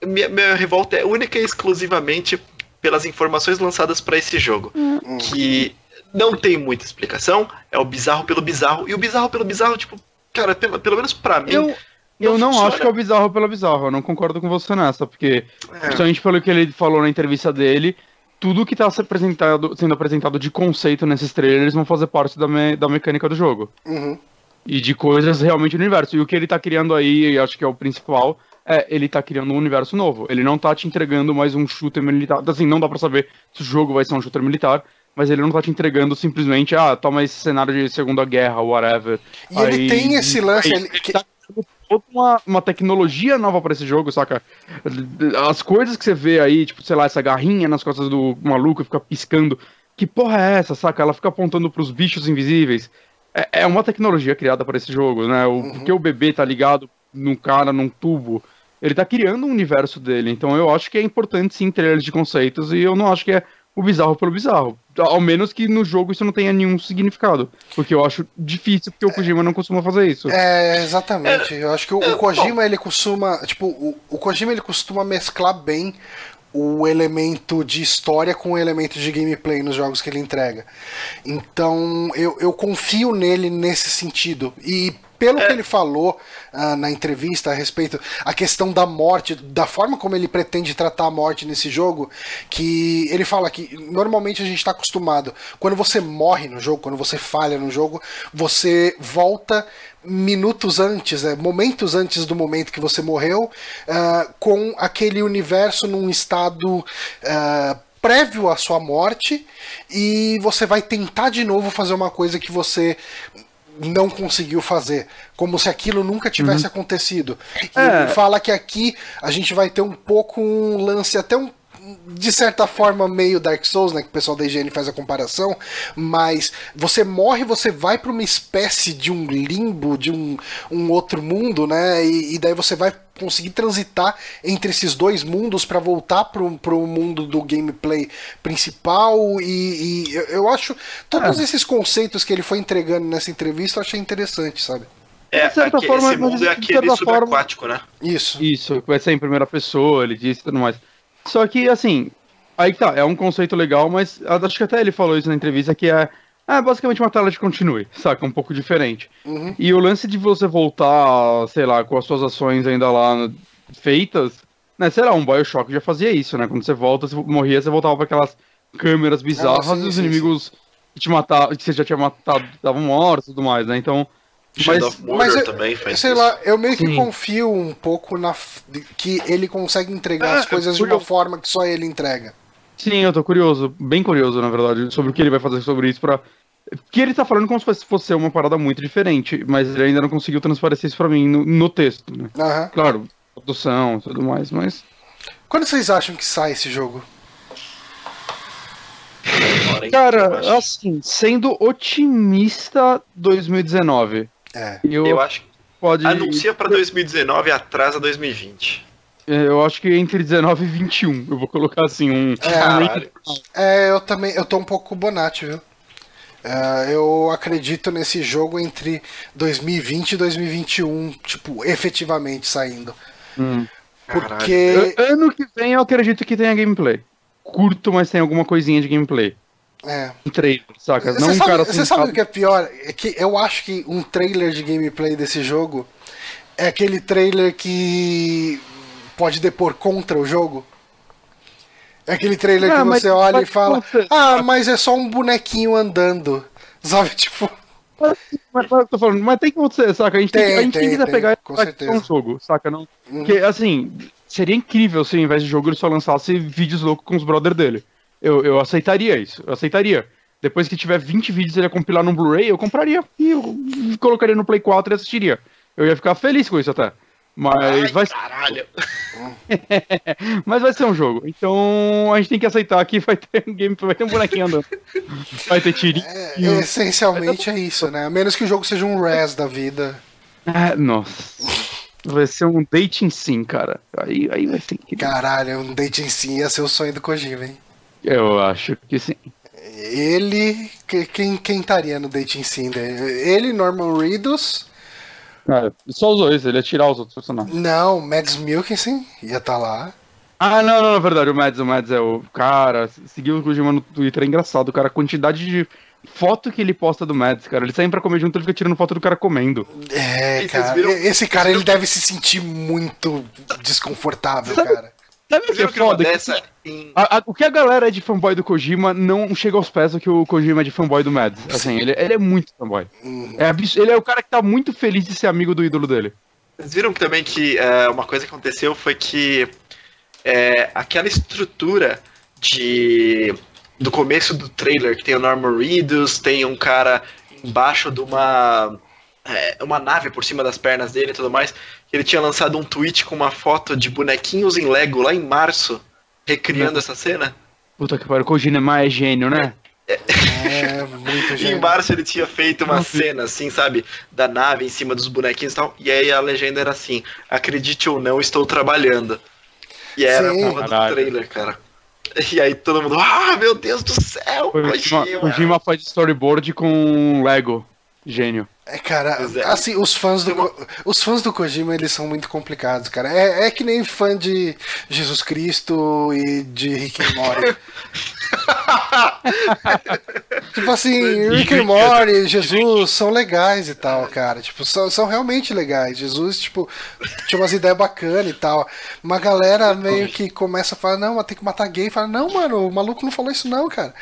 Minha, minha revolta é única e exclusivamente pelas informações lançadas para esse jogo. Que não tem muita explicação, é o bizarro pelo bizarro, e o bizarro pelo bizarro, tipo, cara, pelo, pelo menos pra mim. Eu, eu não funciona. acho que é o bizarro pelo bizarro, eu não concordo com você nessa, porque, É. principalmente pelo que ele falou na entrevista dele, tudo que tá se apresentado, sendo apresentado de conceito nesses trailers vão fazer parte da, me- da mecânica do jogo. Uhum. E de coisas realmente do universo. E o que ele tá criando aí, e acho que é o principal, é ele tá criando um universo novo. Ele não tá te entregando mais um shooter militar. Assim, não dá pra saber se o jogo vai ser um shooter militar, mas ele não tá te entregando simplesmente, ah, toma esse cenário de Segunda Guerra, whatever. E ele tem esse lance, aí ele- que- tá criando toda uma, uma tecnologia nova pra esse jogo, saca? As coisas que você vê aí, tipo, sei lá, essa garrinha nas costas do maluco fica piscando. Que porra é essa, saca? Ela fica apontando pros bichos invisíveis. É, é uma tecnologia criada para esse jogo, né? O, Uhum. Porque o bebê tá ligado num cara, num tubo. Ele tá criando um universo dele. Então eu acho que é importante sim trailers de conceitos e eu não acho que é o bizarro pelo bizarro. Ao menos que no jogo isso não tenha nenhum significado. Porque eu acho difícil, porque o Kojima não costuma fazer isso. É, exatamente. Eu acho que o, o Kojima, ele costuma. Tipo, o, o Kojima ele costuma mesclar bem o elemento de história com o elemento de gameplay nos jogos que ele entrega. Então, eu, eu confio nele nesse sentido. E pelo que ele falou ah, na entrevista a respeito a questão da morte, da forma como ele pretende tratar a morte nesse jogo, que ele fala que normalmente a gente está acostumado, quando você morre no jogo, quando você falha no jogo, você volta minutos antes, né, momentos antes do momento que você morreu, ah, com aquele universo num estado ah, prévio à sua morte, e você vai tentar de novo fazer uma coisa que você não conseguiu fazer, como se aquilo nunca tivesse acontecido. E É. fala que aqui a gente vai ter um pouco um lance até um de certa forma meio Dark Souls, né, que o pessoal da IGN faz a comparação, mas você morre, você vai para uma espécie de um limbo, de um, um outro mundo, né, e, e daí você vai conseguir transitar entre esses dois mundos para voltar pro, pro mundo do gameplay principal e, e eu, eu acho todos É. esses conceitos que ele foi entregando nessa entrevista eu achei interessante, sabe? É, De certa aque- forma, esse mundo é aquele certa forma- subaquático, né? Isso. Isso, vai ser em primeira pessoa, ele disse e tudo mais. Só que, assim, aí que tá, é um conceito legal, mas acho que até ele falou isso na entrevista, que é, é basicamente uma tela de continue, saca? Um pouco diferente. Uhum. E o lance de você voltar, sei lá, com as suas ações ainda lá feitas, né? Sei lá, um Bioshock já fazia isso, né? Quando você volta, você morria, você voltava pra aquelas câmeras bizarras Ah, sim, e os sim, inimigos que te matavam, que você já tinha matado, estavam mortos e tudo mais, né? Então. Shadow Mas, of Mordor Mas eu- também faz Sei isso. lá, eu meio que Sim. confio um pouco na que ele consegue entregar É, as coisas de uma forma que só ele entrega. Sim, eu tô curioso, bem curioso, na verdade, sobre o que ele vai fazer sobre isso pra. Que ele tá falando como se fosse- uma parada muito diferente, mas ele ainda não conseguiu transparecer isso pra mim no, no texto, né? Aham. Claro, produção e tudo mais, mas. Quando vocês acham que sai esse jogo? Cara, assim, sendo otimista 2019. É. Eu, eu acho que pode. anuncia pra 2019 e atrasa 2020. Eu acho que entre 19 e 21. Eu vou colocar assim, um. Caralho. É, eu também, eu tô um pouco Bonatti, viu? É, eu acredito nesse jogo entre 2020 e 2021, tipo, efetivamente saindo. Hum. Porque. An- Ano que vem eu acredito que tenha gameplay. Curto, mas tem alguma coisinha de gameplay. É. Um trailer, saca? Não Você um sabe, cara você sabe o que é pior? É que eu acho que um trailer de gameplay desse jogo é aquele trailer que pode depor contra o jogo. É aquele trailer Ah, que mas você olha e fala. Ah, mas é só um bonequinho andando. *laughs* Sabe, tipo. Mas, mas tô falando, mas tem que acontecer, saca? A gente tem, Tem, que, a gente tem, tem, que pegar com certeza. um jogo, saca? Não? Uhum. Porque, assim, seria incrível se ao invés de jogo ele só lançasse vídeos loucos com os brother dele. Eu, eu aceitaria isso, eu aceitaria. Depois que tiver 20 vídeos ele ia compilar num Blu-ray, eu compraria e eu colocaria no Play 4 e assistiria. Eu ia ficar feliz com isso até. Mas Ai, vai, caralho. *laughs* mas vai ser um jogo. Então a gente tem que aceitar que vai ter um game, vai ter um bonequinho andando. Vai ter tirinho. É, essencialmente é isso, né? A menos que o jogo seja um res da vida. Ah, nossa. Vai ser um dating sim, cara. Aí, aí vai ser incrível. Caralho, um dating sim ia ser o sonho do Kojima, hein? Eu acho que sim. Ele. que- Quem, quem estaria no dating sim? Ele, Norman Reedus. Ah, só os dois, ele ia tirar os outros personagens. Não, Mads Mikkelsen ia estar lá. Ah, não, não, na verdade, o Mads, o Mads é o. Cara, seguir o Kojima no Twitter é engraçado, cara. A quantidade de foto que ele posta do Mads, cara. Ele sai pra comer junto, ele fica tirando foto do cara comendo. É, E cara. viram- Esse cara ele deve se sentir muito desconfortável, cara. Sabe o que é foda? dessa, em- A- a- o que a galera é de fanboy do Kojima não chega aos pés do que o Kojima é de fanboy do Mads. Assim, ele, ele é muito fanboy. Uhum. É abs- ele é o cara que tá muito feliz de ser amigo do ídolo dele. Vocês viram também que é, uma coisa que aconteceu foi que é, aquela estrutura de do começo do trailer, que tem o Norman Reedus, tem um cara embaixo de uma é, uma nave por cima das pernas dele e tudo mais, ele tinha lançado um tweet com uma foto de bonequinhos em Lego lá em março, recriando essa cena. Puta que pariu, o Kojima é gênio, né? É, muito E *laughs* em gênio. março ele tinha feito uma cena assim, sabe? Da nave em cima dos bonequinhos e tal. E aí a legenda era assim: acredite ou não, estou trabalhando. E era Sim. a porra do trailer, cara. E aí todo mundo, ah, meu Deus do céu, Kojima. Kojima faz storyboard com Lego. Gênio. É, cara, é. assim, os fãs do os fãs do Kojima, eles são muito complicados, cara. É, é que nem fã de Jesus Cristo e de Rick and Morty. *laughs* tipo assim, Rick and Morty, Jesus são legais e tal, cara. Tipo, são, são realmente legais. Jesus, tipo, tinha umas ideias bacanas e tal. Uma galera meio que começa a falar, não, mas tem que matar gay. Fala, não, mano, o maluco não falou isso não, cara.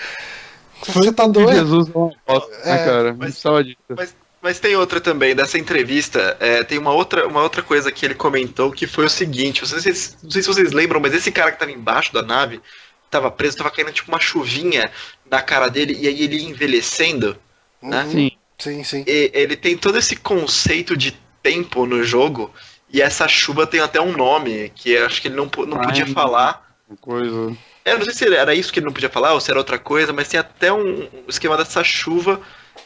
Você tá doido? Jesus não bosta, né, É, cara? Não mas- precisava disso. Mas, mas tem outra também, dessa entrevista, é, tem uma outra, uma outra coisa que ele comentou que foi o seguinte: vocês, não sei se vocês lembram, mas esse cara que tava embaixo da nave, tava preso, tava caindo tipo uma chuvinha na cara dele, e aí ele ia envelhecendo. né? Uhum. Sim. Sim, sim. E- ele tem todo esse conceito de tempo no jogo, e essa chuva tem até um nome, que eu acho que ele não, não podia Ai. falar. Uma Coisa. Eu não sei se era isso que ele não podia falar ou se era outra coisa, mas tem até um, um esquema dessa chuva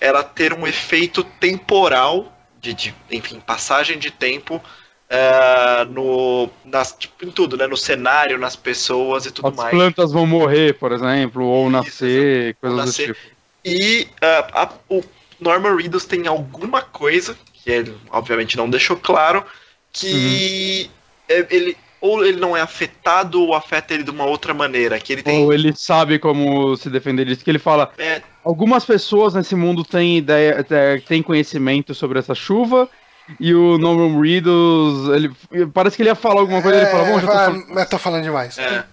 ela ter um efeito temporal, de, de, enfim, passagem de tempo eh, no, nas, tipo, em tudo, né? No cenário, nas pessoas e tudo As mais. plantas vão morrer, por exemplo, ou nascer, coisas nascer. do tipo. E ah, a- o Norman Reedus tem alguma coisa, que ele obviamente não deixou claro, que é- ele ou ele não é afetado ou afeta ele de uma outra maneira, que ele tem Ou ele sabe como se defender disso, que ele fala, é, algumas pessoas nesse mundo têm ideia, têm- têm conhecimento sobre essa chuva, e o Norman Reedus, ele parece que ele ia falar alguma coisa, ele fala, bom, já tô falando. mas tô falando demais. É.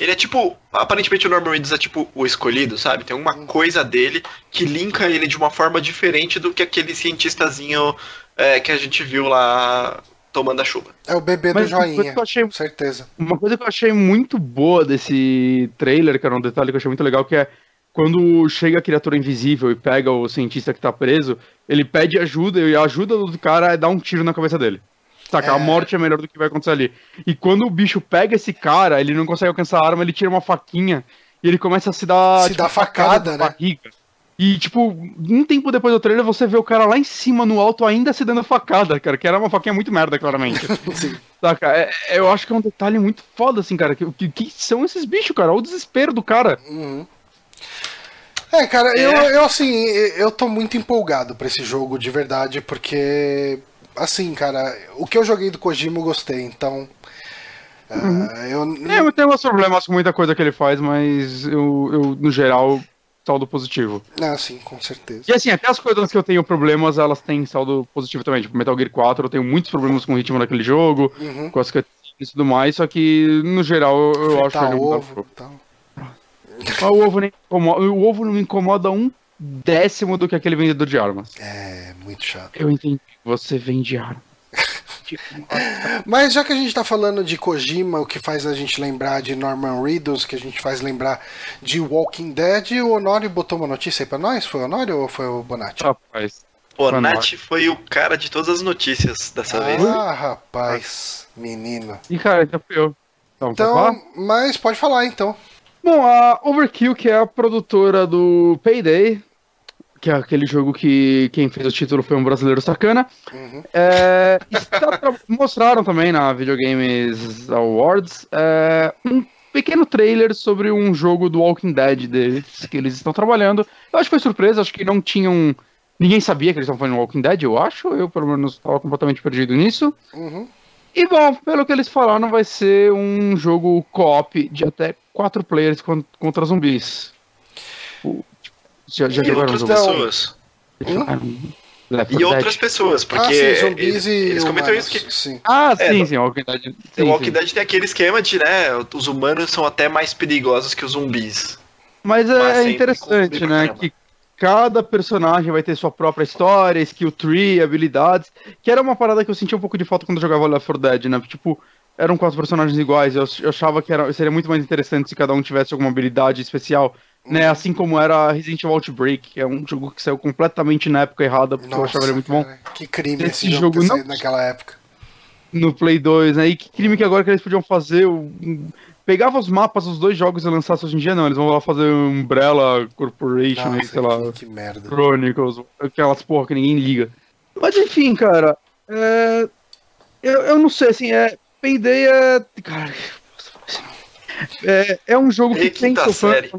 Ele é tipo. Aparentemente o Norman Reedus é tipo o escolhido, sabe? Tem uma coisa dele que linka ele de uma forma diferente do que aquele cientistazinho é, que a gente viu lá tomando a chuva. É o bebê Mas do joinha, eu achei com certeza. Uma coisa que eu achei muito boa desse trailer, que era um detalhe que eu achei muito legal, que é quando chega a criatura invisível e pega o cientista que tá preso, ele pede ajuda e a ajuda do cara é dar um tiro na cabeça dele. Saca? A É. morte é melhor do que vai acontecer ali. E quando o bicho pega esse cara, ele não consegue alcançar a arma, ele tira uma faquinha e ele começa a se dar. Se dá facada, na né? barriga. E, tipo, um tempo depois do trailer, você vê o cara lá em cima, no alto, ainda se dando facada, cara, que era uma faquinha muito merda, claramente. *laughs* Sim. Saca? É- é- eu acho que é um detalhe muito foda, assim, cara. Que, que, que são esses bichos, cara? Olha o desespero do cara. Uhum. É, cara, É. Eu, eu assim, eu tô muito empolgado pra esse jogo de verdade, porque assim, cara, o que eu joguei do Kojima eu gostei, então ah, eu É, eu tenho meus problemas com muita coisa que ele faz, mas eu, eu no geral, saldo positivo. ah, sim, com certeza. E assim, até as coisas que eu tenho problemas, elas têm saldo positivo também. Tipo, Metal Gear 4, eu tenho muitos problemas com o ritmo daquele jogo, Uhum. com as cutscenes e tudo mais, só que no geral eu, eu acho Fritar ele um ovo, tal. Mas o ovo, nem incomoda, o ovo não me incomoda um décimo do que aquele vendedor de armas. É, muito chato. Eu entendi. Você vende arma. *laughs* Mas já que a gente tá falando de Kojima, o que faz a gente lembrar de Norman Reedus, que a gente faz lembrar de Walking Dead, o Honório botou uma notícia aí pra nós? Foi o Honório ou foi o Bonatti? Rapaz. O Foi o cara de todas as notícias dessa vez. Ah, rapaz, menino. E cara, já fui eu. Então? Então, mas pode falar então. Bom, a Overkill, que é a produtora do Payday, que é aquele jogo que quem fez o título foi um brasileiro sacana, Uhum. é, está tra- mostraram também na Videogames Awards é, um pequeno trailer sobre um jogo do Walking Dead deles, que eles estão trabalhando. Eu acho que foi surpresa, acho que não tinham. Ninguém sabia que eles estavam fazendo Walking Dead, eu acho. Eu, pelo menos, estava completamente perdido nisso. Uhum. E bom, pelo que eles falaram, vai ser um jogo co-op de até quatro players con- contra zumbis. Já, já E jogaram outras pessoas. Left E 4 outras pessoas, porque ah, sim, zumbis eles, e eles comentam isso que Sim. Ah, É, sim, no- sim, Walking Dead. Sim, o Walking sim. Dead tem aquele esquema de, né, os humanos são até mais perigosos que os zumbis. Mas Mas é, é sempre interessante, né? Que cada personagem vai ter sua própria história, skill tree, habilidades. Que era uma parada que eu sentia um pouco de falta quando eu jogava Left 4 Dead, né? Tipo, eram quatro personagens iguais. Eu, eu achava que era, seria muito mais interessante se cada um tivesse alguma habilidade especial. Né, assim como era Resident Evil Outbreak, que é um jogo que saiu completamente na época errada, porque eu achava ele muito bom. cara, Que crime Esse esse jogo, jogo não- naquela época. no Play 2, né? E que crime que agora que eles podiam fazer. o- Pegava os mapas dos dois jogos e lançasse hoje em dia, não. Eles vão lá fazer Umbrella Corporation, aí, Nossa, sei lá, que, que merda. Chronicles, aquelas porra que ninguém liga. Mas enfim, cara. É... Eu, eu não sei, assim, é. Payday é. Cara. É, é um jogo que Ei, tem seu fã. série.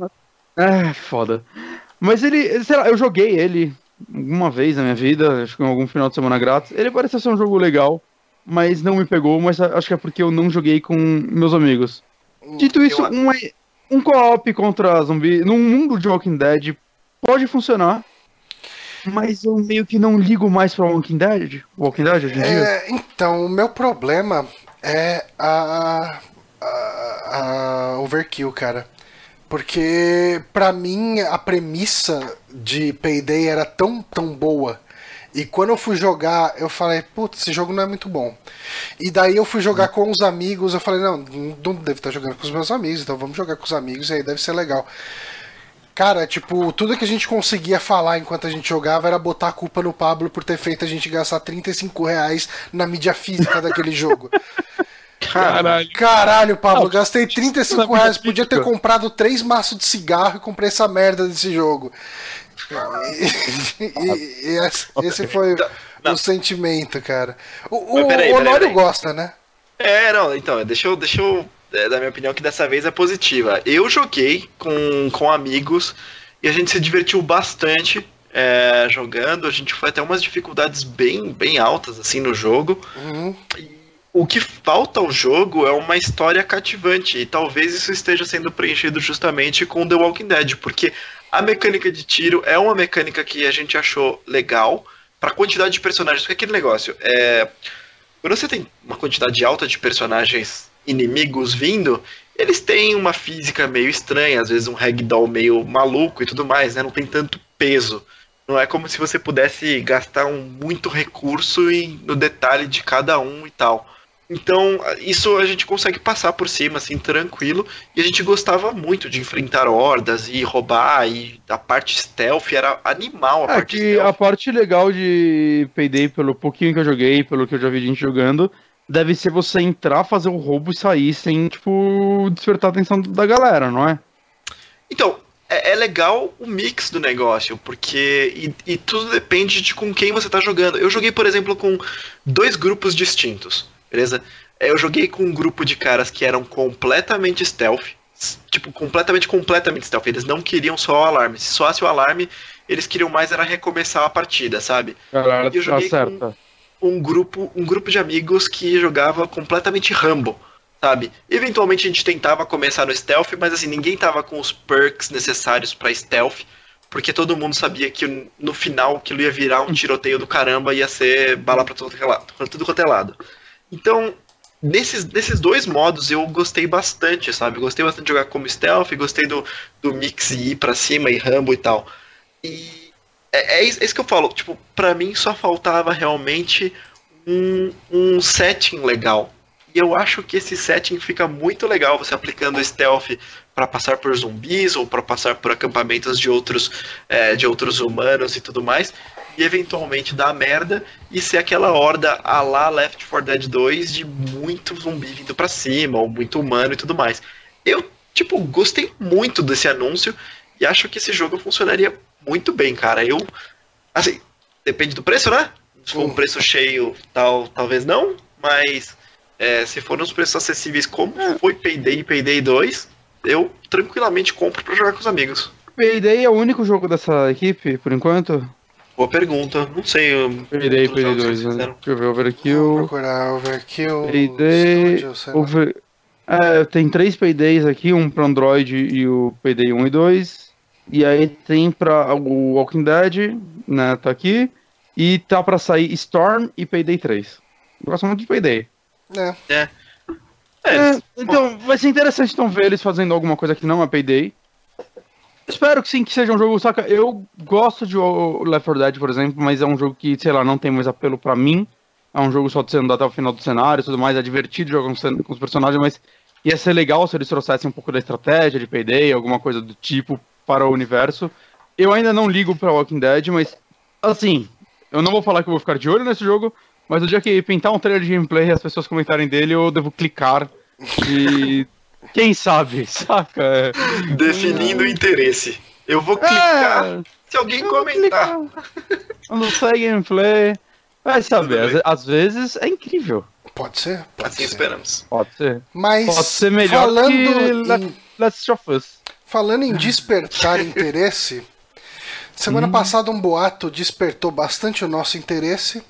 É, foda. Mas ele, sei lá, eu joguei ele uma vez na minha vida, acho que em algum final de semana grátis. Ele parecia ser um jogo legal, mas não me pegou, mas acho que é porque eu não joguei com meus amigos. Dito isso, eu- um, um co-op contra zumbi num mundo de Walking Dead pode funcionar, mas eu meio que não ligo mais pra Walking Dead. Walking Dead hoje em dia. É, então, o meu problema é a, a, a Overkill, cara. Porque, pra mim, a premissa de Payday era tão, tão boa. E quando eu fui jogar, eu falei, putz, esse jogo não é muito bom. E daí eu fui jogar com os amigos, eu falei, não, não devo estar jogando com os meus amigos, então vamos jogar com os amigos e aí deve ser legal. Cara, tipo, tudo que a gente conseguia falar enquanto a gente jogava era botar a culpa no Pablo por ter feito a gente gastar 35 reais na mídia física daquele jogo. Caralho. Caralho, Pablo, Não, gastei na 35 mídia reais. Podia ter comprado três maços de cigarro e comprei essa merda desse jogo. E, e- e esse, esse foi o sentimento, cara. O, o, Mas peraí, o peraí, Honório peraí. gosta, né? É, não, então, deixa eu, deixa eu é, dar minha opinião que dessa vez é positiva. Eu joguei com, com amigos e a gente se divertiu bastante é, jogando. A gente foi até umas dificuldades bem, bem altas, assim, no jogo. Uhum. O que falta ao jogo é uma história cativante, e talvez isso esteja sendo preenchido justamente com The Walking Dead, porque a mecânica de tiro é uma mecânica que a gente achou legal para quantidade de personagens. Porque aquele negócio, é, quando você tem uma quantidade alta de personagens inimigos vindo, eles têm uma física meio estranha, às vezes um ragdoll meio maluco e tudo mais, né? Não tem tanto peso. Não é como se você pudesse gastar um, muito recurso em, no detalhe de cada um e tal. Então, isso a gente consegue passar por cima, assim, tranquilo. E a gente gostava muito de enfrentar hordas e roubar. E a parte stealth era animal. A É parte que a parte legal de Payday, pelo pouquinho que eu joguei, pelo que eu já vi gente jogando, deve ser você entrar, fazer o roubo e sair sem, tipo, despertar a atenção da galera, não é? Então, é, é legal o mix do negócio, porque. E, e tudo depende de com quem você tá jogando. Eu joguei, por exemplo, com dois grupos distintos, beleza? É, Eu joguei com um grupo de caras que eram completamente stealth. Tipo, completamente, completamente stealth. Eles não queriam só o alarme. Se soasse o alarme, eles queriam mais era recomeçar a partida, sabe? Galera, Eu joguei acerta. um grupo, um grupo de amigos que jogava completamente Rambo, sabe? Eventualmente a gente tentava começar no stealth, mas assim, ninguém tava com os perks necessários pra stealth, porque todo mundo sabia que no final aquilo ia virar um tiroteio do caramba, ia ser bala pra todo, que é lado- pra tudo quanto é lado. Então, nesses, nesses dois modos eu gostei bastante, sabe? Gostei bastante de jogar como stealth, gostei do, do mix e ir pra cima e Rambo e tal. E é, é isso é isso que eu falo, tipo, pra mim só faltava realmente um, um setting legal. E eu acho que esse setting fica muito legal você aplicando stealth pra passar por zumbis ou pra passar por acampamentos de outros, é, de outros humanos e tudo mais. E eventualmente dar merda e ser aquela horda a lá Left 4 Dead 2 de muito zumbi vindo pra cima, ou muito humano e tudo mais. Eu, tipo, gostei muito desse anúncio e acho que esse jogo funcionaria muito bem, cara. Eu. Assim, depende do preço, né? Se for um Hum. preço cheio, tal, talvez não, mas é, se for uns preços acessíveis como foi Payday e Payday 2, eu tranquilamente compro pra jogar com os amigos. Payday é o único jogo dessa equipe, por enquanto? Boa pergunta, não sei. eu- Payday, Payday jogos que 2, né? Deixa eu ver, Vou Overkill, procurar Overkill. Payday, Studio, over... É, tem três Paydays aqui, um pra Android e o Payday 1 e 2. E aí tem pra o Walking Dead, né, tá aqui. E tá pra sair Storm e Payday 3. Eu gosto muito de Payday. É. É, É, então, vai ser interessante então ver eles fazendo alguma coisa que não é Payday. Espero que sim, que seja um jogo, saca? Eu gosto de Left 4 Dead, por exemplo, mas é um jogo que, sei lá, não tem mais apelo pra mim. É um jogo só de andar até o final do cenário e tudo mais. É divertido jogar com os- com os personagens, mas ia ser legal se eles trouxessem um pouco da estratégia de Payday, alguma coisa do tipo para o universo. Eu ainda não ligo pra Walking Dead, mas, assim, eu não vou falar que eu vou ficar de olho nesse jogo, mas o dia que pintar um trailer de gameplay e as pessoas comentarem dele, eu devo clicar e. Quem sabe, *laughs* saca? É. definindo o interesse. Eu vou clicar É, se alguém comentar. Quando sai gameplay. Vai saber, às, às vezes é incrível. Pode ser? Pode Assim ser. esperamos. Pode ser. Mas Pode ser melhor falando que em, Last, Last of Us. falando em despertar *laughs* interesse, semana Hum. passada um boato despertou bastante o nosso interesse.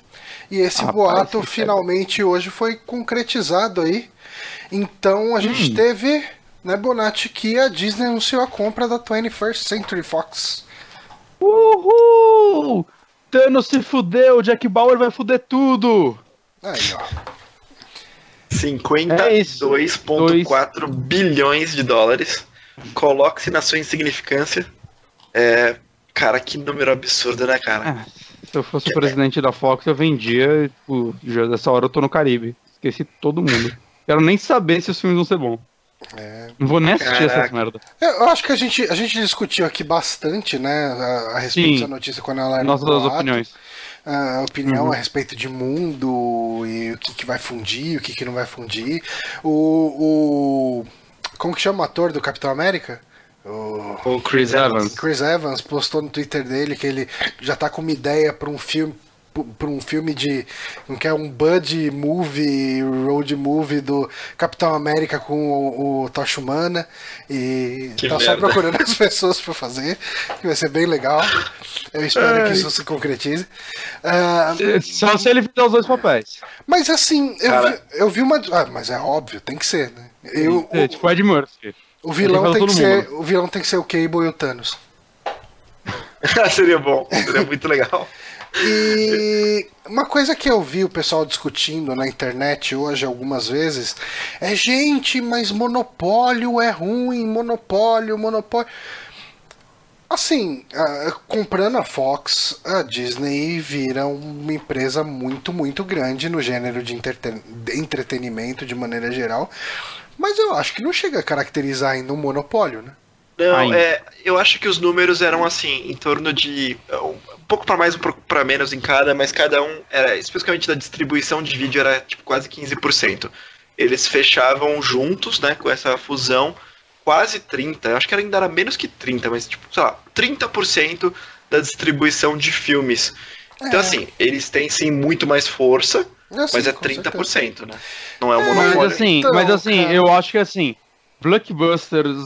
E esse Rapaz, boato é *laughs* finalmente hoje foi concretizado aí. Então a gente Hum. teve, né, Bonatti, que a Disney anunciou a compra da 21st Century Fox. Uhul! Thanos se fudeu, Jack Bauer vai fuder tudo! Aí, ó. É isso. 52,4 bilhões de dólares. Coloque-se na sua insignificância. É, cara, que número absurdo, né, cara? Ah, se eu fosse o presidente da Fox, eu vendia, e, tipo, já dessa hora eu tô no Caribe. Esqueci todo mundo. *laughs* Quero nem saber se os filmes vão ser bons. Não vou nem assistir Caraca. essas merda. Eu acho que a gente, a gente discutiu aqui bastante, né, a, a respeito Sim. dessa notícia quando ela era Nossas opiniões. a opinião Uhum. a respeito de mundo e o que, que vai fundir, o que, que não vai fundir. O, o. Como que chama o ator do Capitão América? O O Chris Evans. Chris Evans postou no Twitter dele que ele já tá com uma ideia para um filme para um filme de não quer um buddy movie road movie do Capitão América com o, o Tocha Humana e Que tá só merda. procurando as pessoas para fazer que vai ser bem legal eu espero que isso se concretize Ah, Só se ele fizer os dois papéis. mas assim eu, Cara. vi, eu vi uma ah, mas é óbvio tem que ser né eu, É, tipo Ed Murphy. o, vilão tem que ser o vilão tem que ser o Cable e o Thanos *laughs* seria bom, seria muito legal. E uma coisa que eu vi o pessoal discutindo na internet hoje algumas vezes é gente, mas monopólio é ruim, monopólio, monopólio. Assim, ah, comprando a Fox, a Disney vira uma empresa muito, muito grande no gênero de de entretenimento de maneira geral. Mas eu acho que não chega a caracterizar ainda um monopólio, né? Não, é, eu acho que os números eram assim, em torno de é, um pouco para mais, um pouco para menos em cada, mas cada um era especificamente da distribuição de vídeo era tipo quase 15%. Eles fechavam juntos, né, com essa fusão, quase 30, eu acho que ainda era menos que 30, mas tipo, sei lá, 30% da distribuição de filmes. Então É. assim, eles têm sim muito mais força, Assim, mas é com certeza. 30%, né? Não é um É, Mas monopólio. assim, Então, mas assim, cara. eu acho que assim, Blockbusters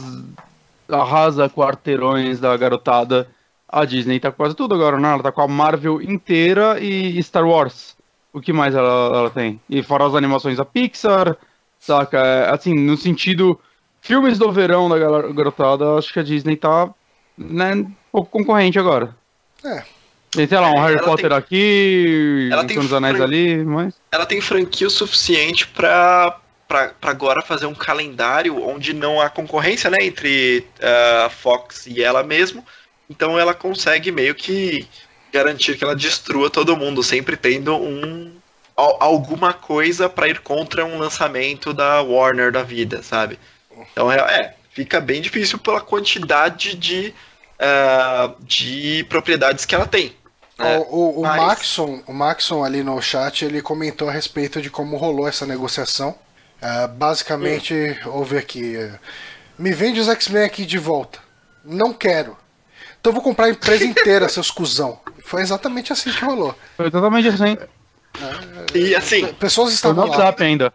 arrasa quarteirões da garotada. A Disney tá com quase tudo agora, né? Ela tá com a Marvel inteira e Star Wars. O que mais ela, ela tem? E fora as animações da Pixar, saca? É, Assim, no sentido. Filmes do verão da garotada, acho que a Disney tá, né, um pouco concorrente agora. É. Tem, sei lá, um É, Harry ela Potter tem- aqui, ela um tem dos Anéis fran- ali, mas. ela tem franquia o suficiente pra, pra agora fazer um calendário onde não há concorrência, né, entre ah, a Fox e ela mesmo. Então ela consegue meio que garantir que ela destrua todo mundo, sempre tendo um al- alguma coisa pra ir contra um lançamento da Warner da vida, sabe? Então é, é, fica bem difícil pela quantidade de ah, de propriedades que ela tem. né? O, o, o Mas- Maxon, o Maxon ali no chat, ele comentou a respeito de como rolou essa negociação. Ah, basicamente, houve aqui. eh, me vende os X-Men aqui de volta. Não quero. Então eu vou comprar a empresa inteira, *laughs* seus cuzão. Foi exatamente assim que rolou. Foi totalmente assim. E assim, Pessoas Foi no estavam lá. WhatsApp ainda.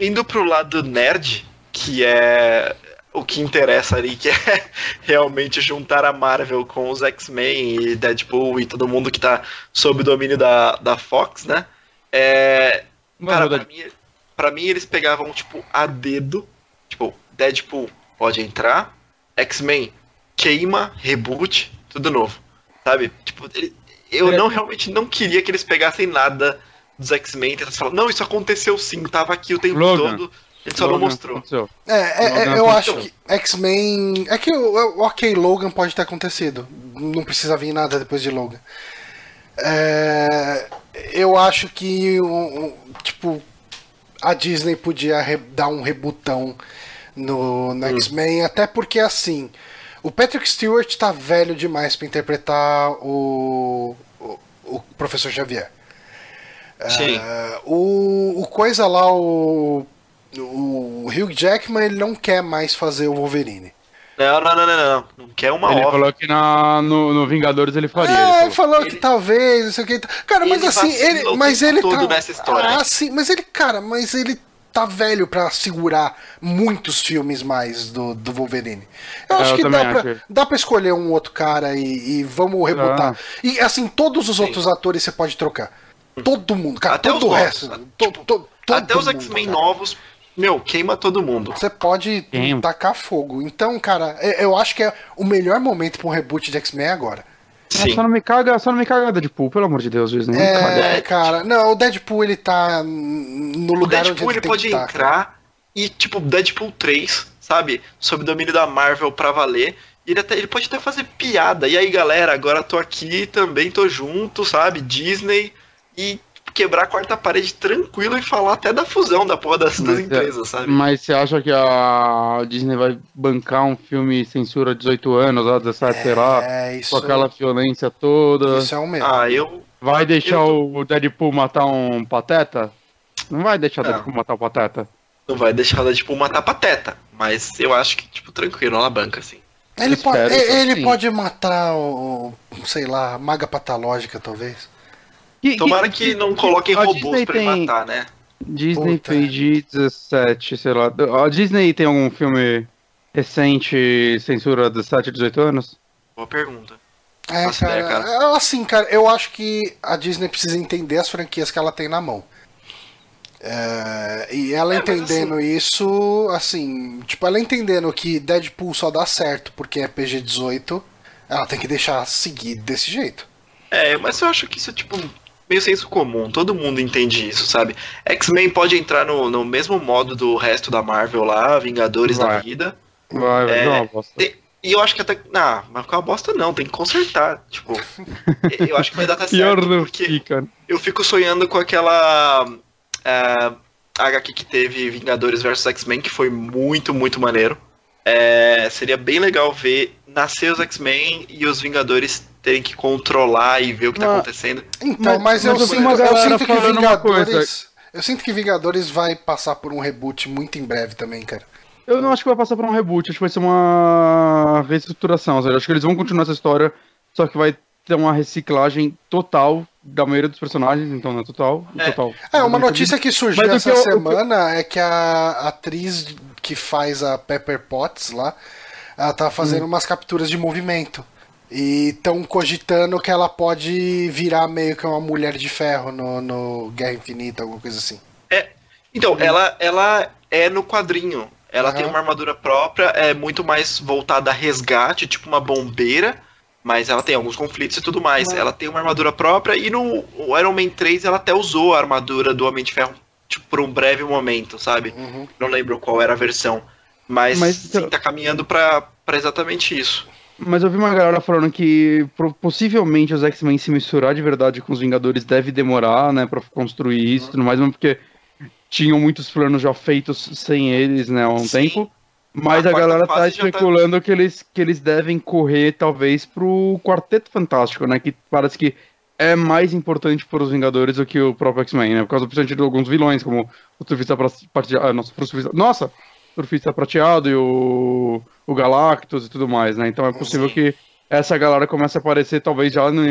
indo pro lado nerd, que é o que interessa ali, que *laughs* é realmente juntar a Marvel com os X-Men e Deadpool e todo mundo que tá sob o domínio da, da Fox, né? É, cara, pra mim, pra mim eles pegavam, tipo, a dedo, tipo, Deadpool pode entrar, X-Men queima, reboot, tudo novo, sabe? Tipo, ele- eu não realmente não queria que eles pegassem nada dos X-Men e tentassem falar, não, isso aconteceu sim, tava aqui o tempo Logan. todo, ele só não Logan mostrou. aconteceu. É, é, é, eu aconteceu. acho que X-Men. É que o o ok, Logan pode ter acontecido. Não precisa vir nada depois de Logan. É, eu acho que tipo a Disney podia dar um rebutão no, no X-Men, até porque assim o Patrick Stewart tá velho demais pra interpretar o, o, o Professor Xavier. Sim. É, o, o coisa lá, o, o Hugh Jackman, ele não quer mais fazer o Wolverine. Não, não, não, não, não. Não quer uma Ele obra. falou que na, no, no Vingadores ele faria. É, ele ele falou. falou Ele- que talvez, não sei o que. Cara, mas Ele assim, ele, mas ele todo tá. nessa história. Ah, sim, mas ele, cara, mas ele tá velho pra segurar muitos filmes mais do, do Wolverine. Eu É, acho eu que dá pra, acho. dá pra escolher um outro cara e, e vamos rebutar. E assim, todos os outros atores você pode trocar. Todo mundo, cara, Até todo os o resto. to- Tipo, to- todo Até os X-Men novos, meu, queima todo mundo. Você pode Quem? tacar fogo. Então, cara, eu eu acho que é o melhor momento pra um reboot de X-Men é agora. Sim. Só não me caga, só não me caga Deadpool, pelo amor de Deus, Disney. Não me caga. É, cara, não, o Deadpool ele tá no O lugar Deadpool onde ele ele tem pode que tá, cara. entrar e, tipo, Deadpool 3, sabe? Sob domínio da Marvel pra valer. Ele, até, ele pode até fazer piada. E aí, galera, agora tô aqui também, tô junto, sabe? Disney. E quebrar a quarta parede tranquilo e falar até da fusão da porra das duas Mas, empresas, sabe? Mas você acha que a Disney vai bancar um filme censura 18 anos, ó, 17, sei lá, É, isso, com aquela violência toda? isso é um medo. Ah, eu. Vai deixar eu o Deadpool matar um pateta? Não vai deixar o. Deadpool matar o pateta. Não vai deixar ela, tipo, matar pateta. Mas eu acho que, tipo, tranquilo, ela banca, assim. ele pode, ele sim. pode matar o, o, sei lá, a maga patológica, talvez. Que- Tomara que não coloquem robôs Disney pra tem- ele matar, né? Disney Puta. PG-17, sei lá. A Disney tem algum filme recente censura 17 a 18 anos? Boa pergunta. É, Faço cara, ideia, cara. assim, cara, eu acho que a Disney precisa entender as franquias que ela tem na mão. É, e ela É, entendendo isso, assim, tipo, ela entendendo que Deadpool só dá certo porque é PG-18, ela tem que deixar seguir desse jeito. É, mas eu acho que isso é, tipo, meio senso comum. Todo mundo entende isso, sabe? X-Men pode entrar no, no mesmo modo do resto da Marvel lá, Vingadores da Vai. vida. Vai, vai É, dar uma bosta. Tem- E eu acho que até. Não, mas com a bosta não, tem que consertar. Tipo, *laughs* eu acho que vai dar até Pior certo, não porque fica. eu fico sonhando com aquela. É, HQ que teve Vingadores vs X-Men, que foi muito, muito maneiro. É, seria bem legal ver nascer os X-Men e os Vingadores terem que controlar e ver o que tá Ah, acontecendo. Então, mas, Mas- eu, mas eu vi sinto, eu sinto que. Vingadores. Eu sinto que Vingadores vai passar por um reboot muito em breve também, cara. Eu não acho que vai passar por um reboot, acho que vai ser uma reestruturação. Ou seja, acho que eles vão continuar essa história, só que vai ter uma reciclagem total da maioria dos personagens, então não é total. É. total. É, uma notícia que surgiu Mas essa que eu- semana é que a atriz que faz a Pepper Potts lá, ela tá fazendo Hum. umas capturas de movimento. E estão cogitando que ela pode virar meio que uma mulher de ferro no, no Guerra Infinita, alguma coisa assim. Então, ela, ela é no quadrinho. Ela Aham. tem uma armadura própria, é muito mais voltada a resgate, tipo uma bombeira, mas ela tem alguns conflitos e tudo mais. Mas- Ela tem uma armadura própria e no o Iron Man 3 ela até usou a armadura do Homem de Ferro, tipo, por um breve momento, sabe? Uhum. Não lembro qual era a versão. Mas, Mas, sim, então- tá caminhando pra exatamente isso. Mas eu vi uma galera falando que pro- possivelmente os X-Men se misturar de verdade com os Vingadores deve demorar, né, pra construir isso e tudo mais, porque tinham muitos planos já feitos sem eles, né, há um Sim. tempo. Mas A a, galera tá tá- especulando que, eles, que eles devem correr, talvez, pro Quarteto Fantástico, né? Que parece que é mais importante para os Vingadores do que o próprio X-Men, né? Por causa principalmente de alguns vilões, como o Surfista Prateado. Ah, nossa, o surfista, nossa! O Surfista Prateado e o, o Galactus e tudo mais, né? Então é possível Sim. que essa galera comece a aparecer, talvez, já no,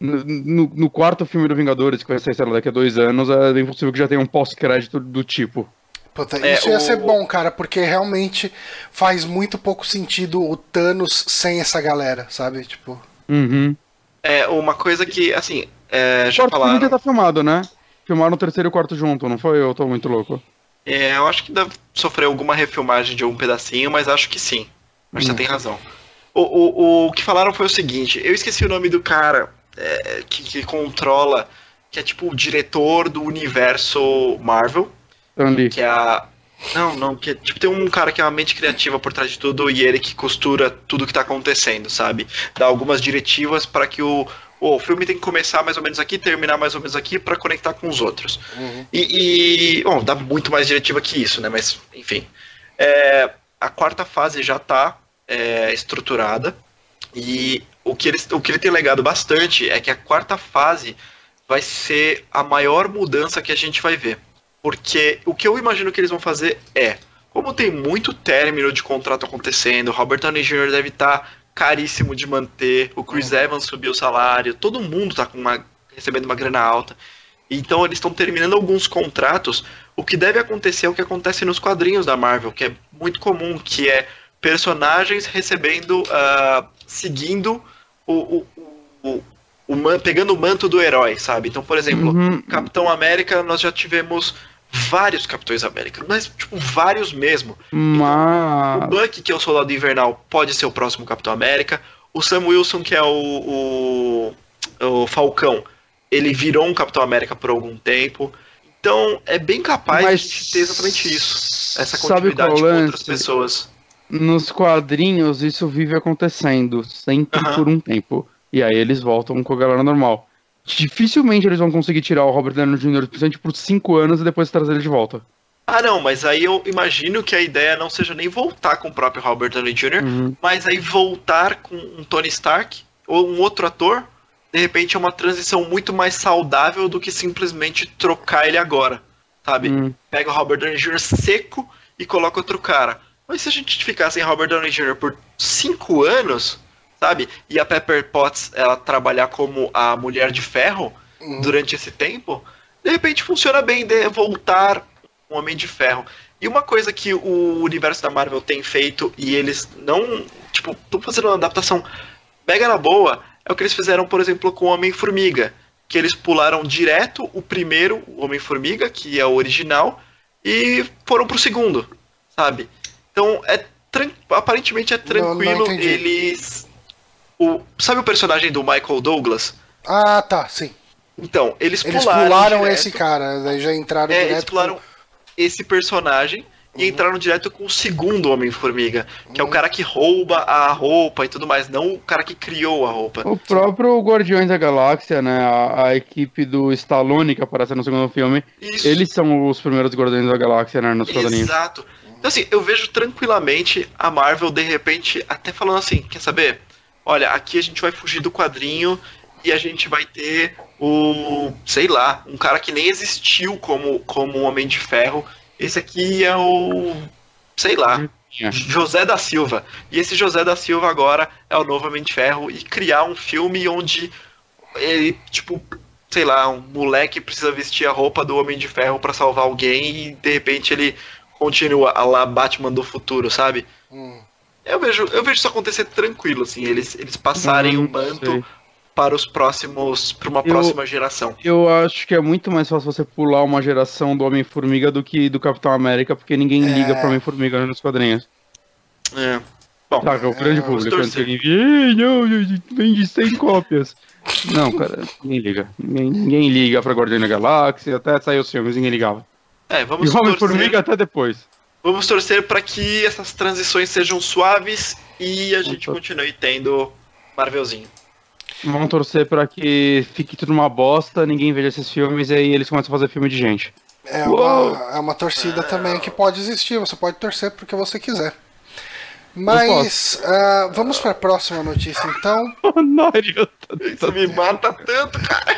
no, no- quarto filme do Vingadores, que vai sair, sei lá, daqui a dois anos. É bem possível que já tenha um pós-crédito do tipo. Puta, É, isso ia o- ser bom, cara, porque realmente faz muito pouco sentido o Thanos sem essa galera, sabe? Tipo. Uhum. É uma coisa que, assim, é, O já quarto filme já tá filmado, né? Filmaram o terceiro e o quarto junto, não foi? Eu tô muito louco. É, eu acho que deve sofrer alguma refilmagem de um pedacinho, mas acho que sim. Mas você Hum. tem razão. O, o, o que falaram foi o seguinte: eu esqueci o nome do cara. é, que, que controla, que é tipo o diretor do universo Marvel, Lee. que é a. Não, não, que é, tipo, tem um cara que é uma mente criativa por trás de tudo e ele que costura tudo que tá acontecendo, sabe? Dá algumas diretivas para que o, o filme tem que começar mais ou menos aqui, terminar mais ou menos aqui para conectar com os outros. E, e, bom, dá muito mais diretiva que isso, né? Mas, enfim. É, a quarta fase já tá é, estruturada e o que, eles, o que ele tem legado bastante é que a quarta fase vai ser a maior mudança que a gente vai ver. Porque o que eu imagino que eles vão fazer é, como tem muito término de contrato acontecendo, Robert Downey Jr. deve estar caríssimo de manter, o Chris Evans subiu o salário, todo mundo tá com uma, recebendo uma grana alta. Então eles estão terminando alguns contratos. O que deve acontecer é o que acontece nos quadrinhos da Marvel, que é muito comum, que é personagens recebendo, ah, seguindo o, o, o, o man- pegando o manto do herói, sabe? Então, por exemplo, Uhum. Capitão América, nós já tivemos vários Capitões América, mas tipo vários mesmo. O Mas. Buck, que é o Soldado Invernal, pode ser o próximo Capitão América. O Sam Wilson, que é o, o, o Falcão, ele virou um Capitão América por algum tempo. Então, é bem capaz Mas de ter exatamente isso. Essa continuidade é o com outras lance? pessoas. Nos quadrinhos, isso vive acontecendo, sempre Aham. por um tempo. E aí eles voltam com a galera normal. Dificilmente eles vão conseguir tirar o Robert Downey Jr. principalmente por 5 anos e depois trazer ele de volta. Ah, não, mas aí eu imagino que a ideia não seja nem voltar com o próprio Robert Downey Jr., Uhum. mas aí voltar com um Tony Stark ou um outro ator, de repente é uma transição muito mais saudável do que simplesmente trocar ele agora, sabe? Hum. Pega o Robert Downey Jr. seco e coloca outro cara. Mas se a gente ficar sem Robert Downey Jr. por cinco anos, sabe? E a Pepper Potts ela trabalhar como a Mulher de Ferro durante esse tempo, de repente funciona bem de voltar um Homem de Ferro. E uma coisa que o universo da Marvel tem feito e eles não, tipo, estão fazendo uma adaptação mega na boa, é o que eles fizeram, por exemplo, com o Homem-Formiga, que eles pularam direto o primeiro o Homem-Formiga, que é o original, e foram pro segundo, sabe? Então, é aparentemente é não tranquilo entendi. eles o sabe o personagem do Michael Douglas? Ah, tá, sim. Então, eles, Eles pularam, pularam direto. esse cara, daí já entraram É, direto. eles pularam esse personagem e entraram direto com o segundo Homem-Formiga, que é o cara que rouba a roupa e tudo mais, não o cara que criou a roupa. O próprio Guardiões da Galáxia, né? A, a equipe do Stallone que aparece no segundo filme, Isso, eles são os primeiros Guardiões da Galáxia, né? Nos quadrinhos. exato. Então assim, eu vejo tranquilamente a Marvel de repente até falando assim, quer saber? Olha, aqui a gente vai fugir do quadrinho e a gente vai ter o, sei lá, um cara que nem existiu como como um Homem de Ferro. Esse aqui é o, sei lá, É. José da Silva. E esse José da Silva agora é o novo Homem de Ferro e criar um filme onde ele, tipo, sei lá, um moleque precisa vestir a roupa do Homem de Ferro pra salvar alguém e de repente ele continua a lá Batman do futuro, sabe? Hum. Eu vejo, eu vejo isso acontecer tranquilo, assim, eles, eles passarem o manto sei. para os próximos, para uma Eu- próxima geração. Eu acho que é muito mais fácil você pular uma geração do Homem-Formiga do que do Capitão América, porque ninguém É. liga pro Homem-Formiga nos quadrinhos. É. Bom, Saca, o grande É, público. Quando alguém "Ih, não, vende 100 cópias. Não, cara, ninguém liga. Ninguém, ninguém liga pra Guardião da Galáxia, até sair os filmes, ninguém ligava. é, E vamos o Homem-Formiga até depois. Vamos torcer para que essas transições sejam suaves e a gente continue tendo Marvelzinho. Vamos torcer pra que fique tudo uma bosta, ninguém veja esses filmes e aí eles começam a fazer filme de gente. É uma, é uma torcida também que pode existir, você pode torcer porque você quiser. Eu Mas ah, vamos para a próxima notícia então. *laughs* Honório, Isso me mata tanto, cara.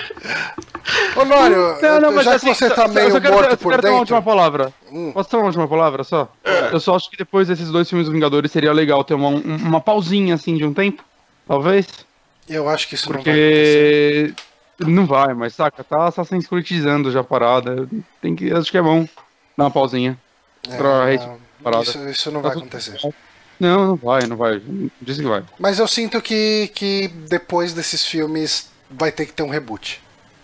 Honório, já que você tá meio só quero, morto eu por quero ter uma última dentro. palavra. Hum. Posso ter uma última palavra só? É. Eu só acho que depois desses dois filmes dos Vingadores seria legal ter uma, um- uma pausinha assim de um tempo. Talvez. Eu acho que isso não vai acontecer. Porque. Não vai, mas saca, tá Assassin's Creedizando já a parada. Tem que, acho que é bom dar uma pausinha. pra É, rede não, parada. isso, isso não Tá vai tudo acontecer. Não, não vai, não vai. Diz que vai. Mas eu sinto que, que depois desses filmes vai ter que ter um reboot.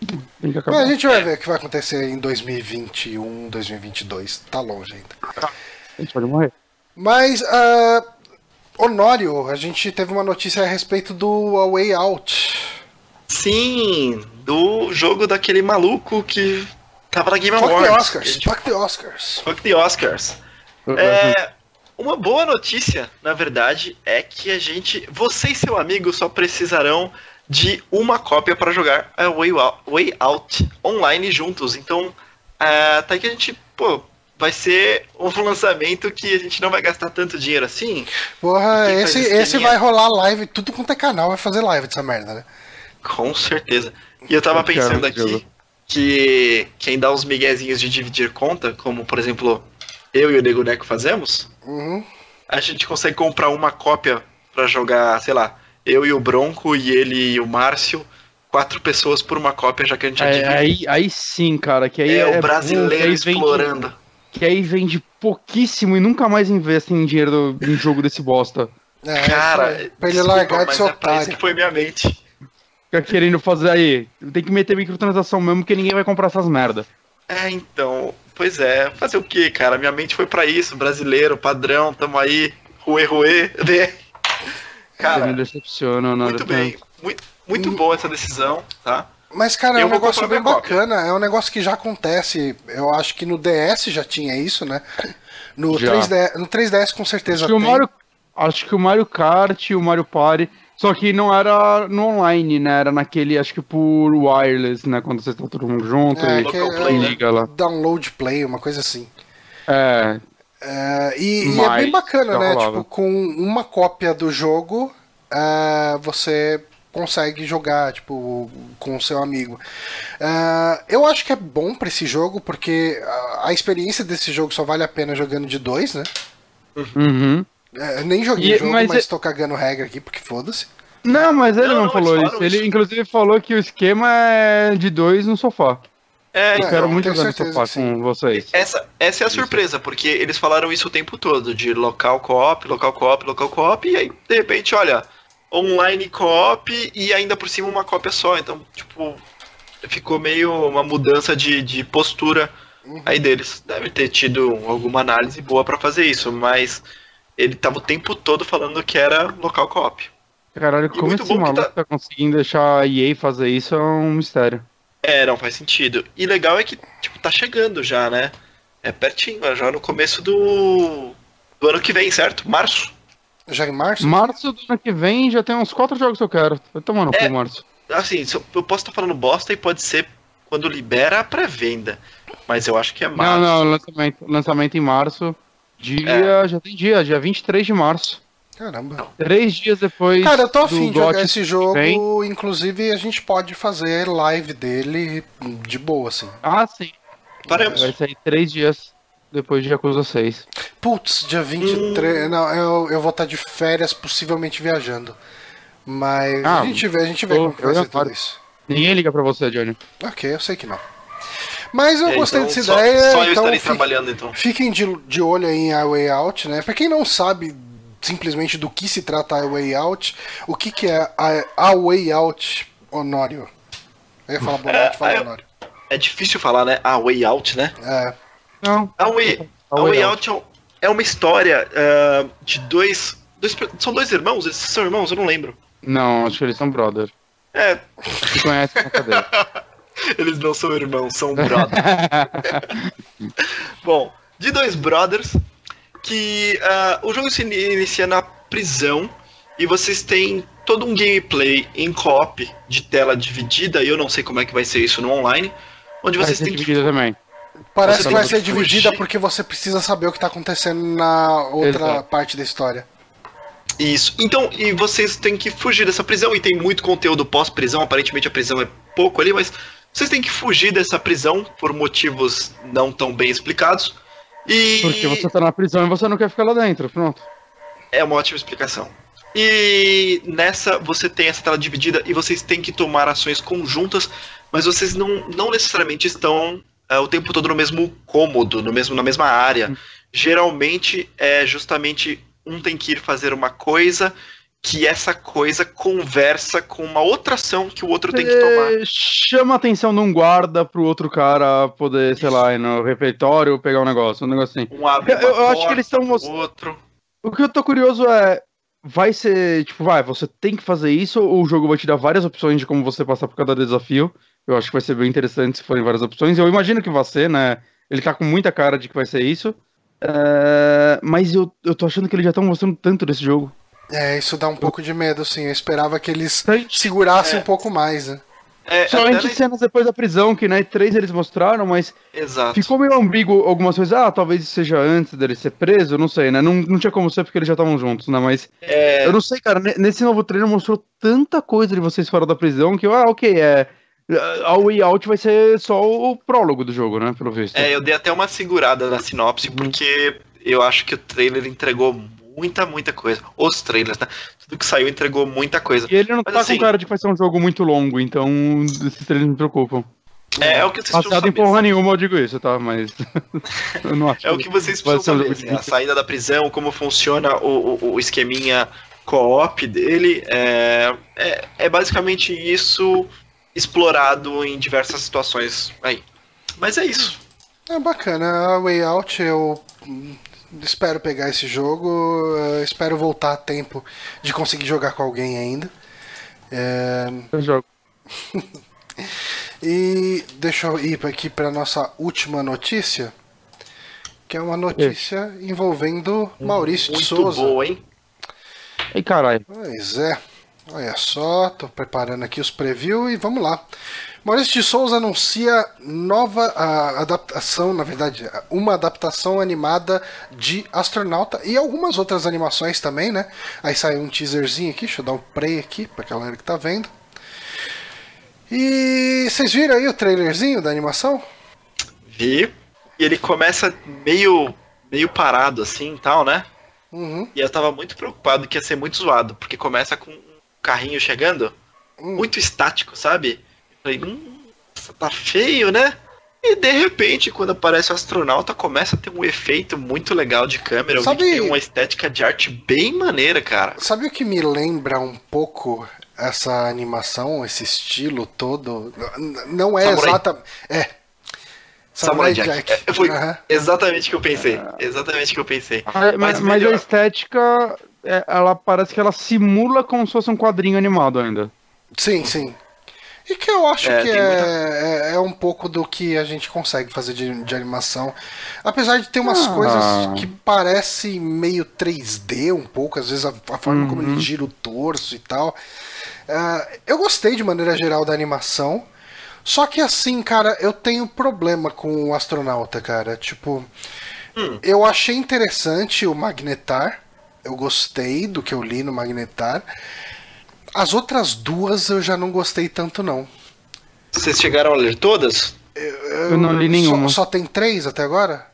Tem que Mas acabar. a gente vai ver o que vai acontecer em 2021, 2022. Tá longe ainda. A gente pode morrer. Mas, ah, Honório, a gente teve uma notícia a respeito do A Way Out. Sim, do jogo daquele maluco que tava na Game Fuck Awards. the Oscars. Fuck the Oscars. Fuck the Oscars. É, uma boa notícia, na verdade, é que a gente, você e seu amigo só precisarão de uma cópia para jogar a Way Out, Way Out online juntos. Então, é, tá aí que a gente, pô, vai ser um *laughs* lançamento que a gente não vai gastar tanto dinheiro assim. Porra, esse, esse vai rolar live, tudo quanto é canal vai fazer live dessa merda, né? Com certeza. E eu tava Eu pensando jogo. aqui que quem dá os miguezinhos de dividir conta, como por exemplo eu e o Nego Neco fazemos, Uhum. a gente consegue comprar uma cópia pra jogar, sei lá, eu e o Bronco e ele e o Márcio, quatro pessoas por uma cópia, já que a gente É, divide. aí, aí sim, cara, que aí é, é, o brasileiro explorando. que aí vende pouquíssimo e nunca mais investe em dinheiro em jogo desse bosta. É, Cara, pra ele largar de é isso otário. que foi minha mente. Fica querendo fazer aí. Tem que meter microtransação mesmo, porque ninguém vai comprar essas merda. É, então, pois é, fazer o que, cara? Minha mente foi pra isso, brasileiro, padrão, tamo aí, ruê, ruê, *laughs* né? Você Cara, me decepciona, nada muito bem, muito, muito boa essa decisão, tá? Mas, cara, é Eu um vou negócio bem cópia. bacana. É um negócio que já acontece. Eu acho que no DS já tinha isso, né? No, Já. 3DS, no 3DS com certeza Acho que, o tem. Mario, acho que o Mario Kart e o Mario Party. Só que não era no online, né? Era naquele, acho que por wireless, né? Quando você tá todo mundo junto É, e, é play, né? liga lá. Download Play, uma coisa assim. É, É, e, e é bem bacana, né? rolava. Tipo, com uma cópia do jogo, é, você consegue jogar, tipo, com o seu amigo. É, eu acho que é bom pra esse jogo, porque a, a experiência desse jogo só vale a pena jogando de dois, né? uhum. É, nem joguei E- jogo, mas, mas é- tô cagando regra aqui, porque foda-se. Não, mas ele Não, não, não, falou isso. falaram Ele, isso. inclusive, falou que o esquema é de dois no sofá. É, Eu É, quero eu muito jogar no sofá sim. com vocês. Essa, essa é a surpresa, porque eles falaram isso o tempo todo, de local co-op, local co-op, local co-op, e aí, de repente, olha, online co-op e ainda por cima uma cópia só. Então, tipo, ficou meio uma mudança de, de postura aí deles. Deve ter tido alguma análise boa pra fazer isso, mas ele tava o tempo todo falando que era local co-op. Caralho, como muito esse bom que maluco tá- tá... conseguindo deixar a EA fazer isso é um mistério. É, não faz sentido. E legal é que, tipo, tá chegando já, né? É pertinho, é já no começo do, do ano que vem, certo? Março. Já em março? Março do ano que vem já tem uns quatro jogos que eu quero. Vai tomar no É. Março. Assim, eu posso estar falando bosta e pode ser quando libera a pré-venda. Mas eu acho que é Não, março. não, lançamento, lançamento em março. Dia. É. Já tem dia, dia 23 de março. Caramba. Três dias depois. Cara, eu tô do afim de jogar esse jogo, vem. inclusive a gente pode fazer live dele de boa, assim. Ah, sim. Faremos. Vai sair três dias depois de Yakuza 6. Putz, dia 23. Não, eu, eu vou estar de férias, possivelmente viajando. Mas Ah, a gente vê, a gente vê eu- como que vai ser tudo isso. Ninguém liga pra você, Johnny. Ok, eu sei que não. Mas eu É, gostei então, dessa só, ideia. Só eu então estarei trabalhando, então. Fiquem de, de olho aí em A Way Out, né? Pra quem não sabe simplesmente do que se trata A Way Out, o que, que é a, a Way Out, Honório? Eu ia falar Bonatti, É, fala eu- Honório. É difícil falar, né? A Way Out, né? É, Não. A Way, A a Way Way Out é é uma história ah, de dois, dois. São dois irmãos? Eles são irmãos? Eu não lembro. Não, acho que eles são brother. É, Se na cadeia. *laughs* eles não são irmãos, são brothers. *laughs* Bom, de dois brothers que ah, o jogo se ini- inicia na prisão e vocês têm todo um gameplay em co-op de tela dividida, e eu não sei como é que vai ser isso no online, onde Vai vocês têm que dividida também. Parece Você que vai ser que dividida fugir. porque você precisa saber o que tá acontecendo na outra Exato. parte da história. Isso. Então, e vocês têm que fugir dessa prisão e tem muito conteúdo pós-prisão. Aparentemente a prisão é pouco ali, mas vocês têm que fugir dessa prisão por motivos não tão bem explicados. E Porque você tá na prisão e você não quer ficar lá dentro. Pronto. é uma ótima explicação. E nessa você tem essa tela dividida e vocês têm que tomar ações conjuntas, mas vocês não, não necessariamente estão é, o tempo todo no mesmo cômodo, no mesmo, na mesma área. Geralmente é justamente um tem que ir fazer uma coisa que essa coisa conversa com uma outra ação que o outro tem que tomar. É, Chama a atenção de um guarda pro outro cara poder, sei lá, ir no refeitório pegar um negócio, um negócio assim. Um abre Eu- eu acho que eles estão most- o outro. O que eu tô curioso é. vai ser, tipo, vai, você tem que fazer isso, ou o jogo vai te dar várias opções de como você passar por cada desafio. Eu acho que vai ser bem interessante se forem várias opções. Eu imagino que vai ser, né? Ele tá com muita cara de que vai ser isso. É, mas eu, eu tô achando que eles já estão mostrando tanto desse jogo. É, isso dá um pouco de medo, sim. Eu esperava que eles segurassem É. um pouco mais, né? É, Somente cenas depois da prisão, que na E3 eles mostraram, mas Exato. ficou meio ambíguo algumas coisas. Ah, talvez isso seja antes dele ser preso, não sei, né? Não, não tinha como ser porque eles já estavam juntos, né? Mas É, eu não sei, cara. ne- Nesse novo trailer mostrou tanta coisa de vocês fora da prisão que eu, ah, ok, é. A Way Out vai ser só o prólogo do jogo, né? Pelo visto. é, eu dei até uma segurada na sinopse, porque eu acho que o trailer entregou muita, muita coisa. Os trailers, né? Tudo que saiu entregou muita coisa. E ele não Mas tá assim- com cara de que vai ser um jogo muito longo, então esses trailers me preocupam. É, é o que vocês precisam Passado em porra nenhuma eu digo isso, tá? Mas. *laughs* eu não acho. É o que vocês precisam um saber. assim, a saída da prisão, como funciona o, o, o esqueminha co-op dele. É, é, é basicamente isso explorado em diversas situações aí. Mas é isso. É bacana. A Way Out, eu hum, espero pegar esse jogo. eh, espero voltar a tempo de conseguir jogar com alguém ainda. É, Eu jogo. *laughs* E deixa eu ir aqui para nossa última notícia, que é uma notícia envolvendo Maurício de Muito Souza. boa, hein? Ei, caralho. Pois é. Olha só, tô preparando aqui os previews e vamos lá. Maurício de Souza anuncia nova ah, adaptação, na verdade, uma adaptação animada de Astronauta e algumas outras animações também, né? Aí saiu um teaserzinho aqui, deixa eu dar um play aqui pra galera que tá vendo. E vocês viram aí o trailerzinho da animação? Vi. E ele começa meio, meio parado assim e tal, né? Uhum. E eu tava muito preocupado que ia ser muito zoado, porque começa com um carrinho chegando, Hum. muito estático, sabe? Falei, hum, tá feio, né? E de repente, quando aparece o astronauta, começa a ter um efeito muito legal de câmera. Sabe- tem uma estética de arte bem maneira, cara. Sabe o que me lembra um pouco essa animação, esse estilo todo? Não é Samurai. exata. É. Samurai Jack. É, foi Aham. exatamente o que eu pensei. Exatamente o que eu pensei. Ah, Mas, Mas mas a estética, é, ela parece que ela simula como se fosse um quadrinho animado ainda. Sim, sim. E que eu acho É, que é, muita- é, é um pouco do que a gente consegue fazer de, de animação. Apesar de ter umas Ah. coisas que parecem meio 3D um pouco, às vezes a, a forma como Uhum. ele gira o torso e tal. Ah, eu gostei de maneira geral da animação. Só que assim, cara, eu tenho problema com o astronauta, cara. Tipo, Hum. eu achei interessante o Magnetar. Eu gostei do que eu li no Magnetar. As outras duas eu já não gostei tanto, não. Vocês chegaram a ler todas? Eu não li nenhuma. Só, só tem três até agora?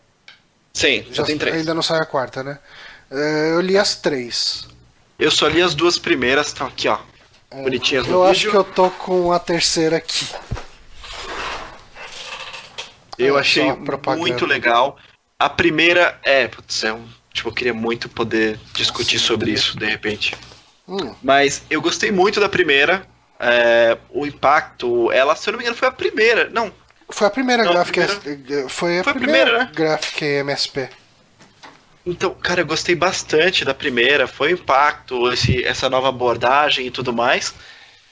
Sim, já tem três. Ainda não sai a quarta, né? É, eu li as três. Eu só li as duas primeiras, estão aqui, ó. Bonitinhas no Eu acho vídeo. que eu tô com a terceira aqui. Eu É, achei só muito legal. A primeira é, putz, é um, tipo, eu queria muito poder discutir sobre isso de repente. Hum, Mas eu gostei muito da primeira. é, o impacto, ela, se eu não me engano, foi a primeira. Não, foi a primeira Não, a gráfica. primeira- Foi a Foi a primeira, primeira, né? gráfica MSP. Então, cara, eu gostei bastante da primeira. Foi o impacto, esse, essa nova abordagem e tudo mais.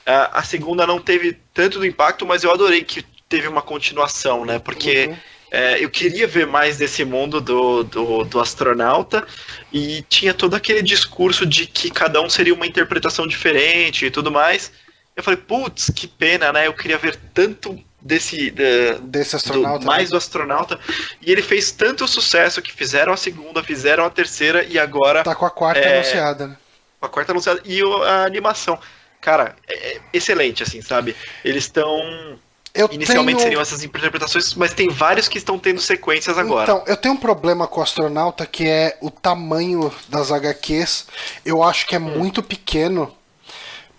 Ah, a segunda não teve tanto do impacto, mas eu adorei que teve uma continuação, né? Porque Uhum. É, eu queria ver mais desse mundo do, do, do astronauta e tinha todo aquele discurso de que cada um seria uma interpretação diferente e tudo mais. Eu falei, putz, que pena, né? Eu queria ver tanto desse. da- Desse do- astronauta. mais né? do astronauta. E ele fez tanto sucesso que fizeram a segunda, fizeram a terceira e agora Tá com a quarta É, anunciada, né? a quarta anunciada. E a animação. Cara, é é excelente, assim, sabe? Eles estão. Eu Inicialmente tenho... seriam essas interpretações, mas tem vários que estão tendo sequências agora. Então, eu tenho um problema com o astronauta que é o tamanho das HQs. Eu acho que é muito pequeno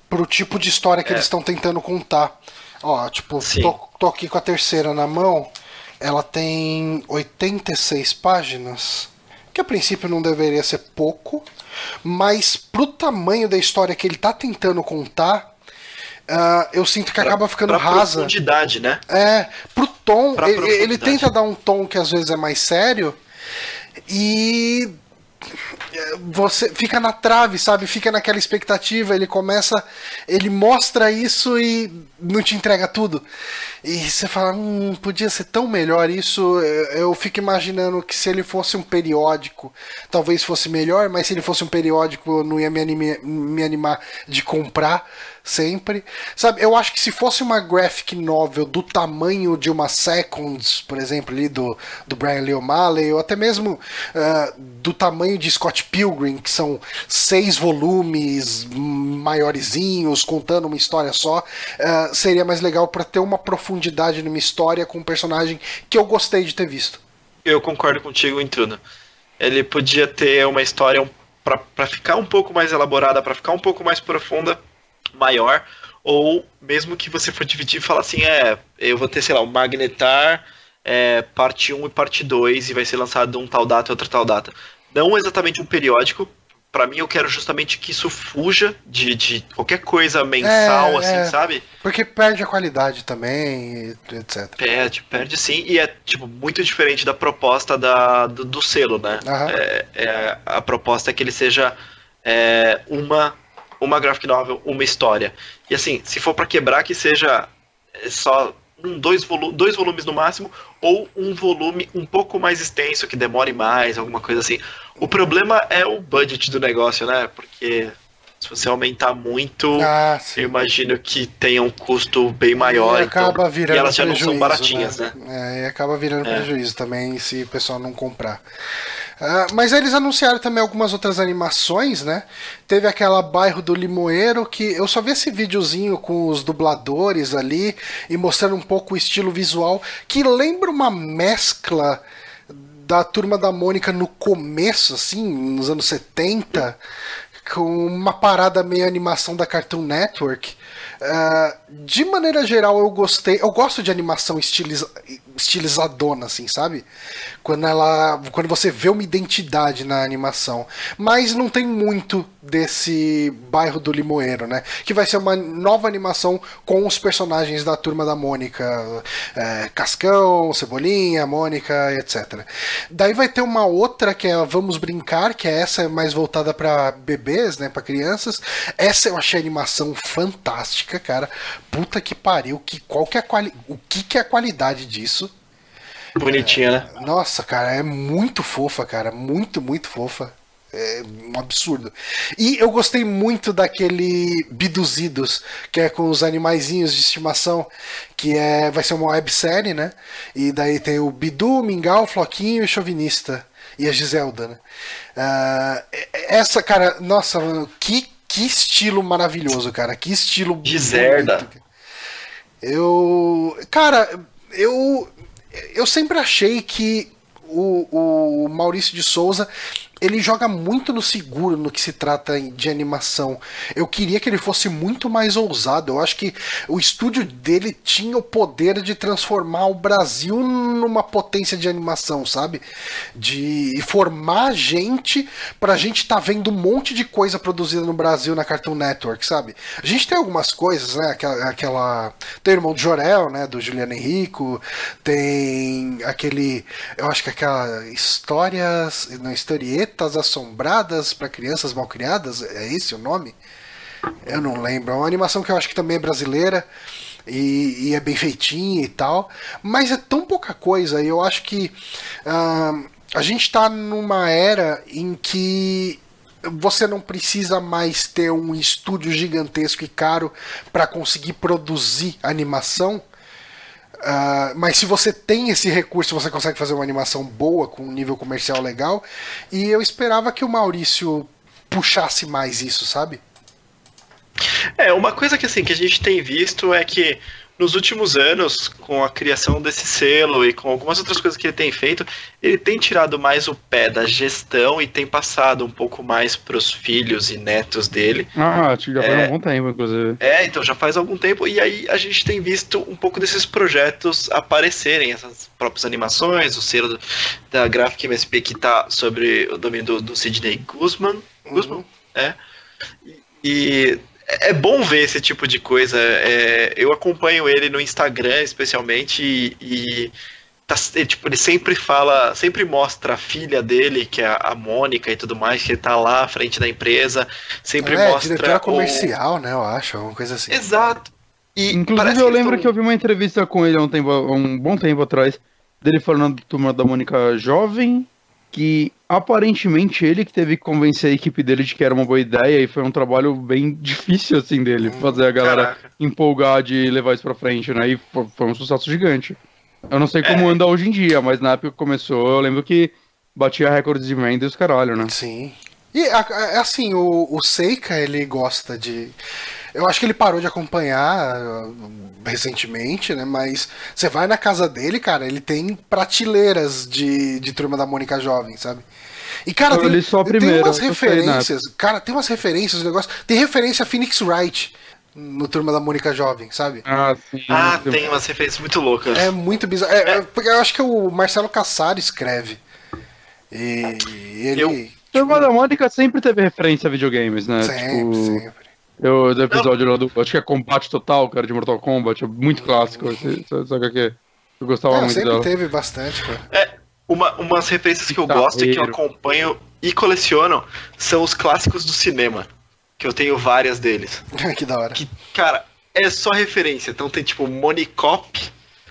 pro tipo de história que eles estão tentando contar. Ó, tipo, É. Tô, tô aqui com a terceira na mão. Ela tem 86 páginas. Que a princípio não deveria ser pouco. Mas pro tamanho da história que ele tá tentando contar. Ah, eu sinto que acaba ficando pra rasa. profundidade, né? É, pro tom, Pra ele, ele tenta dar um tom que às vezes é mais sério e você fica na trave, sabe? Fica naquela expectativa, ele começa, ele mostra isso e não te entrega tudo. E você fala, hum, podia ser tão melhor isso. Eu fico imaginando que se ele fosse um periódico, talvez fosse melhor, mas se ele fosse um periódico, eu não ia me, anime, me animar de comprar sempre. Sabe, eu acho que se fosse uma graphic novel do tamanho de uma Seconds, por exemplo, ali do, do Brian Lee O'Malley, ou até mesmo uh, do tamanho de Scott Pilgrim, que são seis volumes maiorzinhos, contando uma história só, uh, seria mais legal para ter uma profundidade numa história com um personagem que eu gostei de ter visto. Eu concordo contigo tudo. Ele podia ter uma história para ficar um pouco mais elaborada, para ficar um pouco mais profunda maior, ou mesmo que você for dividir e falar assim, é, eu vou ter, sei lá, o Magnetar, é, parte 1 e parte 2, e vai ser lançado um tal data e outra tal data. Não exatamente um periódico, para mim eu quero justamente que isso fuja de, de qualquer coisa mensal, é, assim, é, sabe? Porque perde a qualidade também, etc. Perde, perde sim, e é tipo muito diferente da proposta da, do, do selo, né? Uhum. É, a proposta é que ele seja é, uma uma graphic novel, uma história. E assim, se for para quebrar, que seja é, só um, dois, volu dois volumes no máximo, ou um volume um pouco mais extenso, que demore mais, alguma coisa assim. O problema é o budget do negócio, né? Porque se você aumentar muito, ah, eu imagino que tenha um custo bem maior. E acaba então, virando e elas já não são baratinhas, né? né? É, e acaba virando é. prejuízo também se o pessoal não comprar. Uh, mas eles anunciaram também algumas outras animações, né? Teve aquela bairro do Limoeiro que eu só vi esse videozinho com os dubladores ali e mostrando um pouco o estilo visual que lembra uma mescla da turma da Mônica no começo, assim, nos anos 70, com uma parada meio animação da Cartoon Network. Uh, de maneira geral, eu gostei. Eu gosto de animação estiliza, estilizadona, assim, sabe? Quando ela. Quando você vê uma identidade na animação. Mas não tem muito desse bairro do Limoeiro, né? Que vai ser uma nova animação com os personagens da turma da Mônica. É, Cascão, Cebolinha, Mônica, etc. Daí vai ter uma outra que é Vamos Brincar, que é essa mais voltada para bebês, né? para crianças. Essa eu achei a animação fantástica, cara. Puta que pariu. Que, qual que é a quali... O que, que é a qualidade disso? Bonitinha, né? Nossa, cara, é muito fofa, cara. Muito, muito fofa. É um absurdo. E eu gostei muito daquele Biduzidos, que é com os animaizinhos de estimação, que é vai ser uma websérie, né? E daí tem o Bidu, Mingau, Floquinho e Chauvinista. E a Giselda, né? Uh, essa, cara, nossa, que, que estilo maravilhoso, cara. Que estilo. Giselda. Eu. Cara, eu. Eu sempre achei que o, o Maurício de Souza ele joga muito no seguro no que se trata de animação. Eu queria que ele fosse muito mais ousado. Eu acho que o estúdio dele tinha o poder de transformar o Brasil numa potência de animação, sabe? De formar gente pra gente tá vendo um monte de coisa produzida no Brasil na Cartoon Network, sabe? A gente tem algumas coisas, né? Aquela. aquela... Tem o irmão de Jorel, né? Do Juliano Henrico. Tem aquele. Eu acho que aquela histórias. Não, historieta Planetas Assombradas para Crianças Malcriadas, é esse o nome? Eu não lembro. É uma animação que eu acho que também é brasileira e, e é bem feitinha e tal, mas é tão pouca coisa. E eu acho que uh, a gente está numa era em que você não precisa mais ter um estúdio gigantesco e caro para conseguir produzir animação. Uh, mas se você tem esse recurso, você consegue fazer uma animação boa, com um nível comercial legal. E eu esperava que o Maurício puxasse mais isso, sabe? É, uma coisa que assim que a gente tem visto é que nos últimos anos, com a criação desse selo e com algumas outras coisas que ele tem feito, ele tem tirado mais o pé da gestão e tem passado um pouco mais para os filhos e netos dele. Ah, já faz é, algum tempo, inclusive. É, então já faz algum tempo, e aí a gente tem visto um pouco desses projetos aparecerem, essas próprias animações, o selo da Graphic MSP que está sobre o domínio do, do Sidney Guzman. Uhum. Guzman? É. E é bom ver esse tipo de coisa. É, eu acompanho ele no Instagram, especialmente, e, e tá, ele, tipo, ele sempre fala, sempre mostra a filha dele, que é a Mônica e tudo mais, que ele tá lá à frente da empresa, sempre é, mostra. diretora o- comercial, né? Eu acho, alguma coisa assim. Exato. E Inclusive, eu lembro tão- que eu vi uma entrevista com ele há um, tempo, há um bom tempo atrás, dele falando do turma da Mônica jovem, que aparentemente ele que teve que convencer a equipe dele de que era uma boa ideia, e foi um trabalho bem *laughs* difícil, assim, dele, fazer a galera Caraca. empolgar de levar isso pra frente, né? E fo- foi um sucesso gigante. Eu não sei como É. anda hoje em dia, mas na época que começou, eu lembro que batia recordes de venda e os caralho, né? Sim. E a- assim, o, o Seika, ele gosta de. Eu acho que ele parou de acompanhar uh, recentemente, né? Mas você vai na casa dele, cara, ele tem prateleiras de, de turma da Mônica Jovem, sabe? E, cara, Eu tem, só a tem umas né? referências. Cara, tem umas referências, o negócio. Tem referência a Phoenix Wright no turma da Mônica Jovem, sabe? Ah, sim. Ah, tem umas referências muito loucas. É muito bizarro. É, é, porque eu acho que o Marcelo Cassaro escreve. E ele. Eu- Turma da Mônica sempre teve referência a videogames, né? Sempre, tipo, sempre. Eu, do episódio lá do. Acho que é Combate Total, cara, de Mortal Kombat. É muito clássico. esse- Sabe sabe o que é? Eu gostava Cara, muito sempre dela. teve bastante, cara. É, uma, umas referências que eu gosto e que eu acompanho e coleciono são os clássicos do cinema. Que eu tenho várias deles. *laughs* que da hora. Que, cara, é só referência. Então tem tipo Monicop,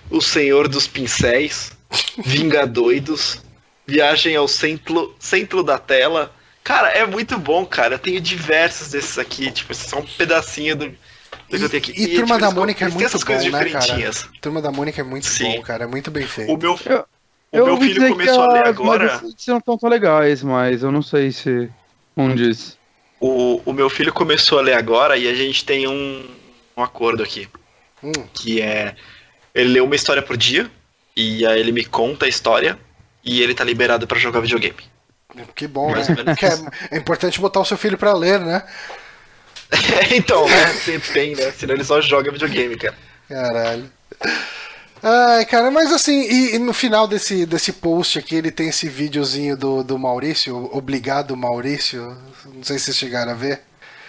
O Senhor dos Pincéis, *laughs* Vingadoidos, Viagem ao Centro, centro da Tela. Cara, é muito bom, cara. Eu tenho diversos desses aqui. Tipo, esse é só um pedacinho do, do que eu tenho aqui. E, Turma tipo, da Mônica é muito bom, coisas né, cara? diferentinhas. Turma da Mônica é muito Sim. bom, cara. É muito bem feito. O meu, Eu- o eu meu filho dizer começou a ler agora. magazines não estão tão legais, mas eu não sei se. Um diz. O, o meu filho começou a ler agora e a gente tem um, um acordo aqui. Hum. Que é. Ele lê uma história por dia, e aí ele me conta a história, e ele tá liberado pra jogar videogame. Que bom, Mais né? é, é importante botar o seu filho pra ler, né? *laughs* então, né? Sempre tem, né? Senão ele só joga videogame, cara. Caralho. Ai, cara, mas assim, e, e no final desse, desse post aqui, ele tem esse videozinho do, do Maurício, obrigado Maurício. Não sei se vocês chegaram a ver.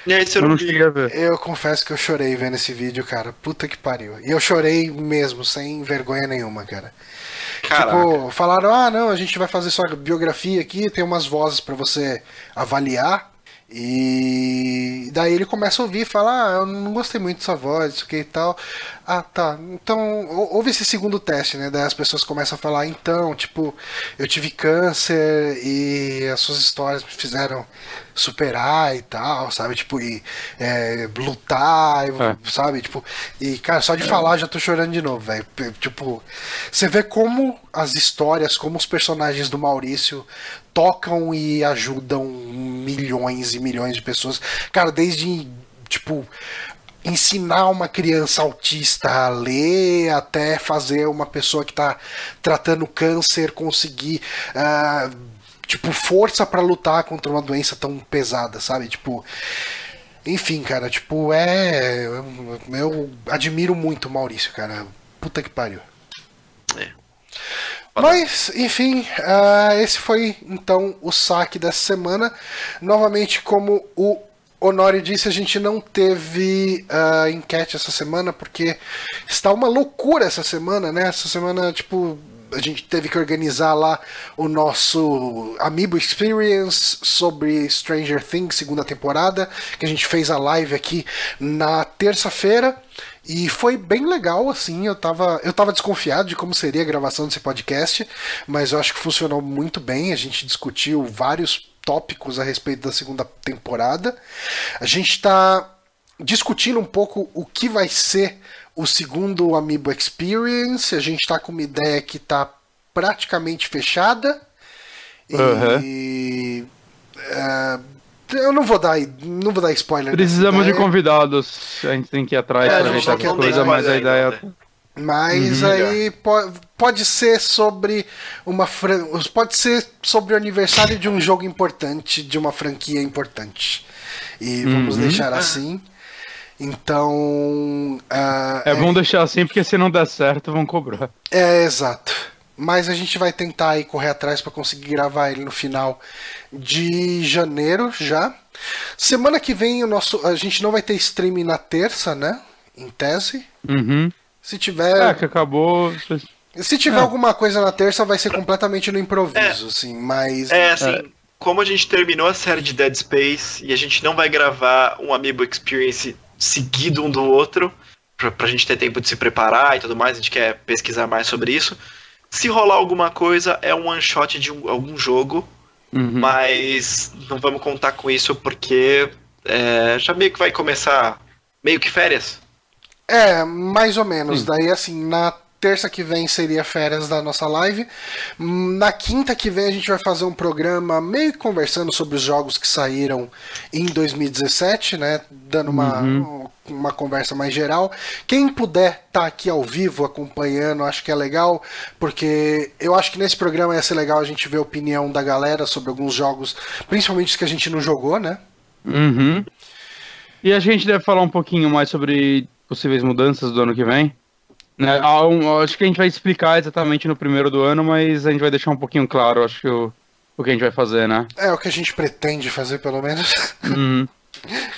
E aí, você Eu não cheguei a ver. Eu confesso que eu chorei vendo esse vídeo, cara. Puta que pariu. E eu chorei mesmo, sem vergonha nenhuma, cara. Caraca. Tipo, falaram: ah, não, a gente vai fazer sua biografia aqui, tem umas vozes pra você avaliar. E daí ele começa a ouvir e fala: ah, eu não gostei muito dessa voz, isso que e tal. Ah, tá. Então, ou- houve esse segundo teste, né? Daí as pessoas começam a falar: então, tipo, eu tive câncer e as suas histórias me fizeram superar e tal, sabe? Tipo, e é, lutar, É. sabe? Tipo, e cara, só de falar já tô chorando de novo, velho. Tipo, você vê como as histórias, como os personagens do Maurício tocam e ajudam milhões e milhões de pessoas. Cara, desde, tipo, ensinar uma criança autista a ler até fazer uma pessoa que tá tratando câncer conseguir. ah, tipo, força pra lutar contra uma doença tão pesada, sabe? Tipo. Enfim, cara, tipo, é. Eu admiro muito o Maurício, cara. Puta que pariu. Mas, enfim, ah, esse foi então o saque dessa semana. Novamente, como o Honório disse, a gente não teve ah, enquete essa semana, porque está uma loucura essa semana, né? Essa semana, tipo, a gente teve que organizar lá o nosso Amiibo Experience sobre Stranger Things, segunda temporada, que a gente fez a live aqui na terça-feira. E foi bem legal, assim, eu tava, eu tava desconfiado de como seria a gravação desse podcast, mas eu acho que funcionou muito bem, a gente discutiu vários tópicos a respeito da segunda temporada. A gente tá discutindo um pouco o que vai ser o segundo Amiibo Experience, a gente tá com uma ideia que tá praticamente fechada. E é, eu não vou dar não vou dar spoiler. Precisamos de convidados. A gente tem que ir atrás É, pra qualquer contar coisa, mas a ideia. né? Mas Uhum. aí po- pode ser sobre uma fran... pode ser sobre o aniversário de um jogo importante, de uma franquia importante. E vamos Uhum. deixar assim. Então, ah, É bom deixar assim, porque se não der certo, vão cobrar. é exato. Mas a gente vai tentar aí correr atrás para conseguir gravar ele no final de janeiro já. Semana que vem o nosso a gente não vai ter streaming na terça, né? Em tese. Uhum. Se tiver É, que acabou. Se tiver É. alguma coisa na terça, vai ser completamente no improviso, assim, mas. É, assim, É. como a gente terminou a série de Dead Space e a gente não vai gravar um Amiibo Experience seguido um do outro, pra, pra gente ter tempo de se preparar e tudo mais, a gente quer pesquisar mais sobre isso. Se rolar alguma coisa, é um one shot de um- algum jogo, Uhum. mas não vamos contar com isso porque é, já meio que vai começar meio que férias. É, mais ou menos. Sim. Daí, assim, na terça que vem seria férias da nossa live. Na quinta que vem a gente vai fazer um programa meio que conversando sobre os jogos que saíram em 2017, né? Dando uma, uma conversa mais geral. Quem puder estar aqui ao vivo acompanhando, acho que é legal, porque eu acho que nesse programa ia ser legal a gente ver a opinião da galera sobre alguns jogos, principalmente os que a gente não jogou, né? Uhum. E a gente deve falar um pouquinho mais sobre possíveis mudanças do ano que vem. Um- acho que a gente vai explicar exatamente no primeiro do ano, mas a gente vai deixar um pouquinho claro, acho que o, o que a gente vai fazer, né? É o que a gente pretende fazer, pelo menos. Uhum. *laughs*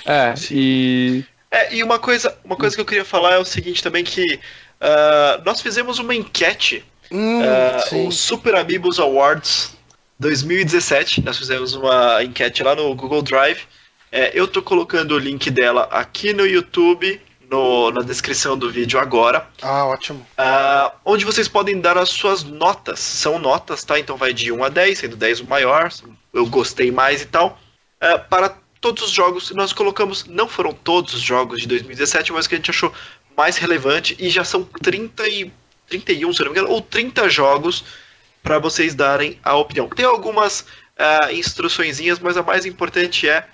É, e. É, e uma coisa, uma coisa que eu queria falar é o seguinte também que ah, nós fizemos uma enquete Hum, sim. o Super Amigos Awards 2017. Nós fizemos uma enquete lá no Google Drive. É, eu tô colocando o link dela aqui no YouTube, no- na descrição do vídeo agora, Ah, ótimo. ah, onde vocês podem dar as suas notas. São notas, tá? Então vai de 1 a 10, sendo 10 o maior, eu gostei mais e tal. Ah, para todos os jogos, nós colocamos, não foram todos os jogos de 2017, mas que a gente achou mais relevante, e já são 30 e, 31, se não me engano, ou 30 jogos para vocês darem a opinião. Tem algumas instruçõezinhas, mas a mais importante é,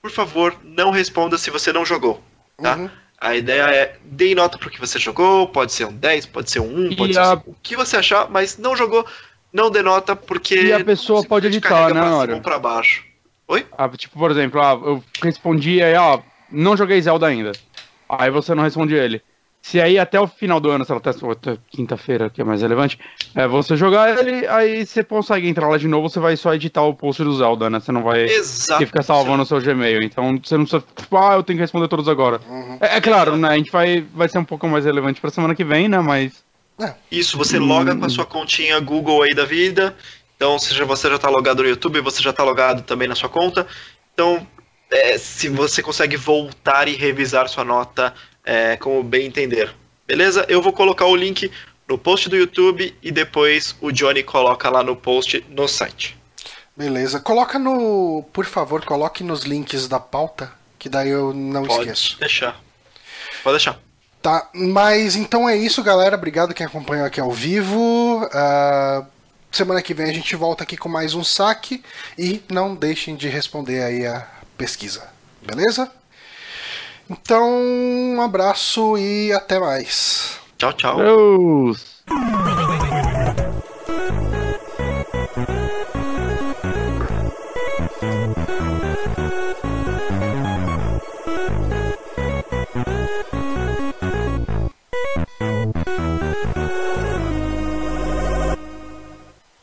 por favor, não responda se você não jogou, tá? Uhum. A ideia é, dê nota pro que você jogou, pode ser um 10, pode ser um 1, E pode ser o que você achar, mas não jogou, não dê nota, porque... E a pessoa pode editar, né, Nório? ou pra baixo. Oi? Ah, tipo, por exemplo, ah, eu respondi aí, ó, não joguei Zelda ainda. Aí você não responde ele. Se aí até o final do ano, se ela tá quinta-feira, que é mais relevante, é você jogar ele, aí você consegue entrar lá de novo, você vai só editar o post do Zelda, né? Você não vai Exato. ficar salvando o seu Gmail. Então você não precisa, tipo, ah, eu tenho que responder todos agora. É, é claro, né? A gente vai, vai ser um pouco mais relevante pra semana que vem, né? Mas. Isso, você loga com a sua continha Google aí da vida. Então, seja você já tá logado no YouTube, você já tá logado também na sua conta. Então, é, se você consegue voltar e revisar sua nota é, como bem entender. Beleza? Eu vou colocar o link no post do YouTube e depois o Johnny coloca lá no post no site. Beleza. Coloca no. Por favor, coloque nos links da pauta, que daí eu não Pode esqueço. deixar. Pode deixar. Tá, mas então é isso, galera. Obrigado quem acompanhou aqui ao vivo. Ah, semana que vem a gente volta aqui com mais um saque. E não deixem de responder aí a pesquisa. Beleza? Então, um abraço e até mais. Tchau, tchau. Deus!